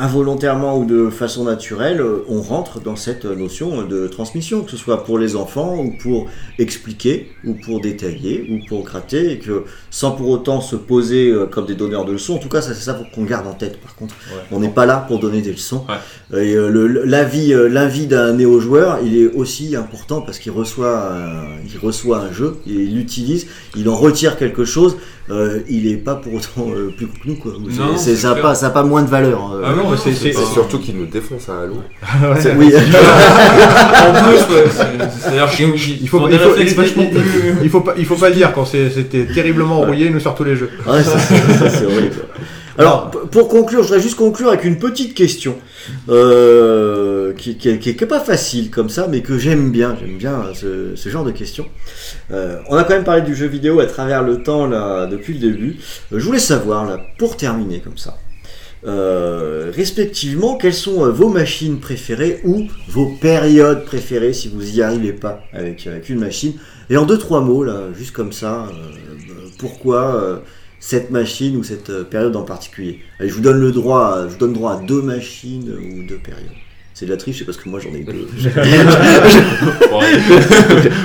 involontairement ou de façon naturelle, euh, on rentre dans cette notion de transmission, que ce soit pour les enfants ou pour expliquer ou pour détailler ou pour gratter, et que sans pour autant se poser euh, comme des donneurs de leçons, en tout cas ça c'est ça qu'on garde en tête par contre. Ouais. On n'est pas là pour donner des leçons. Ouais. Et euh, l'avis euh, l'avis d'un néo-joueur, il est aussi important parce qu'il reçoit, un, il reçoit un jeu, il l'utilise, il en retire quelque chose. euh, il est pas pour autant euh, plus que nous quoi. C'est- Non, c'est- c'est ça n'a pas, ça a pas moins de valeur. Ah non, c'est- c'est- C'est surtout qu'il nous défonce à Halo. C'est- oui. en plus, ouais, c'est- c'est-à-dire qu'il Il faut, faut il des faut- réflexes il- vachement il- plus. il faut pas, il faut pas le dire quand c'est- c'était terriblement rouillé, nous sur tous les jeux. Ouais, ça, c'est ça, c'est horrible. Alors, pour conclure, je voudrais juste conclure avec une petite question euh, qui, qui, qui est- qui est pas facile comme ça, mais que j'aime bien. J'aime bien euh, ce, ce genre de questions. Euh, on a quand même parlé du jeu vidéo à travers le temps là depuis le début. Euh, je voulais savoir là, pour terminer comme ça, respectivement, quelles sont vos machines préférées ou vos périodes préférées si vous y arrivez pas avec, avec une machine. Et en deux trois mots là, juste comme ça, euh, pourquoi euh, cette machine ou cette euh, période en particulier? Allez, je vous donne le droit, à- je vous donne droit à deux machines ou deux périodes. C'est de la triche, c'est parce que moi j'en ai deux.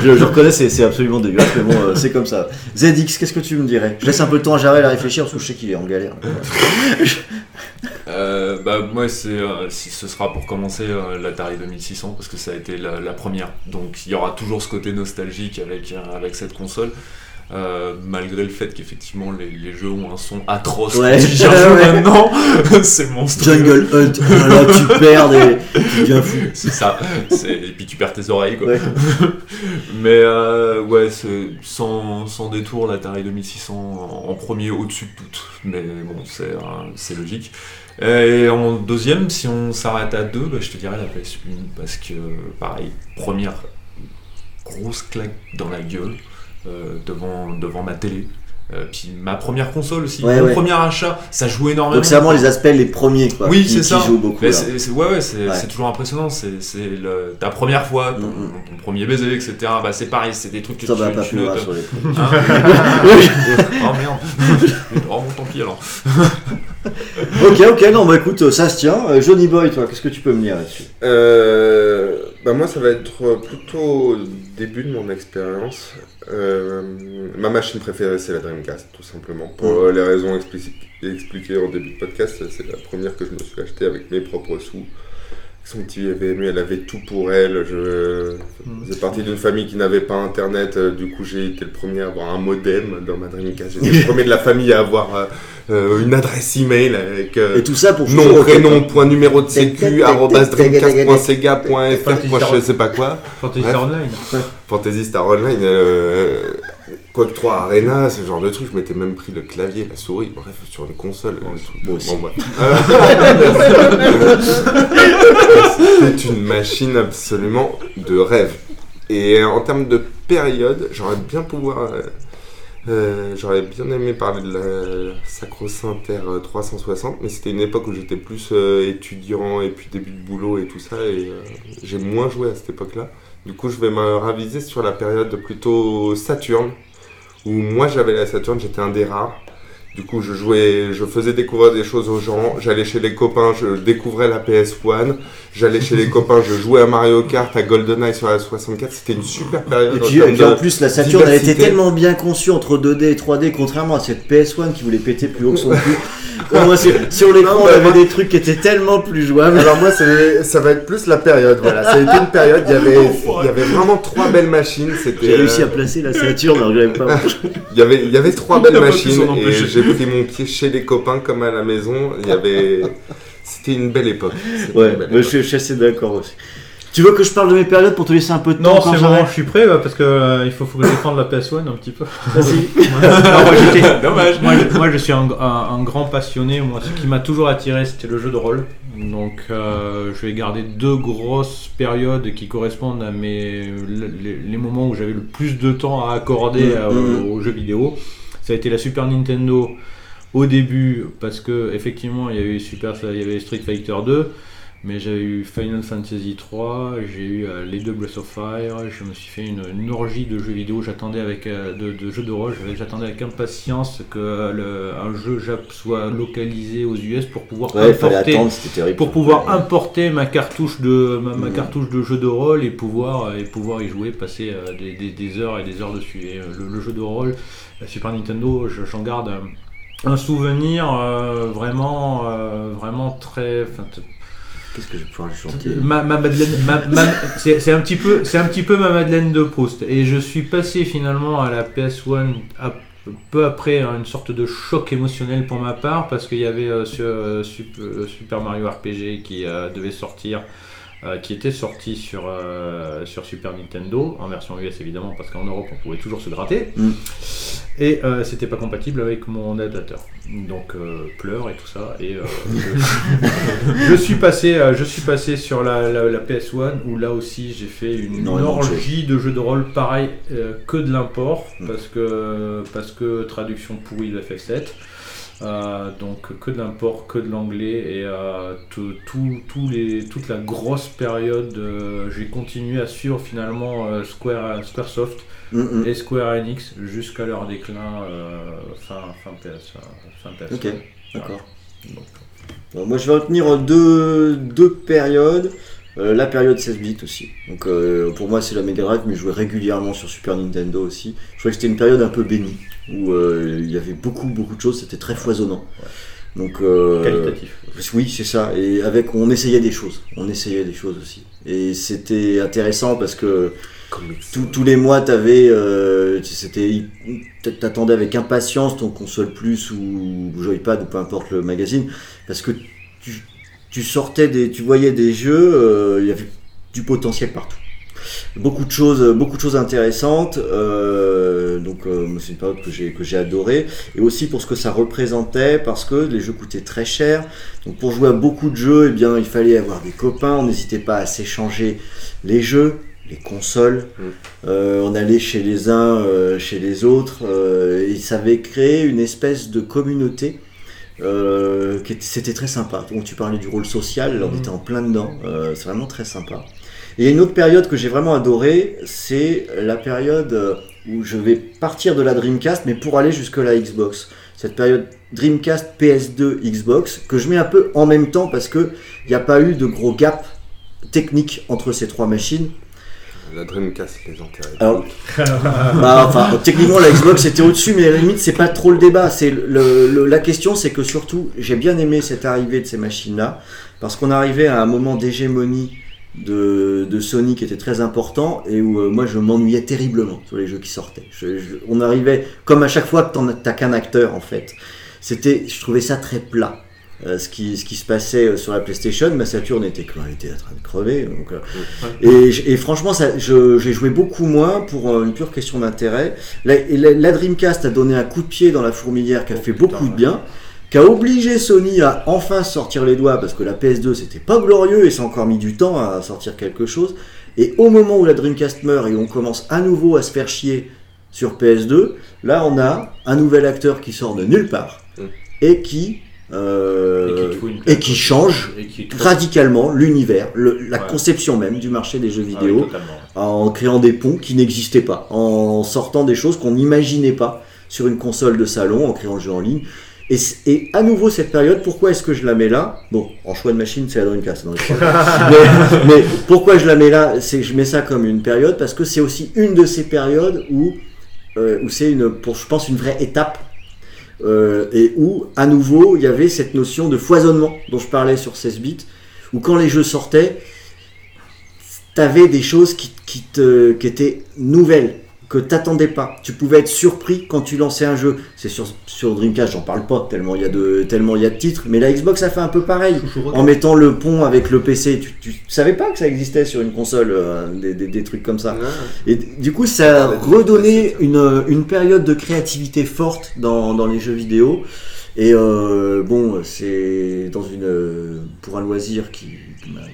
Je, je reconnais, c'est absolument dégueulasse, mais bon, euh, c'est comme ça. ZX, qu'est-ce que tu me dirais? Je laisse un peu le temps à Jarel à réfléchir parce que je sais qu'il est en galère. Euh, bah, moi, c'est, euh, si ce sera pour commencer euh, l'Atari 2600 parce que ça a été la, la première. Donc, il y aura toujours ce côté nostalgique avec, euh, avec cette console. Euh, malgré le fait qu'effectivement les, les jeux ont un son atroce Ouais. quand Ouais. maintenant, c'est monstrueux. Jungle Hunt, oh là, tu perds des. C'est ça. Et puis tu perds tes oreilles quoi. Ouais. Mais euh, ouais, sans, sans détour l'Atari 2600 en, en premier au-dessus de tout. Mais bon, c'est c'est logique. Et en deuxième, si on s'arrête à deux, bah, je te dirais la PS1 parce que pareil, première grosse claque dans la gueule euh, devant, devant ma télé. Euh, puis ma première console aussi, Ouais, mon ouais. premier achat, ça jouait énormément. Donc c'est vraiment les aspects les premiers quoi. Oui, c'est ça. jouent beaucoup. C'est, ouais, ouais, c'est, toujours impressionnant. C'est, ta première fois, ton, Mm, mm. ton premier baiser, etc. Bah, c'est pareil, c'est des trucs que Ça tu, va pas tu ne loin te- sur les. Hein oh merde. oh bon, tant pis alors. Ok, ok, non, bah écoute, ça se tient. Euh, Johnny Boy, toi, qu'est-ce que tu peux me dire là-dessus? Euh, bah moi, ça va être plutôt au début de mon expérience. Euh, ma machine préférée, c'est la Dreamcast, tout simplement. Pour les raisons expli- expliquées en début de podcast, c'est la première que je me suis achetée avec mes propres sous. Son petit VMU, elle avait tout pour elle. Je faisais partie d'une famille qui n'avait pas internet. euh, Du coup, j'ai été le premier à avoir un modem dans ma Dreamcast. J'étais le premier de la famille à avoir euh, euh, une adresse email avec euh, Et tout ça pour nom, prénom, point numéro de sécu, dreamcast.sega.fr, Fantasy point Star- je sais pas quoi. Fantasy. Star Online. Fantasy Star Online, euh, Quake 3 Arena, ce genre de truc. Je m'étais même pris le clavier, la souris, bref, sur une console. le truc. Moi aussi. Bon, bref. C'était une machine absolument de rêve. Et en termes de période, j'aurais bien pouvoir. euh, euh, j'aurais bien aimé parler de la Sacro-Saint euh, 360, mais c'était une époque où j'étais plus euh, étudiant et puis début de boulot et tout ça, et euh, j'ai moins joué à cette époque-là. Du coup, je vais me raviser sur la période plutôt Saturne, où moi j'avais la Saturne, j'étais un des rares. Du coup, je jouais, je faisais découvrir des choses aux gens. J'allais chez les copains, je découvrais la PS1. J'allais chez les copains, je jouais à Mario Kart, à GoldenEye sur la 64. C'était une super période. Et en puis, termes et puis en plus, la Saturn, elle était tellement bien conçue entre 2D et 3D, contrairement à cette PS1 qui voulait péter plus haut que son cul. Moi, sur, sur l'écran, on avait des trucs qui étaient tellement plus jouables. Alors moi, ça va être plus la période. Voilà, ça a été une période. Il y avait, il y avait vraiment trois belles machines. J'ai réussi à euh, placer la Saturn, alors que j'avais pas. Il y avait, il y avait trois belles machines et j'ai pris mon pied chez les copains comme à la maison. Il y avait, c'était une belle époque. Ouais, une belle mais je, suis assez d'accord aussi. Tu veux que je parle de mes périodes pour te laisser un peu de temps Non, c'est bon, je suis prêt parce que euh, il faut, faut que je défende la PS1 un petit peu. Vas-y. Dommage. Moi, je, moi, je suis un, un- un grand passionné. Moi, ce qui m'a toujours attiré, c'était le jeu de rôle. Donc, euh, je vais garder deux grosses périodes qui correspondent à mes, les, les moments où j'avais le plus de temps à accorder Mm, euh, mm. aux jeux vidéo. Ça a été la Super Nintendo au début, parce que effectivement, il y avait Super, il y avait Street Fighter 2. Mais j'ai eu Final Fantasy 3, j'ai eu euh, les deux Breath of Fire, je me suis fait une, une orgie de jeux vidéo, j'attendais avec euh, de, de jeux de rôle, j'avais- j'attendais avec impatience que euh, le- un jeu Jap soit localisé aux US pour pouvoir Ouais, importer attendre, pour pouvoir Ouais. importer ma cartouche de ma, ma Mhm. cartouche de jeu de rôle et pouvoir et pouvoir y jouer, passer euh, des, des- des heures et des heures dessus. Et le, le jeu de rôle, la Super Nintendo, je- j'en garde un, un souvenir euh, vraiment euh, vraiment très. Qu'est-ce que je vais pouvoir lui chanter Ma, ma Madeleine, ma- ma- c'est un petit peu, c'est un petit peu ma Madeleine de Proust. Et je suis passé finalement à la PS1 à- peu après hein, une sorte de choc émotionnel pour ma part parce qu'il y avait euh, euh, euh, Super Mario RPG qui euh, devait sortir. Euh, qui était sorti sur, euh, sur Super Nintendo, en version US évidemment, parce qu'en Europe on pouvait toujours se gratter, Mm. et euh, c'était pas compatible avec mon adaptateur. Donc pleurs et tout ça, et je, je suis passé, je suis passé sur la, la- la PS1 où là aussi j'ai fait une orgie de jeux de rôle pareil que de l'import Mm. parce que parce que traduction pourrie de FF7. Euh, donc que de l'import, que de l'anglais et euh, tout, tout- tous les, toute la grosse période, euh, j'ai continué à suivre finalement Square, Squaresoft Mm, mm. et Square Enix jusqu'à leur déclin fin, fin PS. Fin PS Ok, d'accord. Bon, moi je vais retenir deux, deux périodes. Euh, la période 16 bits aussi. Donc euh, pour moi c'est la Mega Drive, mais je jouais régulièrement sur Super Nintendo aussi. Je trouvais que c'était une période un peu bénie où euh, il y avait beaucoup beaucoup de choses, c'était très foisonnant. Donc euh, qualitatif. oui c'est ça. Et avec on essayait des choses, on essayait des choses aussi. Et c'était intéressant parce que tous- tous les mois, t'avais, euh, c'était, t'attendais avec impatience ton console plus ou Joypad ou peu importe le magazine, parce que tu, tu sortais des, tu voyais des jeux, euh, il y avait du potentiel partout. Beaucoup de choses, beaucoup de choses intéressantes. euh, donc euh, c'est une période que j'ai que j'ai adorée et aussi pour ce que ça représentait parce que les jeux coûtaient très cher. Donc pour jouer à beaucoup de jeux, eh bien il fallait avoir des copains. On n'hésitait pas à s'échanger les jeux, les consoles. Mm. Euh, on allait chez les uns, euh, chez les autres. euh, et ça avait créé une espèce de communauté. Euh, c'était très sympa. Donc tu parlais du rôle social, là, on Mhm. était en plein dedans. euh, c'est vraiment très sympa. Et une autre période que j'ai vraiment adorée, c'est la période euh, où je vais partir de la Dreamcast, mais pour aller jusque la Xbox. Cette période Dreamcast, PS2, Xbox, que je mets un peu en même temps parce que il n'y a pas eu de gros gap technique entre ces trois machines. La Dreamcast, les intérêts. Alors, bah, enfin, techniquement, la Xbox était au-dessus, mais à la limite, c'est pas trop le débat. C'est le, le- la question, c'est que surtout, j'ai bien aimé cette arrivée de ces machines-là, parce qu'on arrivait à un moment d'hégémonie de, de Sony qui était très important et où euh, moi je m'ennuyais terriblement sur les jeux qui sortaient. Je- je- on arrivait comme à chaque fois que t'as qu'un acteur en fait. C'était, je trouvais ça très plat. Euh, ce, qui, ce qui se passait euh, sur la PlayStation, ma Saturn était, elle était en train de crever. Donc, euh, et, et franchement, j'ai joué beaucoup moins pour euh, une pure question d'intérêt. La, la- la Dreamcast a donné un coup de pied dans la fourmilière qui a Oh, fait putain, beaucoup de bien, qui a obligé Sony à enfin sortir les doigts parce que la PS2 c'était pas glorieux et ça a encore mis du temps à sortir quelque chose. Et au moment où la Dreamcast meurt et on commence à nouveau à se faire chier sur PS2, là on a un nouvel acteur qui sort de nulle part Mm. et qui euh, Et qui change radicalement l'univers, le- la Ouais. conception même du marché des jeux Ah oui, vidéo en créant des ponts qui n'existaient pas, en sortant des choses qu'on n'imaginait pas sur une console de salon, en créant le jeu en ligne. Et, à nouveau cette période, pourquoi est-ce que je la mets là? Bon, en choix de machine, c'est la Dreamcast. dans les trois. mais, mais pourquoi je la mets là? C'est je mets ça comme une période parce que c'est aussi une de ces périodes où, euh, où c'est une, pour je pense, une vraie étape euh, et où à nouveau il y avait cette notion de foisonnement dont je parlais sur 16 bits, où quand les jeux sortaient, t'avais des choses qui, qui, te, qui étaient nouvelles, que t'attendais pas. Tu pouvais être surpris quand tu lançais un jeu. C'est sur, sur Dreamcast, j'en parle pas tellement il y a de tellement il y a de titres, mais la Xbox a fait un peu pareil. En mettant le pont avec le PC, tu, tu savais pas que ça existait sur une console, euh, des, des- des trucs comme ça. Ouais. Et du coup, ça a Ouais, redonné c'est une, une période de créativité forte dans, dans les jeux vidéo. Et euh, bon, c'est dans une euh, pour un loisir qui,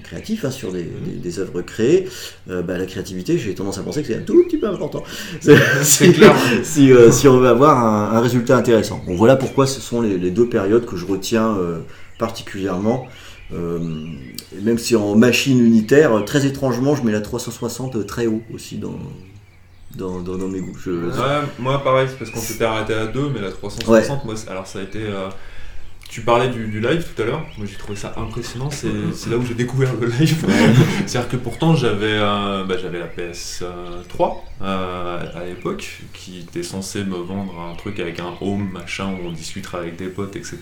créatif hein, sur des, des, des œuvres créées. euh, bah, la créativité, j'ai tendance à penser que c'est un tout petit peu important. si, clair. si, euh, si on veut avoir un, un résultat intéressant. Bon, voilà pourquoi ce sont les, les deux périodes que je retiens euh, particulièrement. Euh, même si en machine unitaire, euh, très étrangement, je mets la 360 très haut aussi dans, dans, dans, dans mes goûts. Je- Ouais, moi pareil, c'est parce qu'on s'était arrêté à 2, mais la 360, moi, c'est- alors ça a été. Euh, tu parlais du, du live tout à l'heure, moi j'ai trouvé ça impressionnant, c'est c'est là où j'ai découvert le live. C'est-à-dire que pourtant j'avais euh, bah, j'avais la PS3 euh, à l'époque qui était censée me vendre un truc avec un home machin où on discutera avec des potes, etc.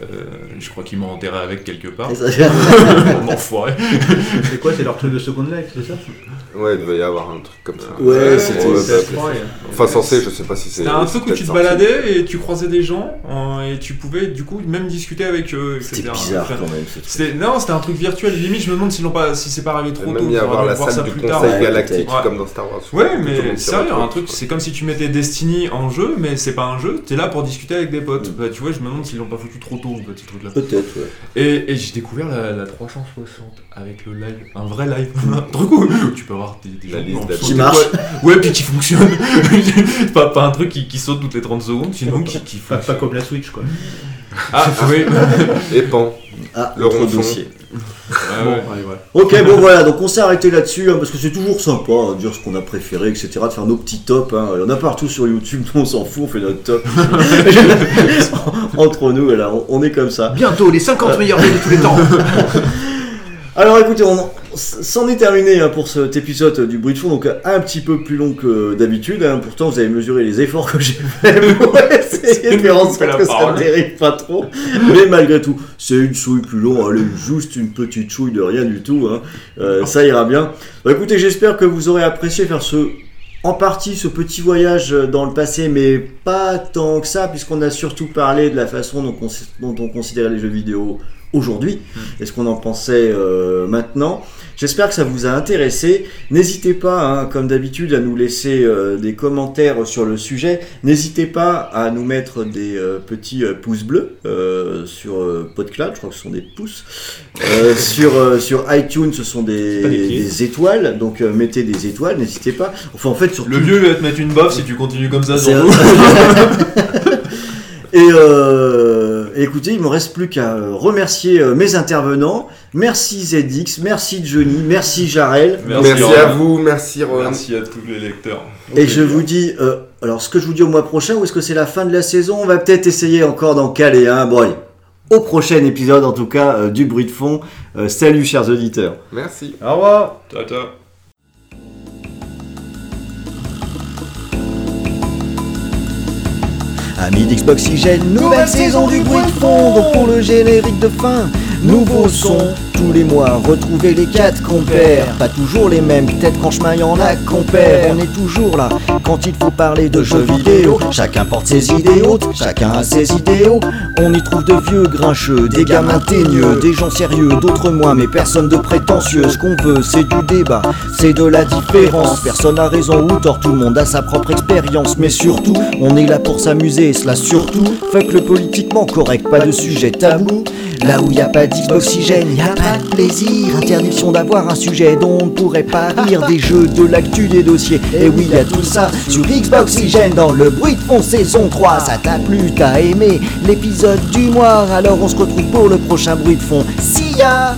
Euh, je crois qu'ils m'ont enterré avec quelque part. Et ça- Mon enfoiré. C'est quoi C'est leur truc de Second Life, c'est ça Ouais, il devait y avoir un truc comme ça. Ouais, c'était- ouais, c'est- bah, ouais. Enfin, censé, je sais pas si c'est. C'était un c'est truc où tu te baladais et tu croisais des gens euh, et tu pouvais du coup même discuter avec eux. C'était bizarre Enfin, quand même. C'était non, c'était un truc virtuel. Limite, je me demande s'ils l'ont pas, si c'est pas arrivé trop Il tôt. même y avoir la voir ça salle du plus tard. conseil galactique comme dans Star Wars. Ouais, mais sérieux, un truc, c'est comme si tu mettais Destiny en jeu, mais c'est pas un jeu. T'es là pour discuter avec des potes. Mm. Bah, tu vois, je me demande s'ils l'ont pas foutu trop tôt, ce petit truc là. Peut-être, ouais. Et, et j'ai découvert la, la 360 avec le live, un vrai live, un truc où tu peux avoir des, des La gens Qui marche. Ouais, puis qui fonctionne. pas, pas un truc qui, qui saute toutes les 30 secondes, sinon qui, qui Pas, pas fonctionne. comme la Switch, quoi. Ah, oui. Et pan. Ah, Le ronchon. dossier. Ouais, Bon, ouais. allez, voilà. Ok, bon voilà, donc on s'est arrêté là-dessus, hein, parce que c'est toujours sympa hein, de dire ce qu'on a préféré, etc., de faire nos petits tops. Hein. Il y en a partout sur YouTube, nous on s'en fout, on fait notre top. Entre nous, là, on, on est comme ça. Bientôt, les 50 meilleurs jeux de tous les temps. Alors écoutez, on c'en est terminé hein, pour cet épisode du bruit de fond, donc un petit peu plus long que d'habitude. hein. Pourtant, vous avez mesuré les efforts que j'ai fait pour essayer de faire en sorte que ça ne dérive pas trop. Mais malgré tout, c'est une souille plus long, allez, juste une petite chouille de rien du tout. hein. Euh, ça ira bien. Bah, écoutez, j'espère que vous aurez apprécié faire ce en partie ce petit voyage dans le passé, mais pas tant que ça, puisqu'on a surtout parlé de la façon dont on, dont on considérait les jeux vidéo aujourd'hui, et ce qu'on en pensait euh, maintenant. J'espère que ça vous a intéressé. N'hésitez pas, hein, comme d'habitude, à nous laisser euh, des commentaires sur le sujet. N'hésitez pas à nous mettre des euh, petits pouces bleus sur PodCloud, je crois que ce sont des pouces. Sur, sur iTunes, ce sont des, étoiles, donc mettez des étoiles, n'hésitez pas. Enfin, en fait, sur Le vieux va te mettre une baffe si tu continues comme ça. c'est- sur. Et écoutez, il me reste plus qu'à euh, remercier euh, mes intervenants. Merci ZX, merci Johnny, merci Jarel. Merci, à vous, merci Ron. Merci à tous les lecteurs. Et je vous dis, euh, alors ce que je vous dis au mois prochain, ou est-ce que c'est la fin de la saison? On va peut-être essayer encore d'en caler un. Bon, allez, au prochain épisode en tout cas euh, du bruit de fond. Euh, salut chers auditeurs. Merci. Au revoir. Tata. Amis d'Xboxygène, nouvelle saison du bruit de fond. Pour le générique de fin, nouveau son. Tous les mois, retrouvez les quatre compères. Pas toujours les mêmes, peut-être qu'en chemin y en a qu'on perd. On est toujours là quand il faut parler de jeux vidéo. Chacun porte ses idées hautes, chacun a ses idéaux. On y trouve de vieux grincheux, des gamins teigneux, des gens sérieux, d'autres moins, mais personne de prétentieux. Ce qu'on veut, c'est du débat, c'est de la différence. Personne a raison ou tort, tout le monde a sa propre expérience. Mais surtout, on est là pour s'amuser, et cela surtout. Fuck le politiquement correct, pas de sujet tabou. Là où y a pas d'Xboxygène, y a pas de plaisir. Interdiction d'avoir un sujet dont on ne pourrait pas rire. Des jeux, de l'actu, des dossiers. Et oui, y a tout ça sur Xboxygène dans le bruit de fond saison 3. Ça t'a plu, t'as aimé l'épisode du mois. Alors on se retrouve pour le prochain bruit de fond. See ya!